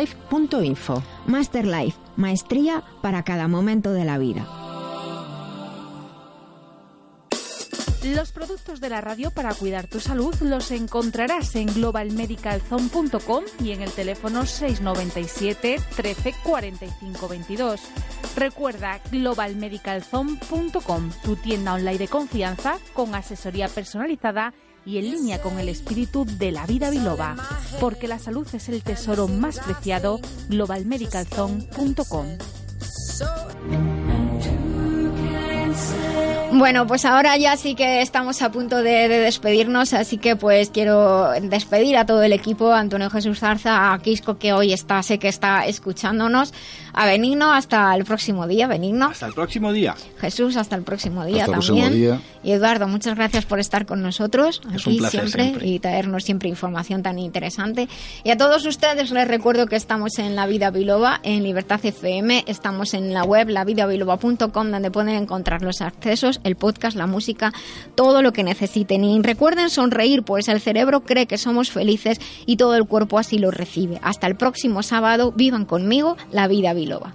maestría para cada momento de la vida. Los productos de la radio para cuidar tu salud los encontrarás en globalmedicalzone.com y en el teléfono 697 13 45 22. Recuerda globalmedicalzone.com, tu tienda online de confianza con asesoría personalizada y en línea con el espíritu de la vida biloba, porque la salud es el tesoro más preciado, globalmedicalzone.com. Bueno, pues ahora ya sí que estamos a punto de, de despedirnos, así que pues quiero despedir a todo el equipo, a Antonio Jesús Zarza, a Quisco que hoy está, sé que está escuchándonos, a Benigno hasta el próximo día, Benigno. Hasta el próximo día. Jesús, hasta el próximo día Hasta el también. próximo día. Y Eduardo, muchas gracias por estar con nosotros Es aquí un placer siempre, siempre. y traernos siempre información tan interesante. Y a todos ustedes les recuerdo que estamos en La Vida Biloba, en Libertad FM, estamos en la web lavidabiloba.com donde pueden encontrar los accesos, el podcast, la música, todo lo que necesiten. Y recuerden sonreír, pues el cerebro cree que somos felices y todo el cuerpo así lo recibe. Hasta el próximo sábado, vivan conmigo la vida Biloba.